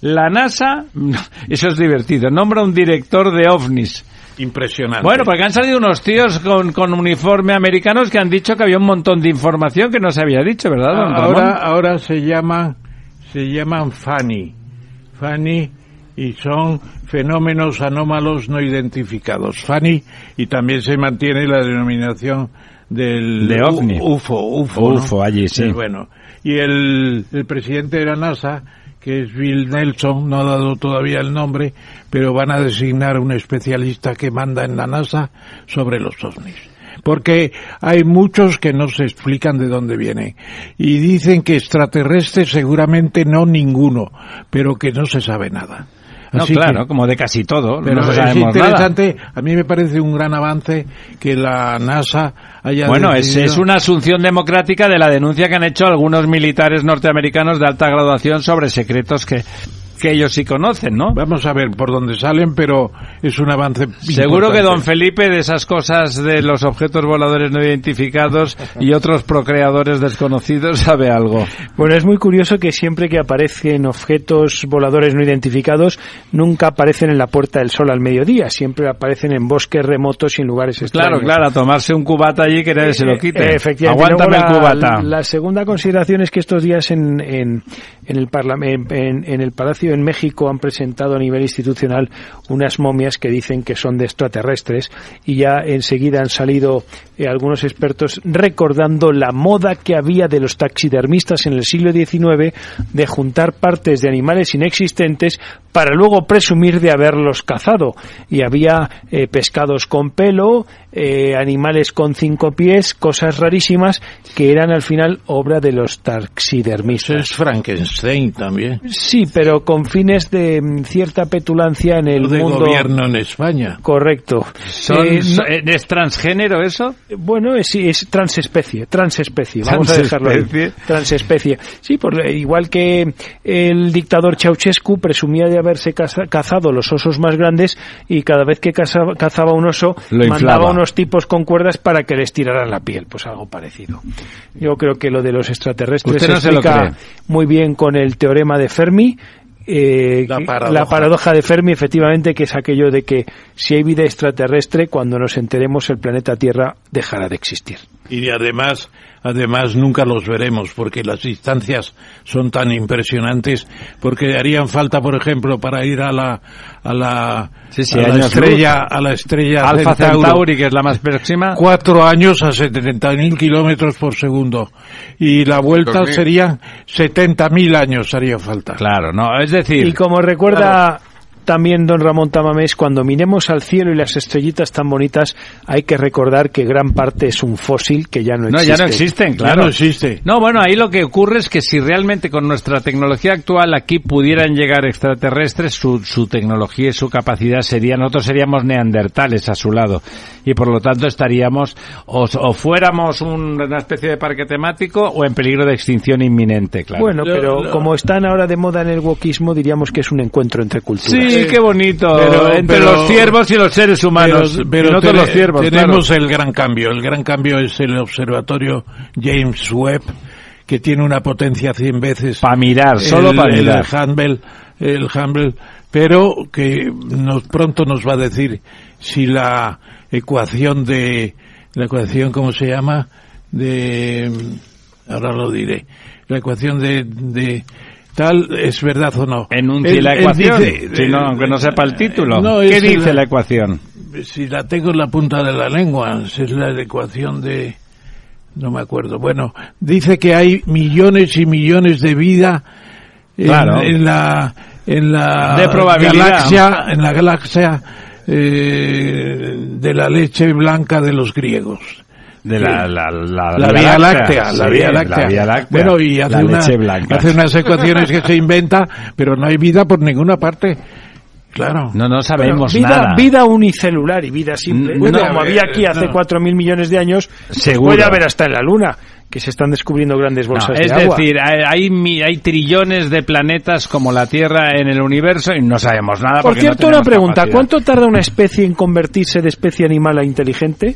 La NASA, <laughs> eso es divertido, nombra un director de ovnis. Impresionante. Bueno, porque han salido unos tíos con, con uniforme americanos que han dicho que había un montón de información que no se había dicho, ¿verdad, don ahora, Ramón? ahora se llaman, se llaman FANI. FANI y son fenómenos anómalos no identificados. FANI y también se mantiene la denominación del De ovni. UFO, UFO, ¿no? UFO, allí, sí. Eh, bueno, y el, el presidente de la NASA, que es Bill Nelson, no ha dado todavía el nombre, pero van a designar un especialista que manda en la NASA sobre los ovnis. Porque hay muchos que no se explican de dónde vienen. Y dicen que extraterrestres seguramente no ninguno, pero que no se sabe nada. No, Así claro, que- como de casi todo. pero no es sabemos nada. interesante, a mí me parece un gran avance que la NASA haya Bueno, es, decidido- es una asunción democrática de la denuncia que han hecho algunos militares norteamericanos de alta graduación sobre secretos que, que ellos sí conocen, ¿no? Vamos a ver por dónde salen, pero es un avance Seguro que importante. don Felipe de esas cosas de los objetos voladores no identificados y otros procreadores desconocidos sabe algo. Bueno, es muy curioso que siempre que aparecen objetos voladores no identificados, nunca aparecen en la Puerta del Sol al mediodía, siempre aparecen en bosques remotos y en lugares Claro, extraños. claro, a tomarse un cubata allí que nadie se lo quite. Eh, Efectivamente. Aguántame Luego el la- cubata. La, segunda consideración es que estos días en, en, en el Parlamento, en, en el Palacio en México han presentado a nivel institucional unas momias que dicen que son de extraterrestres y ya enseguida han salido eh, algunos expertos recordando la moda que había de los taxidermistas en el siglo XIX de juntar partes de animales inexistentes para luego presumir de haberlos cazado. Y había eh, pescados con pelo, eh, animales con cinco pies, cosas rarísimas que eran al final obra de los taxidermistas. Es Frankenstein también. Sí, pero con fines de mm, cierta petulancia en el de mundo. gobierno en España. Correcto. Son- Eh, no- eh, ¿Es transgénero eso? bueno, es, es transespecie, transespecie, vamos a dejarlo ahí. Transespecie. Sí, por, igual que el dictador Ceausescu presumía de haberse caza- cazado los osos más grandes y cada vez que cazaba, cazaba un oso Lo mandaba inflaba. Unos tipos con cuerdas para que les tiraran la piel, pues algo parecido. Yo creo que lo de los extraterrestres no se explica muy bien con el teorema de Fermi, eh, La paradoja. la paradoja de Fermi, efectivamente, que es aquello de que si hay vida extraterrestre, cuando nos enteremos el planeta Tierra dejará de existir. Y además, además nunca los veremos porque las distancias son tan impresionantes porque harían falta, por ejemplo, para ir a la a la, Sí, sí, a la estrella luz. a la estrella Alfa Centauro. Centauri, que es la más próxima. cuatro años a 70.000 kilómetros por segundo y la vuelta 2000. serían 70.000 años haría falta. Claro, no, es decir... Y como recuerda también don Ramón Tamamés, cuando miremos al cielo y las estrellitas tan bonitas, hay que recordar que gran parte es un fósil que ya no No, existe. ya no existen, Ya claro. no existe. No, bueno, ahí lo que ocurre es que si realmente con nuestra tecnología actual aquí pudieran llegar extraterrestres, su, su tecnología y su capacidad sería, nosotros seríamos neandertales a su lado. Y por lo tanto estaríamos, o, o fuéramos un- una especie de parque temático o en peligro de extinción inminente, claro. Bueno, pero como están ahora de moda en el wokismo, diríamos que es un encuentro entre culturas. Sí, qué bonito. Pero- Entre pero- los ciervos y los seres humanos. Pero, pero Y no todos los ciervos, tenemos claro. el gran cambio. El gran cambio es el observatorio James Webb, que tiene una potencia 100 veces. Para mirar, solo el, para el mirar. Hubble, el Hubble, pero que nos, pronto nos va a decir si la ecuación de, la ecuación, ¿cómo se llama? De, ahora lo diré, la ecuación de, de tal es verdad o no. Enuncie Él- la él ecuación, dice- si no, aunque no sepa el título. No, ¿Qué dice la- la ecuación? si la tengo en la punta de la lengua, si es la ecuación de, no me acuerdo. Bueno, dice que hay millones y millones de vida en, Claro. en la en la De galaxia, en la galaxia eh, de la leche blanca de los griegos. De la, la, la, La Vía Láctea, la Vía Láctea. la Vía Láctea. Bueno, y hace, La una- hace unas ecuaciones que se inventa, pero no hay vida por ninguna parte. Claro. No, no sabemos vida, nada. vida unicelular y vida simple. No, como eh, había aquí hace no. 4.000 millones de años, Seguro. puede haber hasta en la Luna, que se están descubriendo grandes bolsas es de agua. decir, hay, hay mi- hay trillones de planetas como la Tierra en el universo y no sabemos nada. Por porque cierto, no una pregunta. capacidad. ¿Cuánto tarda una especie en convertirse de especie animal a inteligente?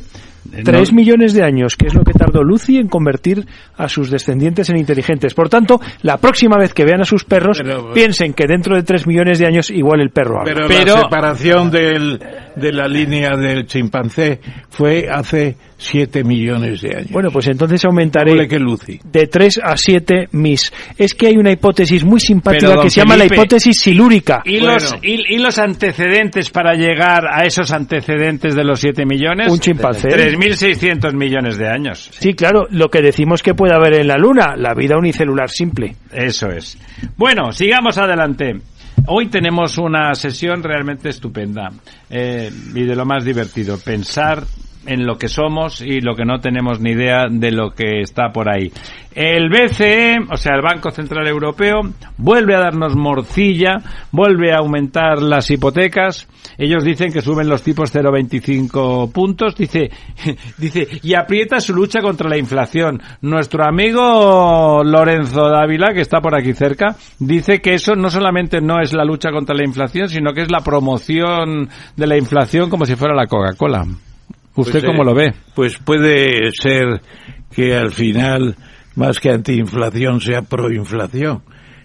Tres millones de años, que es lo que tardó Lucy en convertir a sus descendientes en inteligentes. Por tanto, la próxima vez que vean a sus perros, piensen que dentro de tres millones de años igual el perro habla. Pero, la separación del, de la línea del chimpancé fue hace 7 millones de años. Bueno, pues entonces aumentaré Doble que Lucy. de 3 a 7 mis. Es que hay una hipótesis muy simpática que se llama la hipótesis silúrica. ¿Y, los, y, y los antecedentes para llegar a esos antecedentes de los 7 millones? Un chimpancé. 3.600 millones de años. Sí, claro, lo que decimos que puede haber en la Luna, la vida unicelular simple. Eso es. Bueno, sigamos adelante. Hoy tenemos una sesión realmente estupenda eh, y de lo más divertido. Pensar en lo que somos y lo que no tenemos ni idea de lo que está por ahí. El BCE, o sea, el Banco Central Europeo, vuelve a darnos morcilla, vuelve a aumentar las hipotecas. Ellos dicen que suben los tipos 0,25 puntos. Dice, <laughs> dice, y aprieta su lucha contra la inflación. Nuestro amigo Lorenzo Dávila, que está por aquí cerca, dice que eso no solamente no es la lucha contra la inflación, sino que es la promoción de la inflación como si fuera la Coca-Cola. ¿Usted Pues, cómo eh, lo ve? Pues puede ser que al final, más que antiinflación, sea proinflación.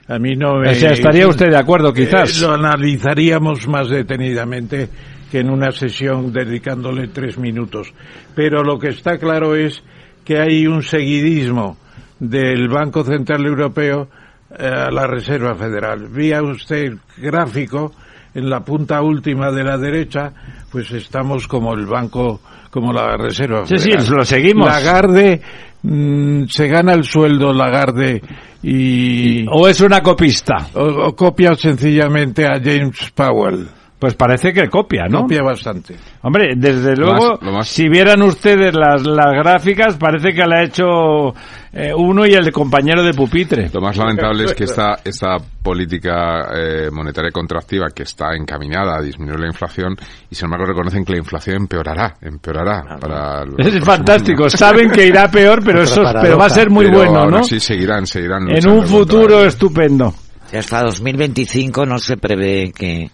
A mí no me... O sea, ¿estaría usted de acuerdo, quizás? Eh, lo analizaríamos más detenidamente que en una sesión dedicándole tres minutos. Pero lo que está claro es que hay un seguidismo del Banco Central Europeo eh, a la Reserva Federal. Vía usted el gráfico en la punta última de la derecha, pues estamos como el banco, como la Reserva Sí, Federal. sí, lo seguimos. Lagarde, mm, se gana el sueldo Lagarde y... ¿O es una copista? O, o copia sencillamente a James Powell. Pues parece que copia, ¿no? Copia bastante. Hombre, desde Lo luego, más- lo más- si vieran ustedes las, las gráficas, parece que le ha hecho eh, uno y el compañero de pupitre. Lo más lamentable es que esta, <laughs> esta política eh, monetaria contractiva que está encaminada a disminuir la inflación y sin embargo reconocen que la inflación empeorará, empeorará para los Es próximos fantástico. Saben que irá peor, pero eso, pero va a ser muy Pero bueno, ¿no? Sí, seguirán, seguirán. En un futuro estupendo. Hasta 2025 no se prevé que,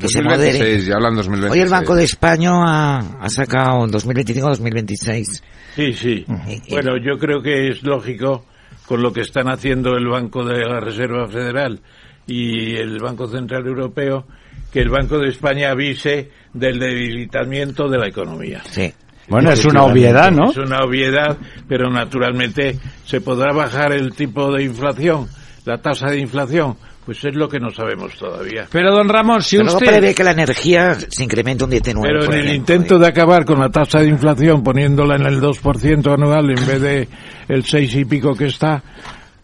que se 2026, modere. ya hablan 2026. Hoy el Banco de España ha, ha sacado 2025-2026. Sí, sí. Bueno, yo creo que es lógico con lo que están haciendo el Banco de la Reserva Federal y el Banco Central Europeo que el Banco de España avise del debilitamiento de la economía. Sí. Bueno, es una obviedad, ¿no? Es una obviedad, pero naturalmente se podrá bajar el tipo de inflación, la tasa de inflación, pues es lo que no sabemos todavía. Pero don Ramón, si Pero usted... prevé que la energía se incremente un 19. Pero en el ejemplo, intento de acabar con la tasa de inflación poniéndola en el 2% anual en vez de el 6 y pico que está,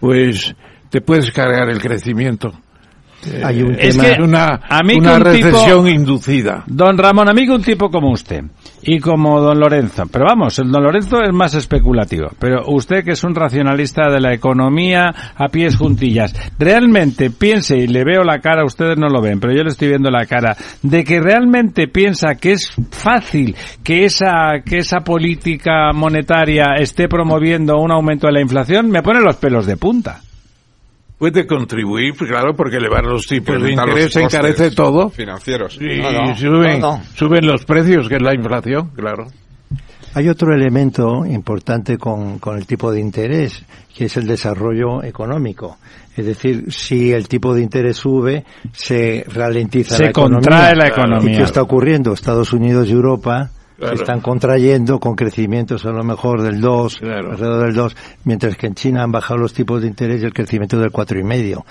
pues te puedes cargar el crecimiento. Hay un Es tema- que una, a mí que una un tipo- recesión inducida. Don Ramón, amigo, un tipo como usted y como don Lorenzo, pero vamos, el don Lorenzo es más especulativo, pero usted que es un racionalista de la economía a pies juntillas, realmente piense, y le veo la cara, ustedes no lo ven, pero yo le estoy viendo la cara, de que realmente piensa que es fácil que esa, que esa política monetaria esté promoviendo un aumento de la inflación, me pone los pelos de punta. Puede contribuir, pues claro, porque elevar los tipos de interés encarece todo. Financieros. Y No, no, suben, no, no. suben los precios, que es la inflación, claro. Hay otro elemento importante con, con el tipo de interés, que es el desarrollo económico. Es decir, si el tipo de interés sube, se ralentiza Se la economía. contrae la ¿Y economía. qué está ocurriendo? Estados Unidos y Europa Claro. se están contrayendo con crecimientos a lo mejor del 2, Claro. alrededor del 2, mientras que en China han bajado los tipos de interés y el crecimiento del cuatro y medio,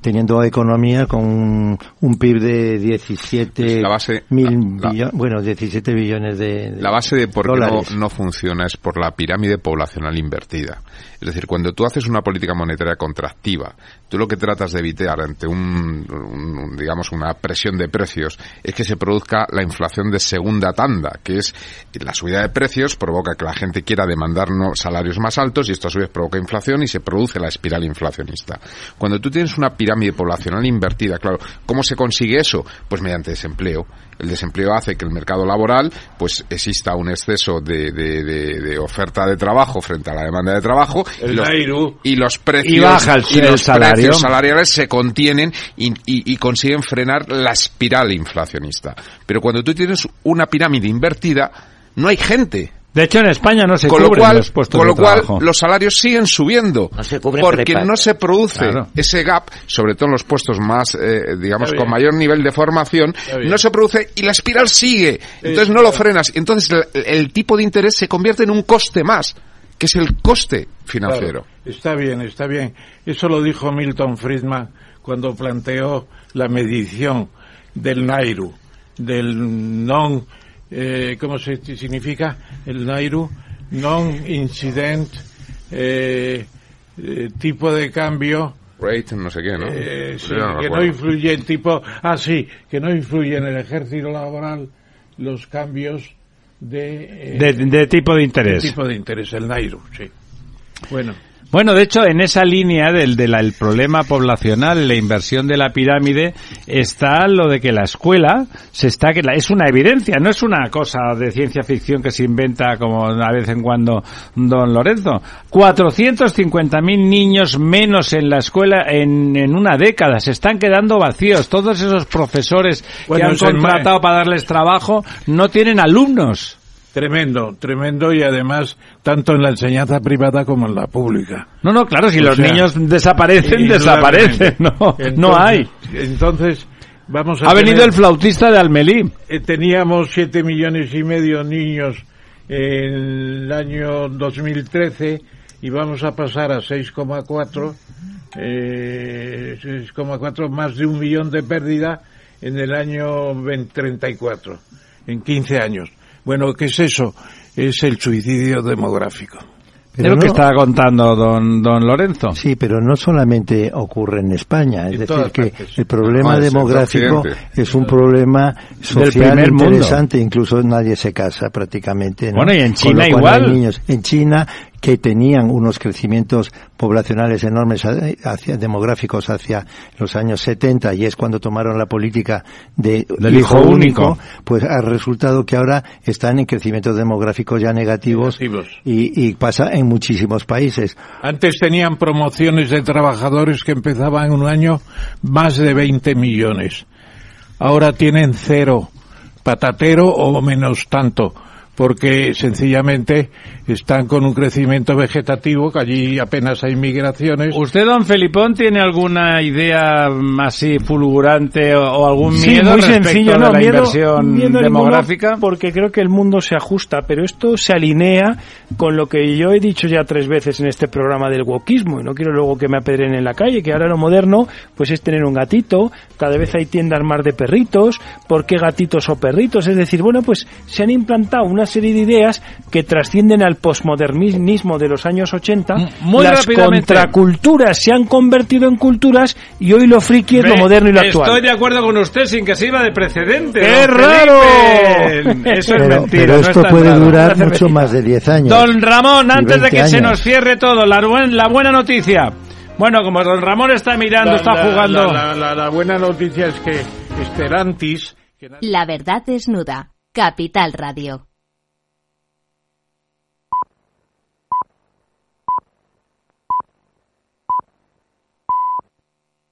teniendo economía con un, un PIB de 17 La base- mil la- billo- bueno, 17 billones de, de La base de por qué no, funciona es por la pirámide poblacional invertida. Es decir, cuando tú haces una política monetaria contractiva, tú lo que tratas de evitar ante un, un- digamos, una presión de precios es que se produzca la inflación de segunda tanda, que es la subida de precios provoca que la gente quiera demandar no- salarios más altos y esto a su vez provoca inflación y se produce la espiral inflacionista. Cuando tú tienes una pirámide poblacional invertida, claro, ¿cómo se consigue eso? Pues mediante desempleo. El desempleo hace que el mercado laboral, pues exista un exceso de, de- de- de oferta de trabajo frente a la demanda de trabajo El y los, Nairu. y los precios Y baja el- y el los salario. precios salariales se contienen y, y- y consiguen frenar la espiral inflacionista. Pero cuando tú tienes una pirámide invertida, no hay gente. De hecho, en España no se con lo cubren cual, los puestos con lo de cual trabajo. los salarios siguen subiendo No se cubren porque prepa- no se produce Claro. ese gap, sobre todo en los puestos más, eh, digamos, con mayor nivel de formación, no se produce y la espiral sigue. Entonces no lo frenas. Entonces el, el tipo de interés se convierte en un coste más, que es el coste financiero. Claro, está bien, está bien. Eso lo dijo Milton Friedman cuando planteó la medición del Nairu, del non, eh, ¿cómo se significa? El Nairu, non-incident, eh, eh, tipo de cambio Rate, no sé qué, ¿no? eh, sí, no que no influye en tipo, ah sí, que no influye en el ejército laboral los cambios de, eh, De, de tipo de interés. tipo de interés, el Nairu, sí. Bueno. Bueno, de hecho, en esa línea del, del el problema poblacional, la inversión de la pirámide, está lo de que la escuela se está que la- es una evidencia, no es una cosa de ciencia ficción que se inventa como de vez en cuando don Lorenzo. 450.000 niños menos en la escuela en, en una década, se están quedando vacíos. Todos esos profesores Bueno, que han contratado para darles trabajo no tienen alumnos. Tremendo, tremendo y además tanto en la enseñanza privada como en la pública. No, no, claro, si O los sea, niños desaparecen, desaparecen, no, no hay. Entonces, vamos a Ha venido tener- el flautista de Almelí. eh, teníamos siete millones y medio niños en el año 2013 y vamos a pasar a 6,4 eh, 6,4 más de un millón de pérdida en el año 2034 en 15 años bueno qué es eso es el suicidio demográfico Es lo que estaba contando don, don Lorenzo. Sí, pero no solamente ocurre en España, es En decir, que el problema No, demográfico es un problema social mundo. interesante, incluso nadie se casa prácticamente. ¿no? Bueno, y en China igual. niños. En China, que tenían unos crecimientos poblacionales enormes eh, hacia, demográficos hacia los años 70 y es cuando tomaron la política de Del hijo único. pues ha resultado que ahora están en crecimientos demográficos ya negativos, Negativos. Y, y pasa en muchísimos países. Antes tenían promociones de trabajadores que empezaban en un año más de 20 millones. Ahora tienen cero, patatero o menos tanto, porque sencillamente están con un crecimiento vegetativo, que allí apenas hay migraciones. ¿Usted, don Felipón, tiene alguna idea así fulgurante o, o algún Sí, miedo muy respecto sencillo, de no, la miedo- inversión miedo demográfica? porque creo que el mundo se ajusta, pero esto se alinea con lo que yo he dicho ya tres veces en este programa del wokismo, y no quiero luego que me apedren en la calle, que ahora lo moderno pues es tener un gatito, cada vez hay tiendas más de perritos, ¿por qué gatitos o perritos? Es decir, bueno, pues se han implantado una serie de ideas que trascienden al posmodernismo de los años 80, muy las contraculturas se han convertido en culturas y hoy lo friki es lo Ve, moderno y lo actual. Estoy de acuerdo con usted sin que sirva de precedente. ¡Qué don raro! <laughs> Eso es Pero, mentira. pero no esto es tan puede raro. durar mucho más de 10 años. Don Ramón, antes de 20 que se años. nos cierre todo, la, buen- la buena noticia. Bueno, como don Ramón está mirando, La- está la- jugando. La, la- la- la buena noticia es que Esterantis, que La verdad desnuda. Capital Radio.